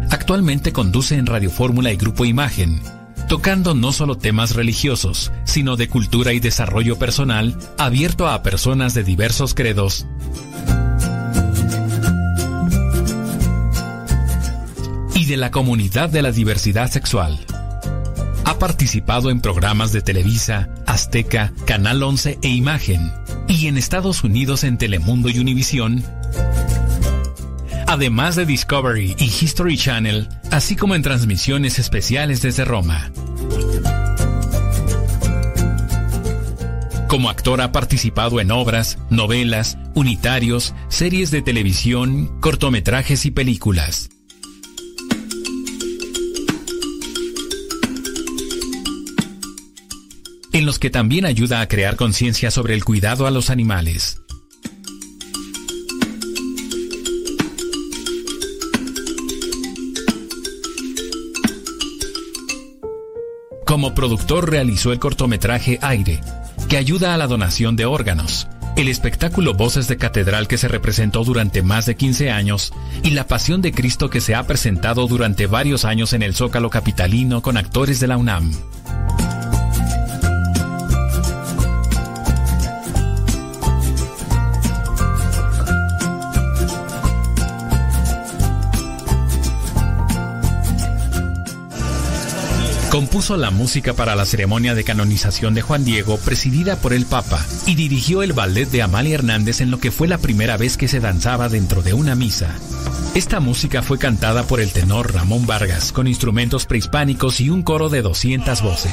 Actualmente conduce en Radio Fórmula y Grupo Imagen, tocando no solo temas religiosos, sino de cultura y desarrollo personal, abierto a personas de diversos credos y de la comunidad de la diversidad sexual. Participado en programas de Televisa, Azteca, Canal 11 e Imagen, y en Estados Unidos en Telemundo y Univisión, además de Discovery y History Channel, así como en transmisiones especiales desde Roma. Como actor ha participado en obras, novelas, unitarios, series de televisión, cortometrajes y películas. En los que también ayuda a crear conciencia sobre el cuidado a los animales. Como productor realizó el cortometraje Aire, que ayuda a la donación de órganos, el espectáculo Voces de Catedral que se representó durante más de 15 años y la Pasión de Cristo que se ha presentado durante varios años en el Zócalo Capitalino con actores de la UNAM. Compuso la música para la ceremonia de canonización de Juan Diego presidida por el Papa y dirigió el ballet de Amalia Hernández en lo que fue la primera vez que se danzaba dentro de una misa. Esta música fue cantada por el tenor Ramón Vargas con instrumentos prehispánicos y un coro de 200 voces.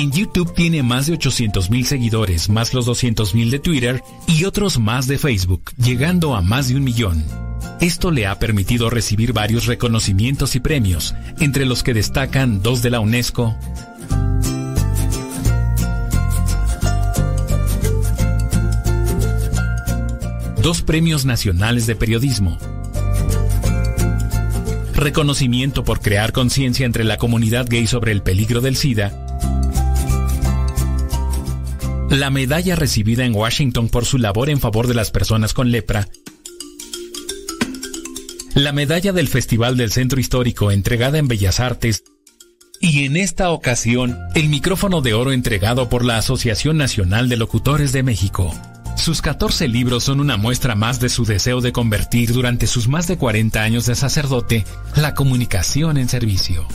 En YouTube tiene más de 800.000 seguidores, más los 200.000 de Twitter y otros más de Facebook, llegando a más de un millón. Esto le ha permitido recibir varios reconocimientos y premios, entre los que destacan dos de la UNESCO, dos premios nacionales de periodismo, reconocimiento por crear conciencia entre la comunidad gay sobre el peligro del SIDA La medalla recibida en Washington por su labor en favor de las personas con lepra. La medalla del Festival del Centro Histórico entregada en Bellas Artes. Y en esta ocasión, el micrófono de oro entregado por la Asociación Nacional de Locutores de México. Sus 14 libros son una muestra más de su deseo de convertir durante sus más de 40 años de sacerdote la comunicación en servicio.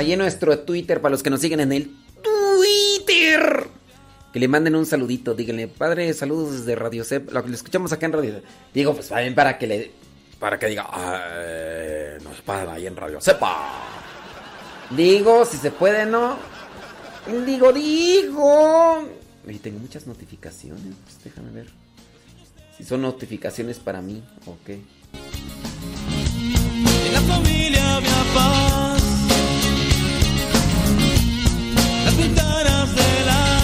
Ahí en nuestro Twitter, para los que nos siguen en el Twitter, que le manden un saludito. Díganle, padre, saludos desde Radio Cep. Lo que le escuchamos acá en Radio Digo, pues también para que le. Para que diga, "Ay, nos pagan ahí en Radio Cepa. Digo, si se puede, ¿no? Digo, digo. Oye, tengo muchas notificaciones. Pues déjame ver. Si son notificaciones para mí, ok. En la familia había paz. Las ventanas del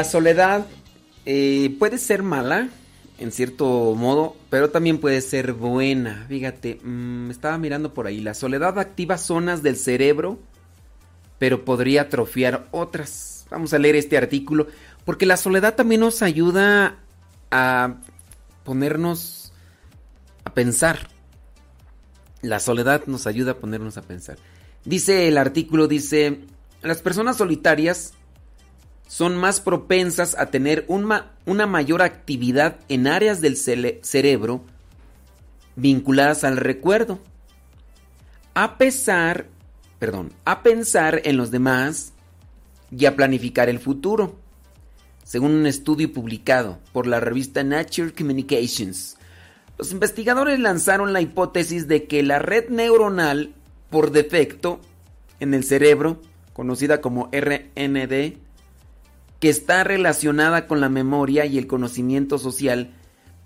La soledad eh, puede ser mala, en cierto modo, pero también puede ser buena. Fíjate, mm, estaba mirando por ahí. La soledad activa zonas del cerebro, pero podría atrofiar otras. Vamos a leer este artículo, porque la soledad también nos ayuda a ponernos a pensar. La soledad nos ayuda a ponernos a pensar. Dice el artículo, dice, las personas solitarias son más propensas a tener una mayor actividad en áreas del cerebro vinculadas al recuerdo. A pesar, perdón, a pensar en los demás y a planificar el futuro. Según un estudio publicado por la revista Nature Communications, los investigadores lanzaron la hipótesis de que la red neuronal por defecto en el cerebro, conocida como RND, que está relacionada con la memoria y el conocimiento social,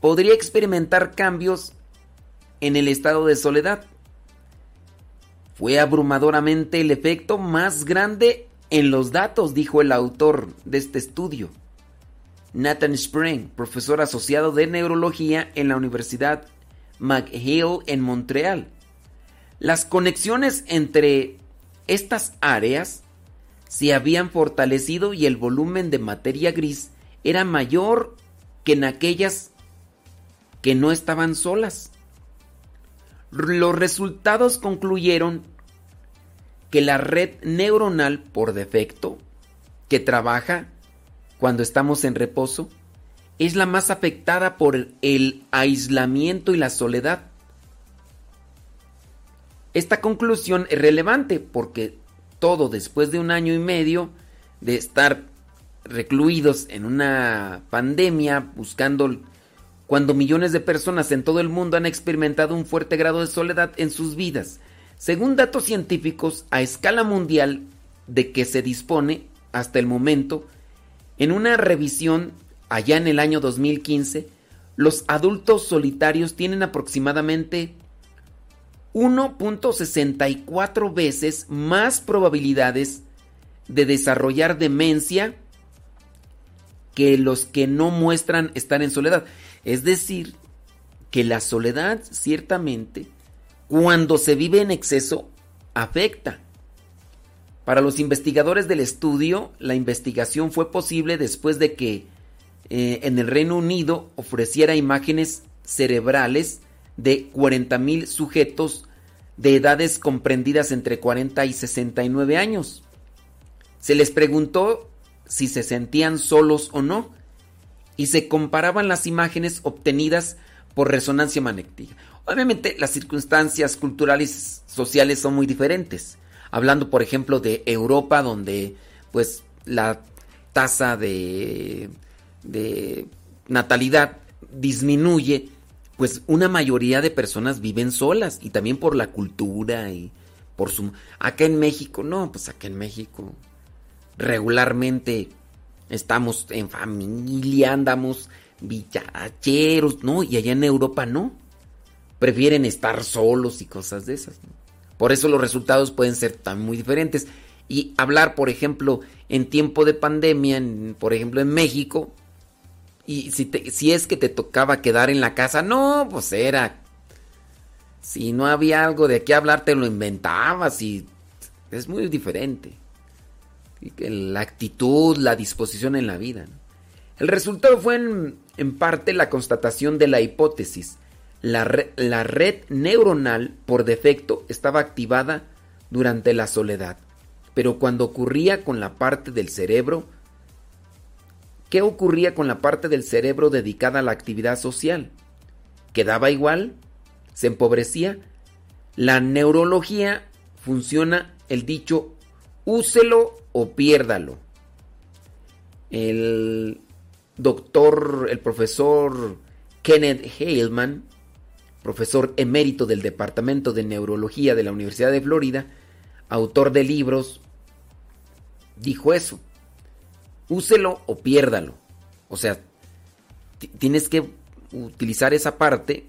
podría experimentar cambios en el estado de soledad. Fue abrumadoramente el efecto más grande en los datos, dijo el autor de este estudio. Nathan Spring, profesor asociado de neurología en la Universidad McGill en Montreal. Las conexiones entre estas áreas se habían fortalecido y el volumen de materia gris era mayor que en aquellas que no estaban solas. Los resultados concluyeron que la red neuronal por defecto, que trabaja cuando estamos en reposo, es la más afectada por el aislamiento y la soledad. Esta conclusión es relevante porque todo después de un año y medio de estar recluidos en una pandemia buscando cuando millones de personas en todo el mundo han experimentado un fuerte grado de soledad en sus vidas. Según datos científicos a escala mundial de que se dispone hasta el momento, en una revisión allá en el año 2015, los adultos solitarios tienen aproximadamente 1.64 veces más probabilidades de desarrollar demencia que los que no muestran estar en soledad. Es decir, que la soledad ciertamente, cuando se vive en exceso, afecta. Para los investigadores del estudio, la investigación fue posible después de que eh, en el Reino Unido ofreciera imágenes cerebrales de 40.000 sujetos de edades comprendidas entre 40 y 69 años. Se les preguntó si se sentían solos o no y se comparaban las imágenes obtenidas por resonancia magnética. Obviamente las circunstancias culturales sociales son muy diferentes. Hablando por ejemplo de Europa donde pues la tasa de, de natalidad disminuye pues una mayoría de personas viven solas y también por la cultura y por su... Acá en México, no, pues acá en México regularmente estamos en familia, andamos villacheros, ¿no? Y allá en Europa no. Prefieren estar solos y cosas de esas. Por eso los resultados pueden ser tan muy diferentes. Y hablar, por ejemplo, en tiempo de pandemia, por ejemplo en México, y si, si es que te tocaba quedar en la casa, no, pues era. Si no había algo de qué hablar, te lo inventabas y es muy diferente. La actitud, la disposición en la vida. El resultado fue en, en, parte la constatación de la hipótesis. La, la red neuronal, por defecto, estaba activada durante la soledad. Pero cuando ocurría con la parte del cerebro ¿Qué ocurría con la parte del cerebro dedicada a la actividad social? ¿Quedaba igual? ¿Se empobrecía? La neurología funciona el dicho úselo o piérdalo. El doctor, el profesor Kenneth Haleman, profesor emérito del Departamento de Neurología de la Universidad de Florida, autor de libros, dijo eso úselo o piérdalo. O sea, tienes que utilizar esa parte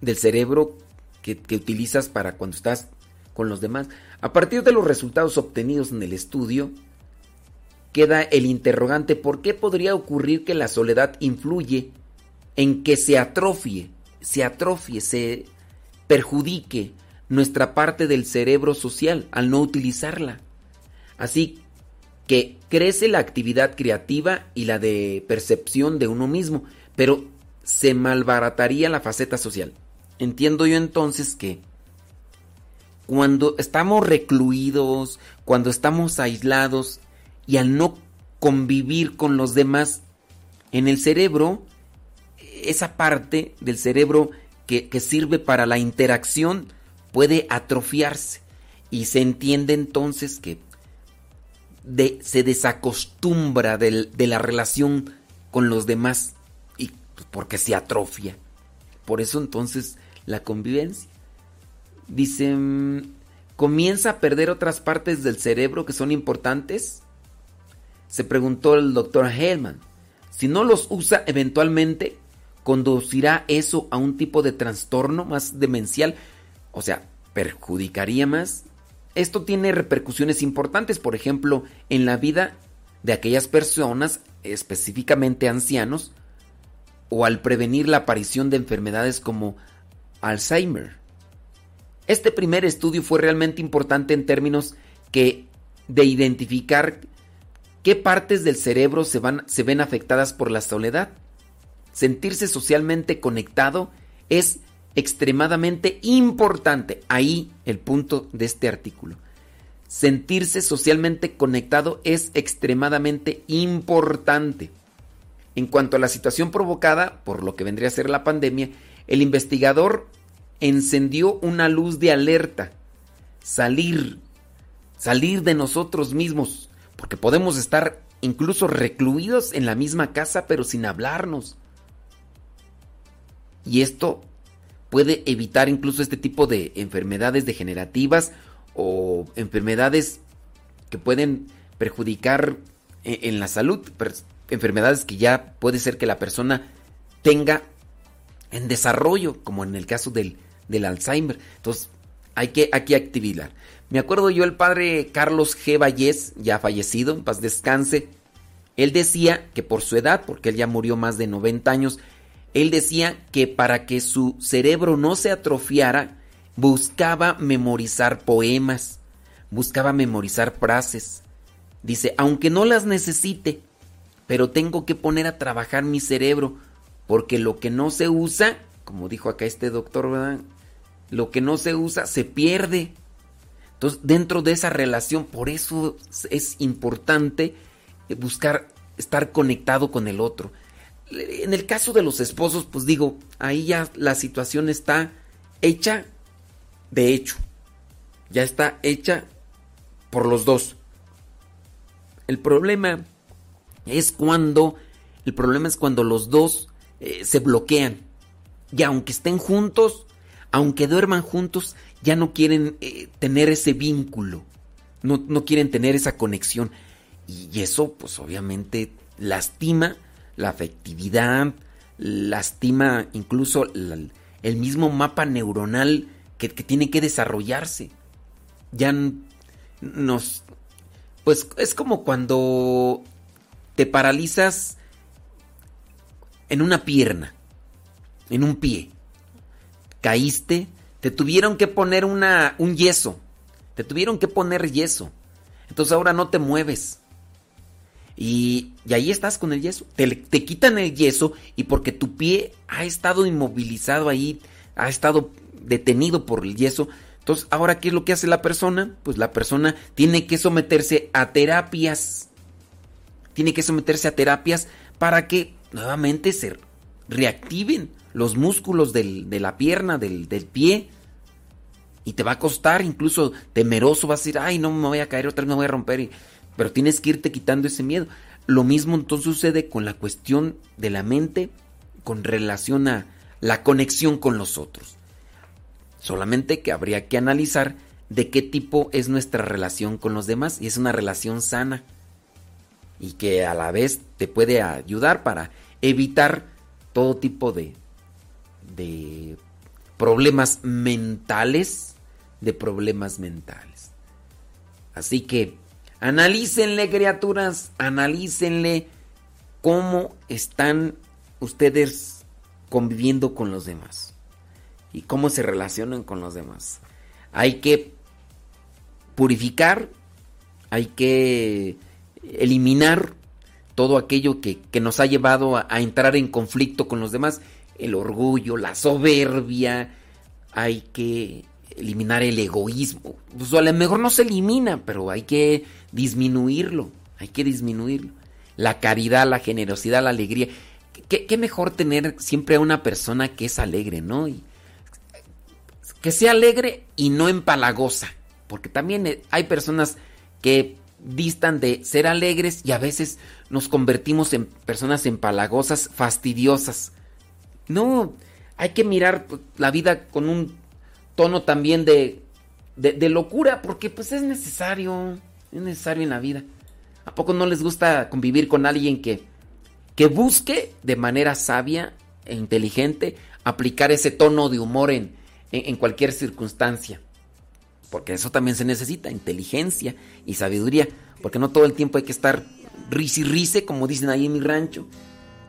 del cerebro que, que, utilizas para cuando estás con los demás. A partir de los resultados obtenidos en el estudio, queda el interrogante por qué podría ocurrir que la soledad influye en que se atrofie, se atrofie, se perjudique nuestra parte del cerebro social al no utilizarla. Así que crece la actividad creativa y la de percepción de uno mismo, pero se malbarataría la faceta social. Entiendo yo entonces que cuando estamos recluidos, cuando estamos aislados y al no convivir con los demás, en el cerebro, esa parte del cerebro que, que sirve para la interacción puede atrofiarse y se entiende entonces que de- se desacostumbra de la relación con los demás y pues, porque se atrofia. Por eso entonces la convivencia. Dice, mm, comienza a perder otras partes del cerebro que son importantes. Se preguntó el doctor Hellman. Si no los usa eventualmente, conducirá eso a un tipo de trastorno más demencial. O sea, perjudicaría más. Esto tiene repercusiones importantes, por ejemplo, en la vida de aquellas personas, específicamente ancianos, o al prevenir la aparición de enfermedades como Alzheimer. Este primer estudio fue realmente importante en términos que de identificar qué partes del cerebro se, van, se ven afectadas por la soledad. Sentirse socialmente conectado es extremadamente importante. Ahí el punto de este artículo. Sentirse socialmente conectado es extremadamente importante. En cuanto a la situación provocada por lo que vendría a ser la pandemia, el investigador encendió una luz de alerta. Salir, salir de nosotros mismos, porque podemos estar incluso recluidos en la misma casa pero sin hablarnos. Y esto puede evitar incluso este tipo de enfermedades degenerativas o enfermedades que pueden perjudicar e- en la salud, enfermedades que ya puede ser que la persona tenga en desarrollo, como en el caso del, del Alzheimer. Entonces, hay que aquí activar. Me acuerdo yo el padre Carlos G. Vallés, ya fallecido, paz descanse, él decía que por su edad, porque él ya murió más de 90 años, él decía que para que su cerebro no se atrofiara, buscaba memorizar poemas, buscaba memorizar frases. Dice, aunque no las necesite, pero tengo que poner a trabajar mi cerebro, porque lo que no se usa, como dijo acá este doctor, ¿verdad? Lo que no se usa se pierde. Entonces, dentro de esa relación, por eso es importante buscar estar conectado con el otro. En el caso de los esposos, pues digo, ahí ya la situación está hecha de hecho. Ya está hecha por los dos. El problema es cuando el problema es cuando los dos eh, se bloquean. Y aunque estén juntos, aunque duerman juntos, ya no quieren eh, tener ese vínculo. No, no quieren tener esa conexión. Y, y eso, pues obviamente, lastima la afectividad, lastima incluso el mismo mapa neuronal que, que tiene que desarrollarse. Ya nos... Pues es como cuando te paralizas en una pierna, en un pie. Caíste, te tuvieron que poner una, un yeso. Te tuvieron que poner yeso. Entonces ahora no te mueves. Y, y ahí estás con el yeso. Te, te quitan el yeso y porque tu pie ha estado inmovilizado ahí, ha estado detenido por el yeso. Entonces, ahora, ¿qué es lo que hace la persona? Pues la persona tiene que someterse a terapias. Tiene que someterse a terapias para que nuevamente se reactiven los músculos del- de la pierna, del, del pie. Y te va a costar, incluso temeroso, vas a decir, ay, no me voy a caer, otra vez me voy a romper. Pero tienes que irte quitando ese miedo. Lo mismo entonces sucede con la cuestión de la mente con relación a la conexión con los otros. Solamente que habría que analizar de qué tipo es nuestra relación con los demás y es una relación sana y que a la vez te puede ayudar para evitar todo tipo de, de problemas mentales, de problemas mentales. Así que analícenle criaturas, analícenle cómo están ustedes conviviendo con los demás y cómo se relacionan con los demás. Hay que purificar, hay que eliminar todo aquello que, que nos ha llevado a, a entrar en conflicto con los demás, el orgullo, la soberbia, hay que eliminar el egoísmo. Pues a lo mejor no se elimina, pero hay que disminuirlo. Hay que disminuirlo. La caridad, la generosidad, la alegría. ¿Qué, mejor tener siempre a una persona que es alegre, ¿no? Y que sea alegre y no empalagosa. Porque también eh, hay personas que distan de ser alegres y a veces nos convertimos en personas empalagosas, fastidiosas. No, hay que mirar la vida con un tono también de, de, locura, porque pues es necesario, es necesario en la vida. ¿A poco no les gusta convivir con alguien que, que busque de manera sabia e inteligente aplicar ese tono de humor en, en, en cualquier circunstancia? Porque eso también se necesita, inteligencia y sabiduría. Porque no todo el tiempo hay que estar risi rice, como dicen ahí en mi rancho.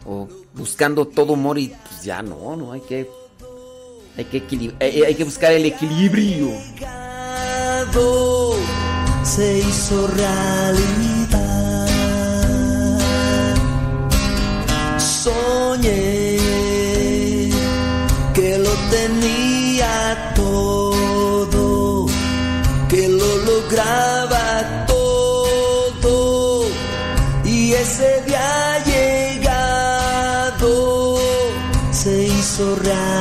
O buscando todo humor y pues ya no, no, hay que. Hay que, equilib- hay, hay que buscar el equilibrio. se hizo realidad. Soñé que lo tenía todo, que lo lograba todo y ese día llegado se hizo realidad.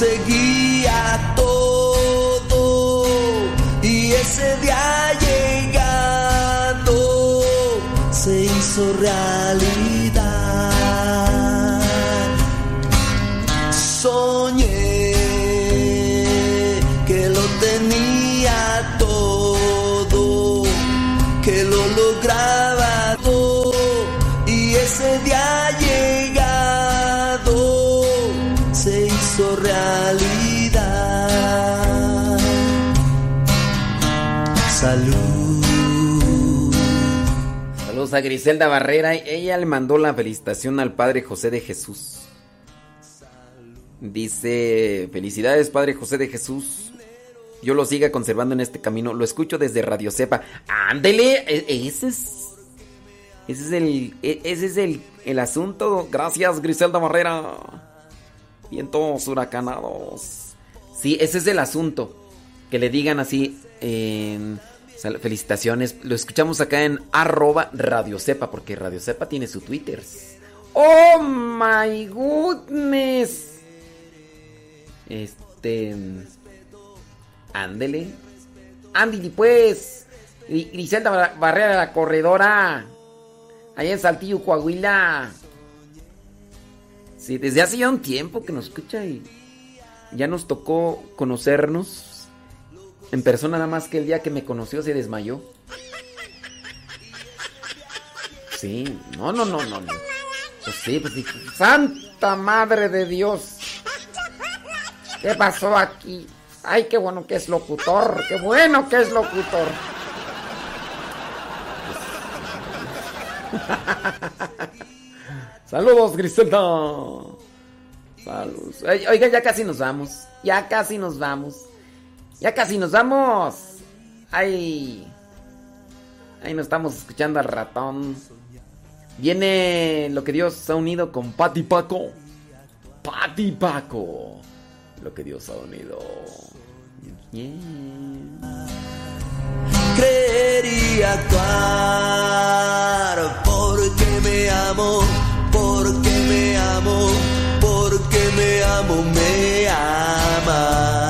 lo conseguía todo y ese día llegado se hizo realidad. Salud. Saludos a Griselda Barrera. Ella le mandó la felicitación al Padre José de Jesús. Dice, felicidades Padre José de Jesús. Yo lo siga conservando en este camino. Lo escucho desde Radio Cepa. Ándele, e- ese es... Ese es el, e- ese es el, el asunto. Gracias Griselda Barrera. Vientos huracanados. Sí, ese es el asunto. Que le digan así. Felicitaciones. Lo escuchamos acá en arroba Radio Cepa. Porque Radio Cepa tiene su Twitter. Oh my goodness. Este. Ándele. Ándele pues. Gri- Griselda Bar- Barrera, la corredora. Allá en Saltillo, Coahuila. Sí, desde hace ya un tiempo que nos escucha y ya nos tocó conocernos en persona nada más que el día que me conoció se desmayó. Sí, no, no, no, no, no. Pues sí, pues dije, Santa Madre de Dios. ¿Qué pasó aquí? Ay, qué bueno que es locutor, qué bueno que es locutor. [LAUGHS] Saludos, Griselda. Saludos. Oiga, ya casi nos vamos. Ya casi nos vamos. Ya casi nos vamos. Ay. Ahí nos estamos escuchando al ratón. Viene lo que Dios ha unido con Pati Paco. Pati Paco. Lo que Dios ha unido. Creería actuar porque me amo, porque me amo, porque me amo, me ama,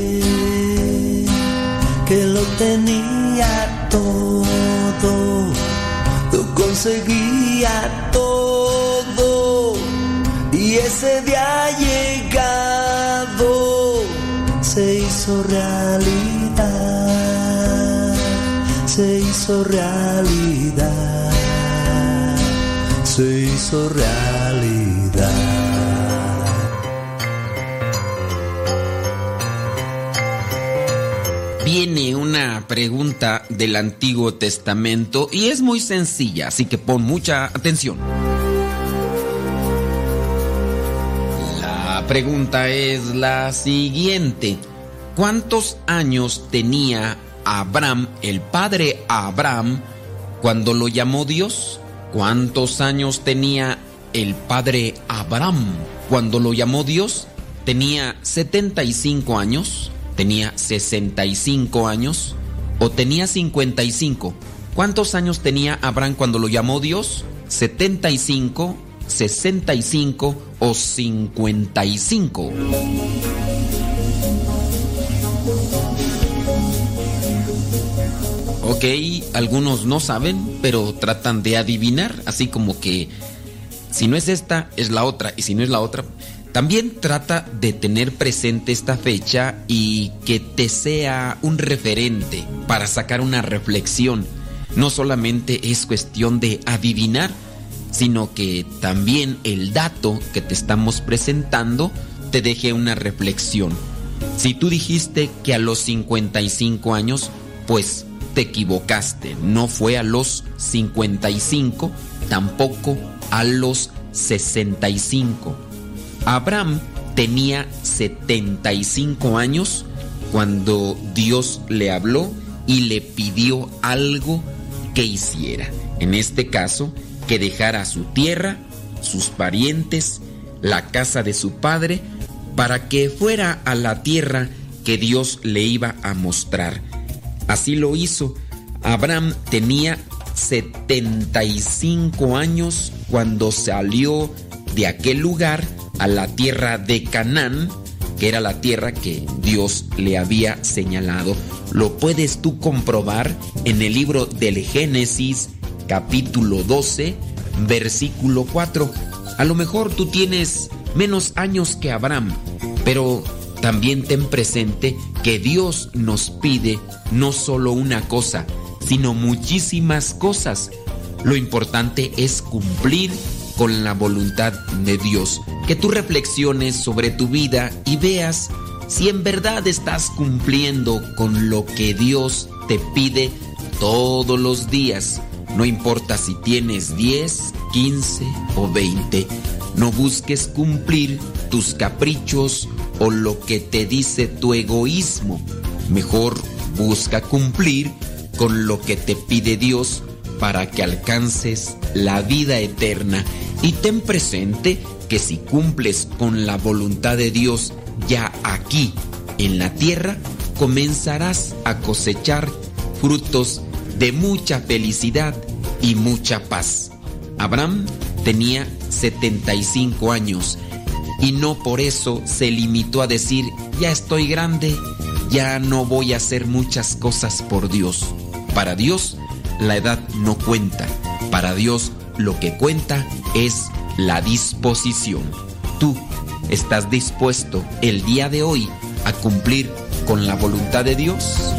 Todo, lo conseguía todo, y ese día llegado, se hizo realidad, se hizo realidad, se hizo realidad. Una pregunta del Antiguo Testamento y es muy sencilla, así que pon mucha atención. La pregunta es la siguiente. ¿Cuántos años tenía Abraham, el padre Abraham, cuando lo llamó Dios? ¿Cuántos años tenía el padre Abraham cuando lo llamó Dios? ¿Tenía 75 años? ¿Tenía 65 años? ¿O tenía 55? ¿Cuántos años tenía Abraham cuando lo llamó Dios? ¿75, 65 o 55? Ok, algunos no saben, pero tratan de adivinar, así como que si no es esta, es la otra, y si no es la otra, también trata de tener presente esta fecha y que te sea un referente para sacar una reflexión. No solamente es cuestión de adivinar, sino que también el dato que te estamos presentando te deje una reflexión. Si tú dijiste que a los 55 años, pues te equivocaste. No fue a los 55, tampoco a los 65. Abraham tenía 75 años cuando Dios le habló y le pidió algo que hiciera. En este caso, que dejara su tierra, sus parientes, la casa de su padre, para que fuera a la tierra que Dios le iba a mostrar. Así lo hizo. Abraham tenía 75 años cuando salió de aquel lugar a la tierra de Canaán, que era la tierra que Dios le había señalado. Lo puedes tú comprobar en el libro del Génesis capítulo 12, versículo 4. A lo mejor tú tienes menos años que Abraham, pero también ten presente que Dios nos pide no solo una cosa, sino muchísimas cosas. Lo importante es cumplir con la voluntad de Dios. Que tú reflexiones sobre tu vida y veas si en verdad estás cumpliendo con lo que Dios te pide todos los días. No importa si tienes 10, 15 o 20. No busques cumplir tus caprichos o lo que te dice tu egoísmo. Mejor busca cumplir con lo que te pide Dios para que alcances la vida eterna. Y ten presente que si cumples con la voluntad de Dios ya aquí en la tierra, comenzarás a cosechar frutos de mucha felicidad y mucha paz. Abraham tenía 75 años y no por eso se limitó a decir, ya estoy grande, ya no voy a hacer muchas cosas por Dios. Para Dios la edad no cuenta, para Dios lo que cuenta es la disposición. Tú estás dispuesto el día de hoy a cumplir con la voluntad de Dios.